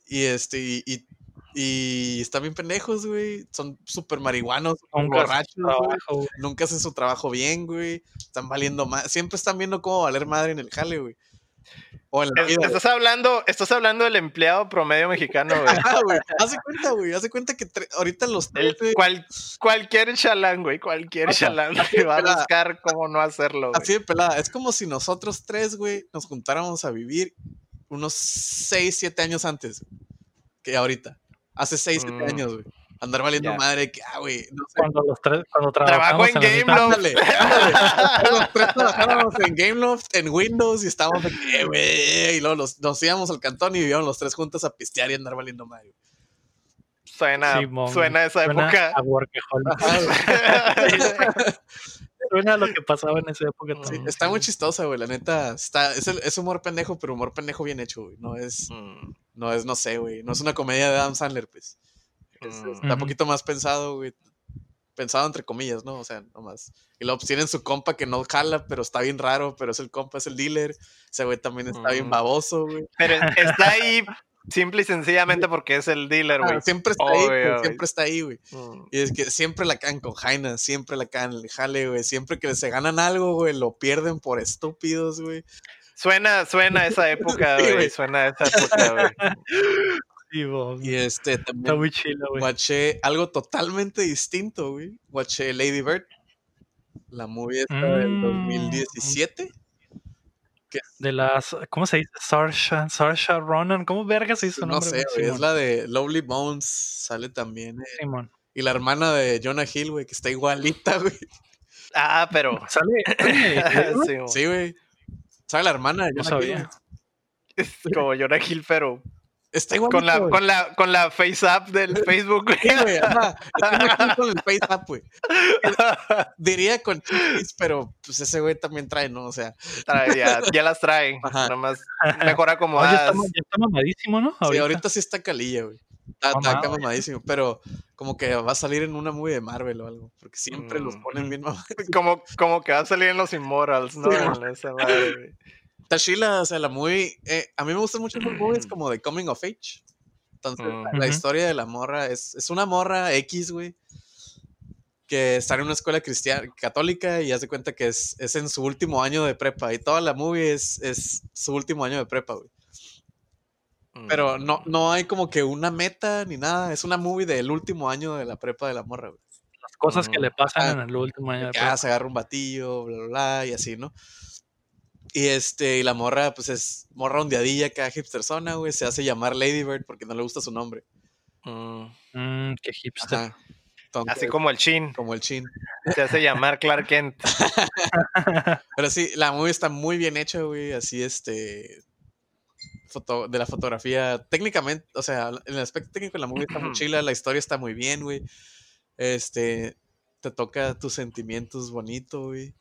Y este, y, y, y están bien pendejos, güey. Son súper marihuanos, hacen borrachos, su güey. Nunca hacen su trabajo bien, güey. Están valiendo más. Siempre están viendo cómo valer madre en el jale, güey. O en la Es- vida. güey. Estás hablando, estás hablando del empleado promedio mexicano, güey. Ajá, güey. Haz de cuenta, güey. Haz de cuenta que ahorita los tres, cual- cualquier chalán, güey, cualquier Ajá. chalán güey, va a buscar cómo no hacerlo, güey. Así de pelada. Es como si nosotros tres, güey, nos juntáramos a vivir unos 6, 7 años antes que ahorita. Hace 6, 7 Mm. años, güey. Andar valiendo Ya. madre que, ah, güey, no sé. Cuando los tres, cuando Trabajo trabajamos en la Game misma- Loft. Ándale, ándale. Los tres trabajábamos en Gameloft, en Windows y estábamos eh, güey. Y luego los- nos íbamos al cantón y vivíamos los tres juntos a pistear y andar valiendo madre. Suena, Simón, suena esa Suena época. a workaholic. Suena a lo que pasaba en esa época Sí, también. está muy chistosa, güey. La neta, está, es, el- es humor pendejo, pero humor pendejo bien hecho, güey. No es, Mm, no es, no sé, güey. No es una comedia de Adam Sandler, pues. Es- Mm. Está un Ujú. poquito más pensado, güey. Pensado entre comillas, ¿no? O sea, nomás. Y luego pues, tienen su compa que no jala, pero está bien raro, pero es el compa, es el dealer. Ese güey también está bien Mm. baboso, güey. Pero está ahí Simple y sencillamente porque es el dealer, güey. Siempre está ahí, güey. siempre está ahí, güey. Y es que siempre la cagan con Jaina, siempre la cagan el jale, güey. Siempre que se ganan algo, güey, lo pierden por estúpidos, güey. Suena, suena esa época, güey. Sí, suena esa época, güey. Y este también. Está muy chilo, güey. Guaché algo totalmente distinto, güey. Guaché Lady Bird. La movie esta del mm. 2017. De las. ¿Cómo se dice? Sarsha, Sarsha Ronan. ¿Cómo verga se hizo? No nombre? sé. Es la de Lovely Bones. Sale también. Eh, Simón. Y la hermana de Jonah Hill, güey, que está igualita, güey. Ah, pero. Sale. ¿eh? sí, güey. ¿Sale la hermana de Jonah no Hill? Como Jonah Hill, pero Está con la, con la, con la face app del Facebook, güey. Sí, güey, ajá. Con el face up, güey. Diría con chichis, pero pues ese güey también trae, ¿no? O sea, Trae, ya, ya las trae. Ajá. Nada más mejor Oye, acomodadas. está, ya está mamadísimo, ¿no? sí, Ahorita. ahorita sí está calilla, güey. Está, está Mamado, acá güey. mamadísimo, pero como que va a salir en una movie de Marvel o algo, porque siempre los Mm. ponen bien mamados. Como, como que va a salir en los Immortals, ¿no? Sí, En esa madre, güey. Está chila, o sea, la movie, eh, a mí me gustan mucho los movies como de Coming of Age. Entonces, la, historia de la morra es, es una morra X, güey, que está en una escuela cristiana, católica y hace cuenta que es, es en su último año de prepa y toda la movie es, es su último año de prepa, güey. Pero Mm. no, no hay como que una meta ni nada, es una movie del último año de la prepa de la morra, güey. Las cosas que le pasan Ah, en el último año de que ah, se agarra un batillo, bla, bla, bla, y así, ¿no? Y este, y la morra, pues es morra ondeadilla, cada hipsterzona, güey, se hace llamar Lady Bird porque no le gusta su nombre. Mm. Mm, qué hipster. Ajá. Entonces, Así como el Chin. como el chin. Se hace llamar Clark Kent. Pero sí, la movie está muy bien hecha, güey, así este foto, de la fotografía, técnicamente, o sea, en el aspecto técnico la movie está muy chila, la historia está muy bien, güey. Este te toca tus sentimientos bonito, güey.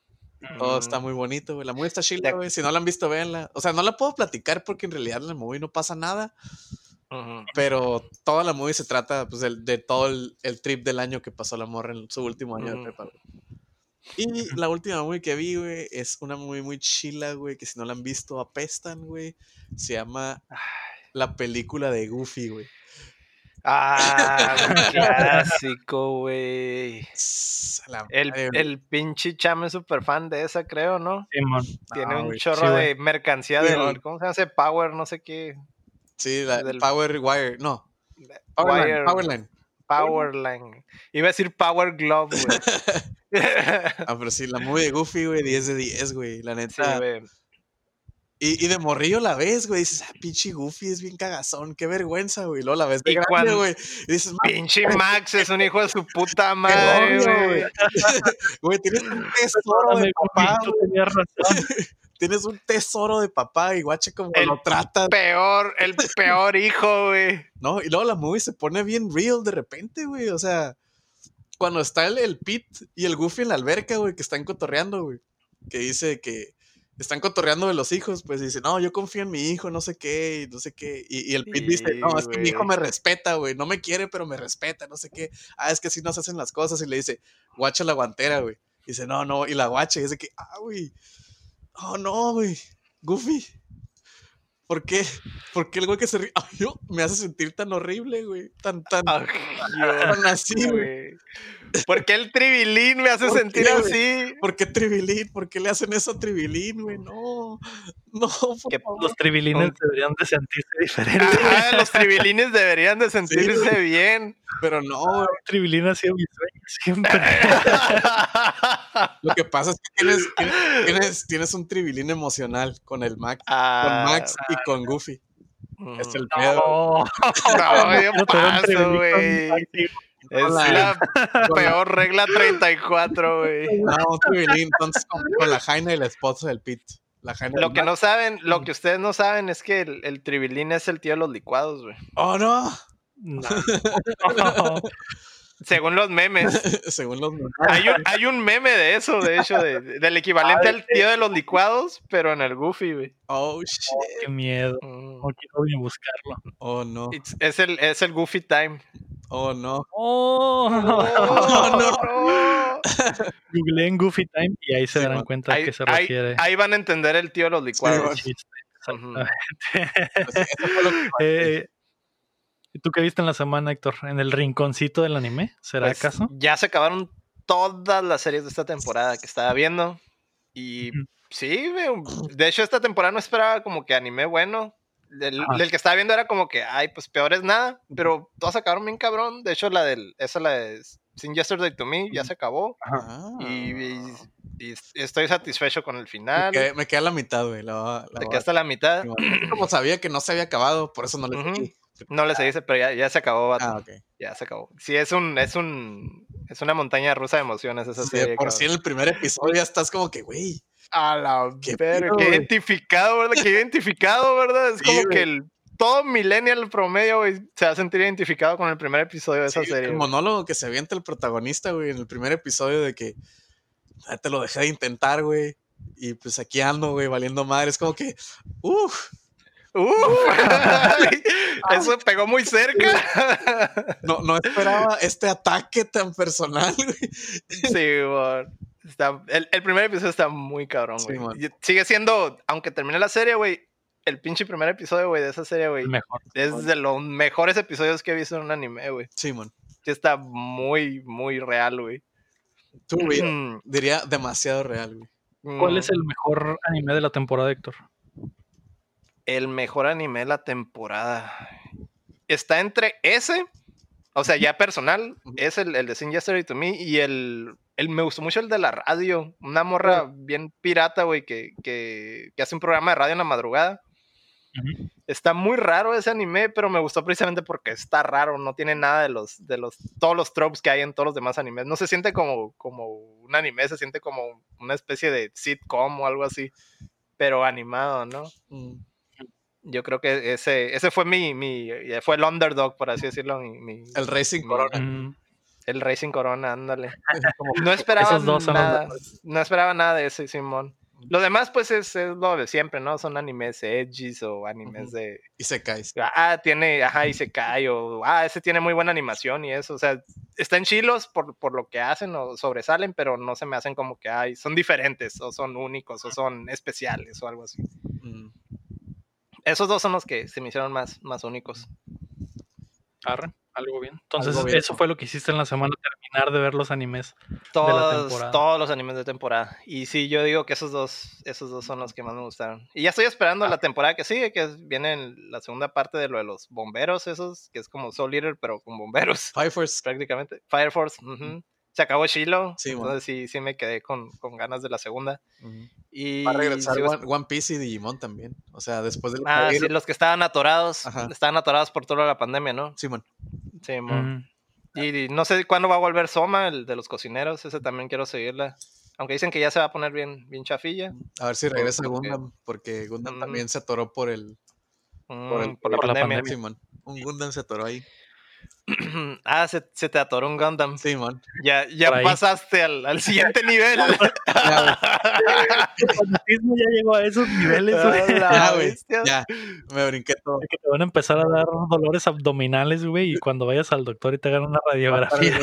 Todo está Mm. muy bonito, güey. La movie está chila, güey. Si no la han visto, véanla. O sea, no la puedo platicar porque en realidad en la movie no pasa nada. Pero toda la movie se trata pues, de, todo el, el trip del año que pasó la morra en su último año de prepa. Y la última movie que vi, güey, es una movie muy chila, güey, que si no la han visto apestan, güey. Se llama la película de Goofy, güey. Ah, clásico, güey. El, el pinche chame es súper fan de esa, creo, ¿no? Tiene Ah, un chorro sí, de mercancía Sí, del. man. ¿Cómo se llama Power? No sé qué. Sí, la del- Power Wire. No, Powerline. Wire- Powerline. Powerline. Iba a decir Power Glove, güey. Ah, pero sí, la movie de Goofy, güey, 10 de 10, güey. La Sí, neta. güey. Y, y de morrillo la ves, güey. Dices, ah, pinche Goofy es bien cagazón. Qué vergüenza, güey. Luego la ves de Y grande, cuando- güey. Y dices, "Ma, Pinche Max es un hijo de su puta madre, odio, güey. güey. Tienes un tesoro de papá, razón. Tienes un tesoro de papá y guache como El- lo trata, Peor, el peor hijo, güey. ¿no? Y luego la movie se pone bien real de repente, güey. O sea, cuando está el, el Pete y el Goofy en la alberca, güey, que están cotorreando, güey. Que dice que están cotorreando de los hijos, pues dice, no, yo confío en mi hijo, no sé qué, y no sé qué. Y, y el Pete dice, no, es que mi hijo me respeta, güey. No me quiere, pero me respeta, no sé qué. Ah, es que así no se hacen las cosas. Y le dice, guacha la guantera, güey. Dice, no, no, y la guacha, y de que, ah, güey. Oh, no, güey. Goofy. ¿Por qué? ¿Por qué el güey que se ríe? Ay, yo, me hace sentir tan horrible, güey. Tan, tan, tan así, güey. ¿Por qué el tribilín me hace ¿Por sentir qué, así? ¿Por qué Tribilín? ¿Por qué le hacen eso a Tribilín, güey? No, no, por Que. Los tribilines deberían de sentirse diferentes. Ajá, los tribilines deberían de sentirse bien. Pero no, güey. Tribilín ha sido mi sueño siempre. Lo que pasa es que tienes, tienes, tienes, un Tribilín emocional con el Max, con Ah, Max y con Goofy. mm. Es el pedo. No, No, yo paso, tribilín güey. Es Hola. la peor regla 34, güey. No, un Tribilín, entonces con, con la Jaina y la esposa del. La Jaina Lo que no saben, lo que ustedes no saben es que el, el tribilín es el tío de los licuados, güey. Oh, no. No. Según los memes. Según los Hay un, hay un meme de eso, de hecho, de- del equivalente al tío de los licuados, pero en el Goofy, güey. Oh, shit. Qué miedo. Mm. No quiero ni buscarlo. Oh, no. It's- es, el, es el Goofy Time. Oh, no. Oh, Oh, no. Googleen Goofy Time y ahí se Sí, darán man. cuenta a Ahí, qué se ahí- refiere. ahí van a entender el tío de los licuados. exactamente. Pues, Eh, ¿Y tú qué viste en la semana, Héctor? ¿En el rinconcito del anime? ¿Será Pues, acaso? Ya se acabaron todas las series de esta temporada que estaba viendo. Y sí, de hecho esta temporada no esperaba como que anime bueno. Del, Ajá. del que estaba viendo era como que, ay, pues peor es nada. Pero todas acabaron bien cabrón. De hecho, la del, esa la de Sin Yesterday to Me ya se acabó. Ah. Y, y- y estoy satisfecho con el Me final. quedé, me quedé a la mitad, güey. La, a- la a- mitad. Como sabía que no se había acabado, por eso no le Ujú. seguí. No les dice, pero ya, ya se acabó, vato. Ah, ok. Ya se acabó. Sí, es un, es un, es una montaña rusa de emociones esa Sí, serie. por cabrón. si en el primer episodio ya estás como que, güey. A la Qué verga, qué identificado, ¿verdad? Qué identificado, ¿verdad? Es Sí, como güey. que el, todo millennial promedio, güey, se va a sentir identificado con el primer episodio de esa serie. el monólogo que se avienta el protagonista, güey, en el primer episodio de que "Ah, te lo dejé de intentar, güey. Y pues aquí ando, güey, valiendo madre. Es como que, uff, Uf. Eso pegó muy cerca. no, no esperaba este ataque tan personal, güey. sí, güey. Está, el, el primer episodio está muy cabrón, Sí, güey. man. Sigue siendo, aunque termine la serie, güey, el pinche primer episodio, güey, de esa serie, güey, El mejor. es de los mejores episodios que he visto en un anime, güey. Simón, Sí está muy, muy real, güey. tú, güey, Mm, diría demasiado real, güey. ¿Cuál mm. es el mejor anime de la temporada, Héctor? El mejor anime de la temporada. Está entre ese, o sea, ya personal, es el, el de Sin Yesterday to Me y el, el. Me gustó mucho el de la radio. Una morra bien pirata, güey, que, que, que hace un programa de radio en la madrugada. Está muy raro ese anime, pero me gustó precisamente porque está raro, no tiene nada de los, de los, todos los tropes que hay en todos los demás animes. No se siente como, como un anime, se siente como una especie de sitcom o algo así, pero animado, ¿no? Mm. Yo creo que ese, ese fue mi, mi, eh, fue el underdog, por así decirlo, mi, mi- El Racing Corona. Mm, el Racing Corona, ándale. No esperaba nada, no esperaba nada de ese, Simón. Lo demás, pues, es, es lo de siempre, ¿no? Son animes edgys o animes de. Y se caes. Ah, tiene, ajá, y se cae, o ah, ese tiene muy buena animación y eso. O sea, están chilos por, por lo que hacen o sobresalen, pero no se me hacen como que ay, son diferentes, o son únicos, o son especiales, o algo así. Mm. Esos dos son los que se me hicieron más, más únicos. Arre, algo bien. Entonces, Algo bien. eso fue lo que hiciste en la semana, terminar de ver los animes. Todos, temporada. todos los animes de temporada. Y sí, yo digo que esos dos, esos dos son los que más me gustaron. Y ya estoy esperando la temporada que sigue, que viene en la segunda parte de lo de los bomberos, esos, que es como Soul Eater, pero con bomberos, Five Force. prácticamente. Fire Force. Se acabó Shiloh. Sí, bueno. entonces sí, sí me quedé con, con ganas de la segunda. Y Va a regresar One, One Piece y Digimon también. O sea, después del. Ah, sí, los que estaban atorados, Ajá. estaban atorados por toda la pandemia, ¿no? Simón. Sí. Y, y no sé cuándo va a volver Soma, el de los cocineros, ese también quiero seguirla. Aunque dicen que ya se va a poner bien, bien chafilla. A ver si regresa porque- Gundam, porque Gundam Mm. también se atoró por el. Por, el, Mm, por la por la pandemia. pandemia. Simón. Un Gundam se atoró ahí. ah, se, se te atoró un Gundam. Simón. Ya, ya ahí. pasaste al, al siguiente nivel. El fanatismo ya llegó a esos niveles, güey. A la Ya, güey. Ya. Me brinqué todo. que te van a empezar a dar dolores abdominales, güey, y cuando vayas al doctor y te hagan una radiografía.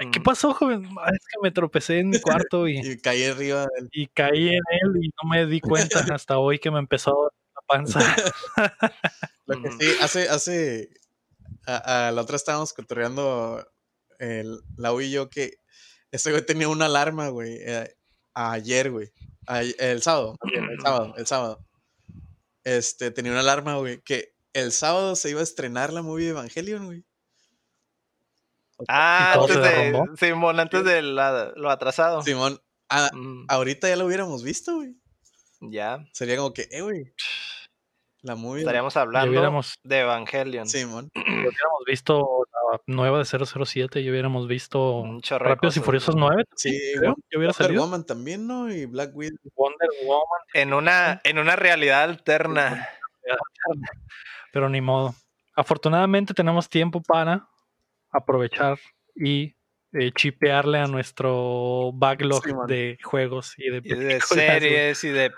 Ay, ¿Qué pasó, joven? Ah, Es que me tropecé en mi cuarto y, Y caí arriba del. y caí en él y no me di cuenta hasta hoy que me empezó a doler la panza. Lo que sí, hace, hace, a, a la otra estábamos cotorreando el, la U y yo que ese güey tenía una alarma, güey, eh, ayer, güey, el sábado, el sábado, el sábado, este, tenía una alarma, güey, que el sábado se iba a estrenar la movie Evangelion, güey. Ah, ¿Y todo antes de? Simón, antes de la- lo atrasado. Simón, ah, Mm, ahorita ya lo hubiéramos visto, güey. ya, Sería como que, eh, güey, la movie. estaríamos hablando hubiéramos, de Evangelion. Simón, ya hubiéramos visto la nueva de 007, ya hubiéramos visto Rápidos y Furiosos güey. 9, sí, creo, hubiera Wonder salido. Woman también, ¿no? Y Black Widow. Wonder Woman, En una, en una realidad alterna. pero ni modo. Afortunadamente tenemos tiempo para aprovechar y eh, chipearle a nuestro backlog Sí, de juegos y de Y de series y de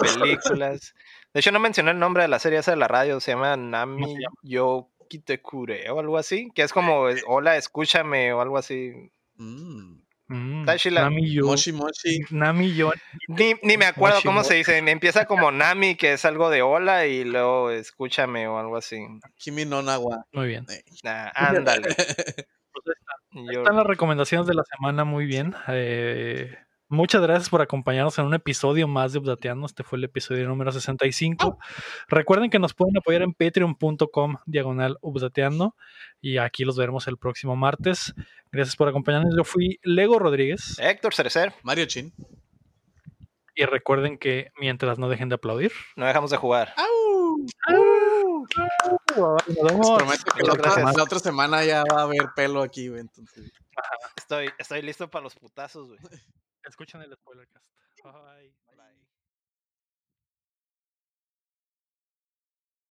películas. De hecho, no mencioné el nombre de la serie esa de la radio, se llama Nami se llama? Yo Kitekure o algo así, que es como eh, Hola, escúchame o algo así. Mm. Mm. Nami Yo. Moshi Moshi. Nami Yo. Ni, ni me acuerdo Moshi cómo Mo- se dice, me empieza como Nami, que es algo de hola, y luego escúchame o algo así. Kimi no Nawa. Muy bien. Ah, ándale. Pues Están las recomendaciones de la semana muy bien. Eh, muchas gracias por acompañarnos en un episodio más de Updateando. Este fue el episodio número 65. Recuerden que nos pueden apoyar en patreon.com diagonal Updateando. Y aquí los veremos el próximo martes. Gracias por acompañarnos. Yo fui Lego Rodríguez. Héctor Cerecer, Mario Chin. Y recuerden que mientras no dejen de aplaudir. no dejamos de jugar. Nos Les vemos. prometo que otra, la otra semana ya va a haber pelo aquí, güey. Entonces. Estoy, estoy listo para los putazos, güey. Escuchen el spoilercast. Bye.